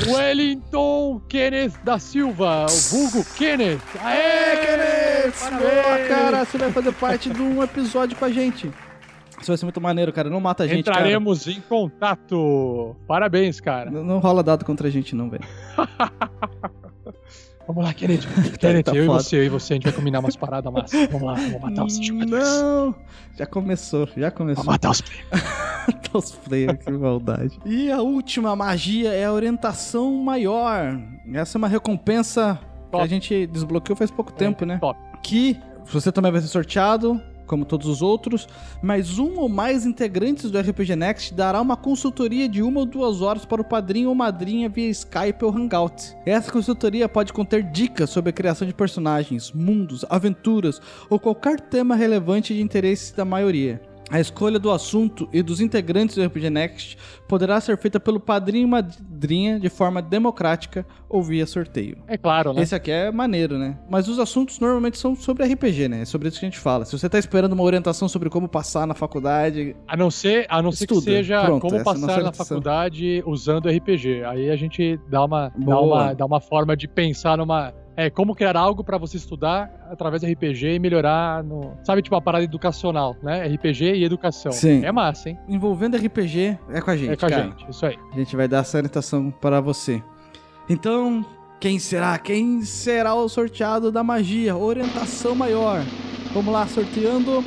Wellington Kenneth da Silva, o vulgo Kenneth. Aê, Kenneth! Parabéns! Boa, cara, você vai fazer parte de um episódio com a gente. Isso vai ser muito maneiro, cara. Não mata a gente, cara. Entraremos em contato. Parabéns, cara. Não, não rola dado contra a gente, não, velho. Vamos lá, Kenneth. Kenneth, tá eu foda. e você, eu e você, a gente vai combinar umas paradas massas. Vamos lá, vamos matar os jogadores. Não! Já começou, já começou. Vamos matar os players. matar os players, que maldade. E a última magia é a orientação maior. Essa é uma recompensa que a gente desbloqueou faz pouco tempo, né? Que você também vai ser sorteado, como todos os outros, mas um ou mais integrantes do RPG Next dará uma consultoria de uma ou duas horas para o padrinho ou madrinha via Skype ou Hangout. Essa consultoria pode conter dicas sobre a criação de personagens, mundos, aventuras ou qualquer tema relevante de interesse da maioria. A escolha do assunto e dos integrantes do RPG Next poderá ser feita pelo padrinho e madrinha de forma democrática ou via sorteio. É claro, né? Esse aqui é maneiro, né? Mas os assuntos normalmente são sobre RPG, né? É sobre isso que a gente fala. Se você tá esperando uma orientação sobre como passar na faculdade. A não ser, a não ser que seja Pronto, como é passar na orientação. faculdade usando RPG. Aí a gente dá uma, dá uma, dá uma forma de pensar numa. É, como criar algo pra você estudar através do RPG e melhorar no. Sabe, tipo, uma parada educacional, né? RPG e educação. Sim. É massa, hein? Envolvendo RPG é com a gente. É com a cara. gente, isso aí. A gente vai dar essa orientação para você. Então, quem será? Quem será o sorteado da magia? Orientação maior. Vamos lá, sorteando.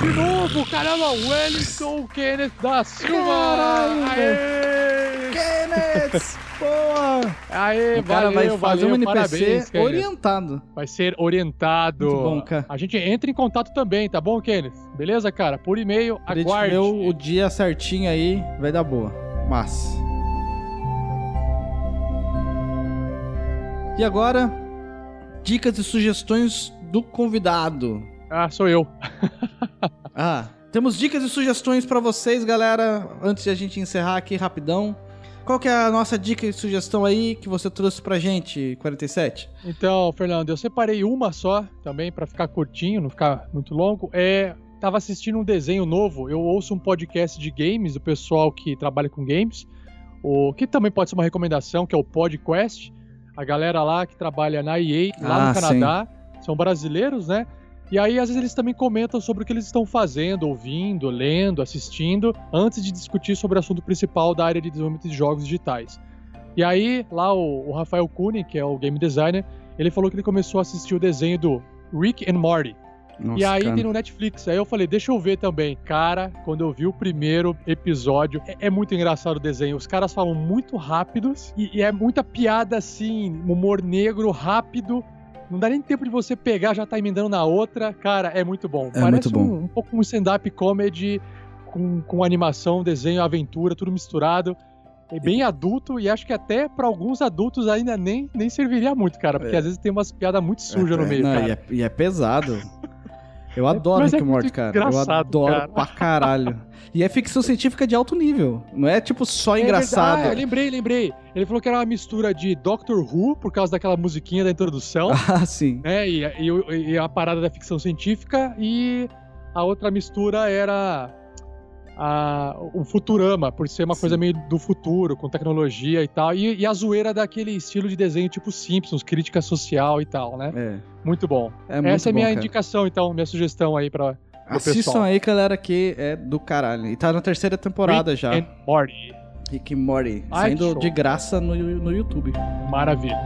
De novo, caramba, Wellington Kenneth da Silva! Caralho, Aê! Kenneth! Boa! Aê, O cara valeu, vai fazer valeu, um NPC parabéns, orientado. Vai ser orientado. Muito bom, cara. A gente entra em contato também, tá bom, Kenneth? Beleza, cara? Por e-mail, A gente aguarde. vê o, dia certinho aí, vai dar boa. Massa. E agora, dicas e sugestões do convidado. Ah, sou eu. Ah, temos dicas e sugestões pra vocês, galera. Antes de a gente encerrar aqui rapidão. Qual que é a nossa dica e sugestão aí que você trouxe pra gente, 47? Então, Fernando, eu separei uma só também pra ficar curtinho, não ficar muito longo. É, tava assistindo um desenho novo. Eu ouço um podcast de games do pessoal que trabalha com games, o que também pode ser uma recomendação, que é o PodQuest. A galera lá que trabalha na EA, lá Ah, no Canadá, são brasileiros, né? E aí, às vezes, eles também comentam sobre o que eles estão fazendo, ouvindo, lendo, assistindo, antes de discutir sobre o assunto principal da área de desenvolvimento de jogos digitais. E aí, lá o, o Rafael Kunin, que é o game designer, ele falou que ele começou a assistir o desenho do Rick and Morty. Nossa, e aí cara. tem no Netflix. Aí eu falei, deixa eu ver também. Cara, quando eu vi o primeiro episódio, é, é muito engraçado o desenho. Os caras falam muito rápidos e, e é muita piada assim, humor negro rápido. Não dá nem tempo de você pegar, já tá emendando na outra. Cara, é muito bom. É Parece muito bom. Um, um pouco um stand-up comedy com, com animação, desenho, aventura, tudo misturado. É bem adulto e acho que até pra alguns adultos ainda nem, nem serviria muito, cara. Porque É. às vezes tem umas piadas muito sujas no É, meio, não, cara. E é, e é pesado. Eu adoro mas é Rick and Morty, cara. Eu adoro cara. pra caralho. E é ficção científica de alto nível. Não é tipo só É engraçado. verdade. Ah, lembrei, lembrei. Ele falou que era uma mistura de Doctor Who, por causa daquela musiquinha da introdução. Ah, sim. né? E, e- e a parada da ficção científica. E a outra mistura era a, o Futurama, por ser uma coisa meio do futuro, com tecnologia e tal. E, e a zoeira daquele estilo de desenho tipo Simpsons, crítica social e tal, né? É. Muito bom. É muito Essa é bom, minha cara. indicação, então, minha sugestão aí pra. pro Assistam pessoal. aí, galera, que é do caralho. E tá na terceira temporada Rick já. and Morty. Rick and Morty. Ai, saindo show. de graça no, no YouTube. Maravilha.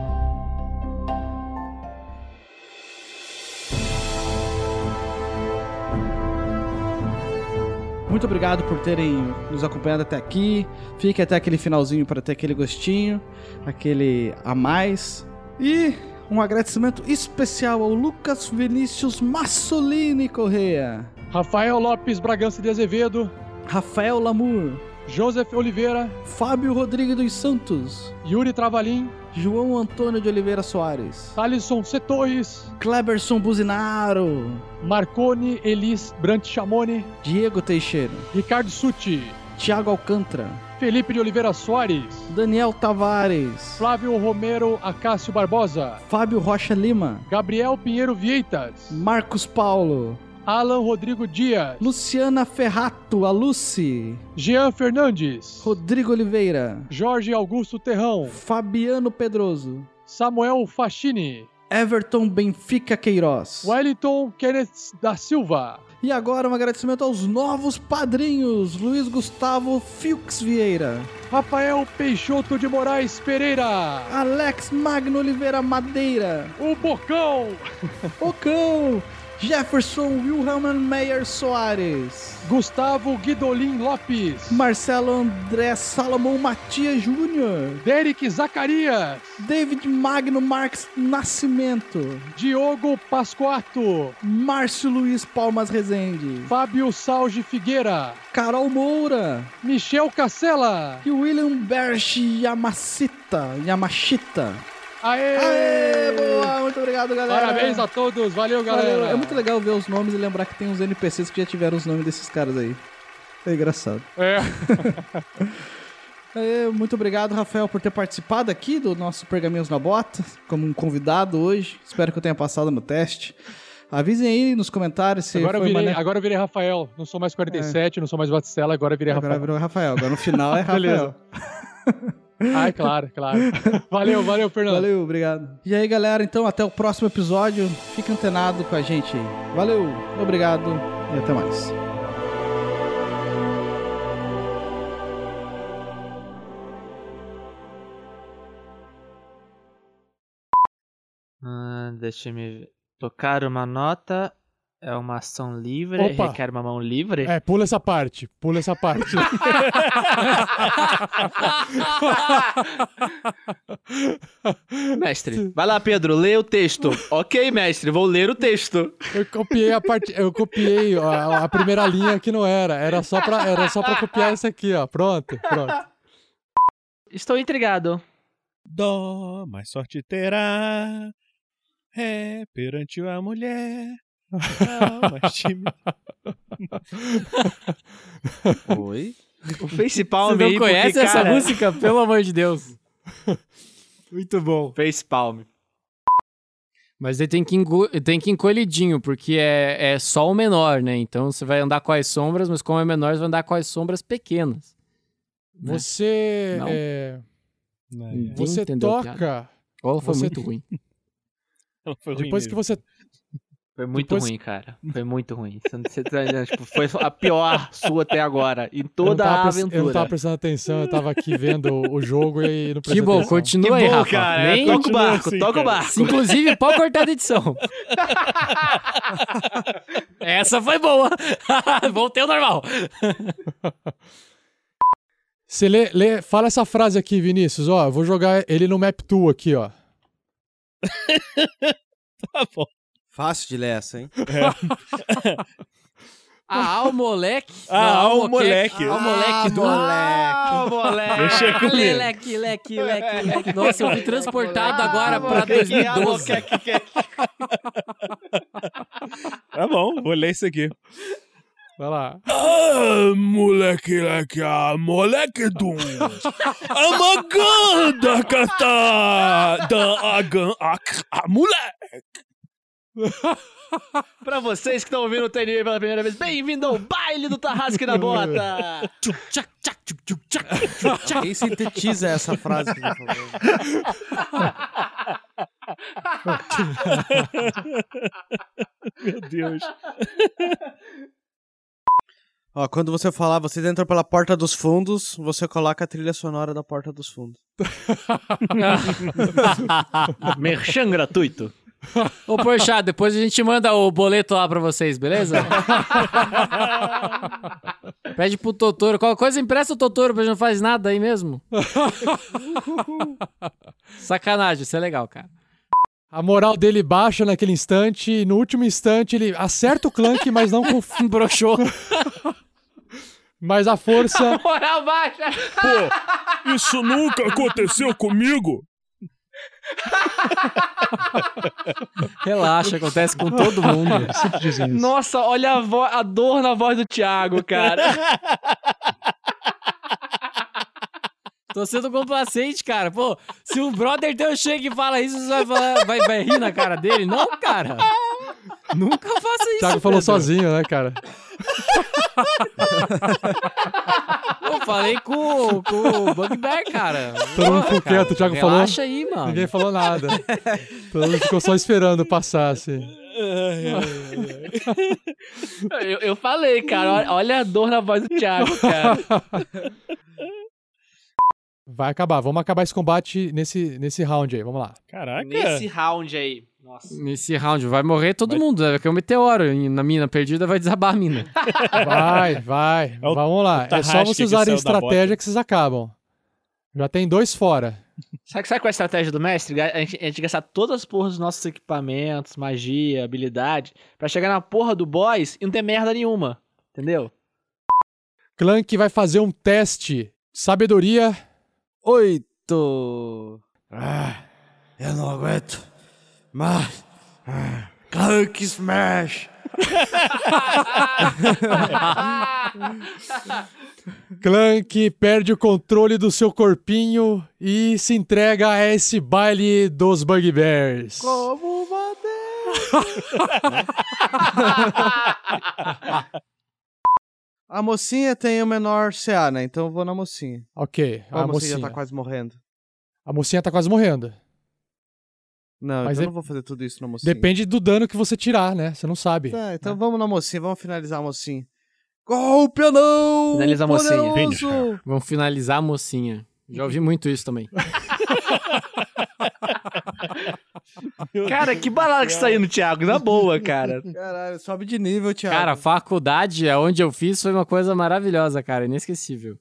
Muito obrigado por terem nos acompanhado até aqui. Fique até aquele finalzinho para ter aquele gostinho, aquele a mais. E um agradecimento especial ao Lucas Vinícius Massolini Correia, Rafael Lopes Bragança de Azevedo, Rafael Lamour, Joseph Oliveira, Fábio Rodrigues dos Santos, Yuri Travalim, João Antônio de Oliveira Soares, Alisson Setores, Cleberson Buzinaro, Marcone Elis Brant Chamoni, Diego Teixeira, Ricardo Suti, Thiago Alcântara, Felipe de Oliveira Soares, Daniel Tavares, Flávio Romero Acácio Barbosa, Fábio Rocha Lima, Gabriel Pinheiro Vieitas, Marcos Paulo, Alan Rodrigo Dias, Luciana Ferrato, a Lucy. Jean Fernandes, Rodrigo Oliveira. Jorge Augusto Terrão, Fabiano Pedroso. Samuel Fachini, Everton Benfica Queiroz. Wellington Kenneth da Silva, E agora um agradecimento aos novos padrinhos: Luiz Gustavo Filks Vieira, Rafael Peixoto de Moraes Pereira, Alex Magno Oliveira Madeira, o Bocão, Ocão, Jefferson Wilhelm Meyer Soares, Gustavo Guidolin Lopes, Marcelo André Salomão Matias Júnior, Derek Zacarias, David Magno Marques Nascimento, Diogo Pascoato, Márcio Luiz Palmas Rezende, Fábio Salge Figueira, Carol Moura. Michel Cacela. e William Berch Yamashita. Yamashita. Aê! Aê, boa! Muito obrigado, galera. Parabéns a todos, valeu, galera. Valeu. É muito legal ver os nomes e lembrar que tem uns NPCs que já tiveram os nomes desses caras aí. É engraçado. É. É, muito obrigado, Rafael, por ter participado aqui do nosso Pergaminhos na Bota, como um convidado hoje. Espero que eu tenha passado no teste. Avisem aí nos comentários se Agora eu, foi virei, maneiro. agora eu virei Rafael. Não sou mais 47, não sou mais Batistela, agora eu virei Agora Rafael. virou Rafael. Agora no final é Rafael. Beleza. Ai, claro, claro. Valeu, valeu, Fernando. Valeu, obrigado. E aí, galera, então até o próximo episódio. Fique antenado com a gente aí. Valeu, obrigado e até mais. Ah, deixa eu me ver. Tocar uma nota é uma ação livre, Opa. requer uma mão livre. É, pula essa parte, pula essa parte. Mestre, vai lá, Pedro, lê o texto. ok, mestre, vou ler o texto. Eu copiei a parte, eu copiei a, a primeira linha que não era, era só pra, era só pra copiar isso aqui, ó. Pronto, pronto. Estou intrigado. Dó, mais sorte terá. É perante a mulher. Não, mais time. Oi? O Facepalm Você não aí, porque, conhece essa cara, música? Pelo amor de Deus. Muito bom. Facepalm. Mas ele tem que, engo- tem que ir encolhidinho, porque é, é só o menor, né? Então você vai andar com as sombras, mas como é menor, você vai andar com as sombras pequenas. né? Você. Não. é, Ninguém você entendeu a toca. Ou foi você- muito ruim. Ela foi ruim Depois que mesmo. você. Foi muito Depois- ruim, cara. Foi muito ruim. Você, tá- tipo, foi a pior sua até agora. Em toda a prest- Eu não aventura. tava prestando atenção, eu tava aqui vendo o jogo e não Que prestei bom, atenção. continua Que aí, bom, Rafa. cara. Nem... Toca o barco, assim, toca o barco. Inclusive, pode cortar da edição. Essa foi boa. Voltei ao normal. Você lê, lê- fala essa frase aqui, Vinícius, ó. eu Vou jogar ele no Map Tool aqui, ó. Tá bom. Fácil de ler essa, hein? Ah, o moleque. Ah, moleque. Ah, o moleque do... Ah, moleque. Deixa comigo. Leque, leque, leque, leque. Nossa, eu fui transportado agora pra 2012. Tá bom, vou ler isso aqui. Vai lá. Ah, moleque, leque, ah, moleque dum. Amaganda, cata, da agan, a, a moleque. Pra vocês que estão ouvindo o TNI pela primeira vez, bem-vindo ao baile do Tarrasque na Bota! Tchuc, tchac, tchac, tchuc, tchuc, tchac, tchuc, tchac. Quem sintetiza essa frase, por favor? Meu Deus. Ó, quando você falar, vocês entram pela porta dos fundos, você coloca a trilha sonora da porta dos fundos. Merchan gratuito. Ô, Porchat, depois a gente manda o boleto lá pra vocês, beleza? Pede pro Totoro. Qualquer coisa, empresta o Totoro, pra gente não faz nada aí mesmo. Sacanagem, isso é legal, cara. A moral dele baixa naquele instante e no último instante ele acerta o Clank, mas não com. Broxou. mas a força. Moral baixa! Pô, isso nunca aconteceu comigo. Relaxa, acontece com todo mundo. Sempre dizem isso. Nossa, olha a, vo- a dor na voz do Thiago, cara. Tô sendo complacente, cara. Pô, se um brother teu chega e fala isso, você vai, falar, vai, vai rir na cara dele? Não, cara. Nunca faça O isso. Thiago falou Pedro. sozinho, né, cara? Eu falei com, com o Bugbear, cara. Todo mundo ficou quieto, o Thiago falou. Relaxa aí, mano. Ninguém falou nada. Todo mundo ficou só esperando passar, assim. Eu, eu falei, cara, olha, olha a dor na voz do Thiago, cara. Vai acabar. Vamos acabar esse combate nesse, nesse round aí. Vamos lá. Caraca. Nesse round aí. Nossa. Nesse round vai morrer todo mundo, né? Porque é um meteoro e na mina perdida vai desabar a mina. Vai, vai. É o- Vamos lá. É só vocês usarem estratégia que vocês acabam. Já tem dois fora. Sabe, sabe qual é a estratégia do mestre? A gente, a gente gastar todas as porras dos nossos equipamentos, magia, habilidade, pra chegar na porra do boss e não ter merda nenhuma. Entendeu? Clank vai fazer um teste. Sabedoria. Oito. Ah, eu não aguento. Mas. Ah, Clank Smash! Clank perde o controle do seu corpinho e se entrega a esse baile dos Bugbears. Como A mocinha tem o menor CA, né? Então eu vou na mocinha. Ok, a a mocinha já mocinha. tá quase morrendo. A mocinha tá quase morrendo. Não, Mas então é- eu não vou fazer tudo isso na mocinha. Depende do dano que você tirar, né? Você não sabe. Tá, então vamos na mocinha, vamos finalizar a mocinha. Golpe não! Finaliza a mocinha. Poderoso! Vamos finalizar a mocinha. Já ouvi muito isso também. Cara, que balada que você tá indo, Thiago. Na boa, cara. Caralho, sobe de nível, Thiago. Cara, a faculdade, onde eu fiz, foi uma coisa maravilhosa, cara. Inesquecível.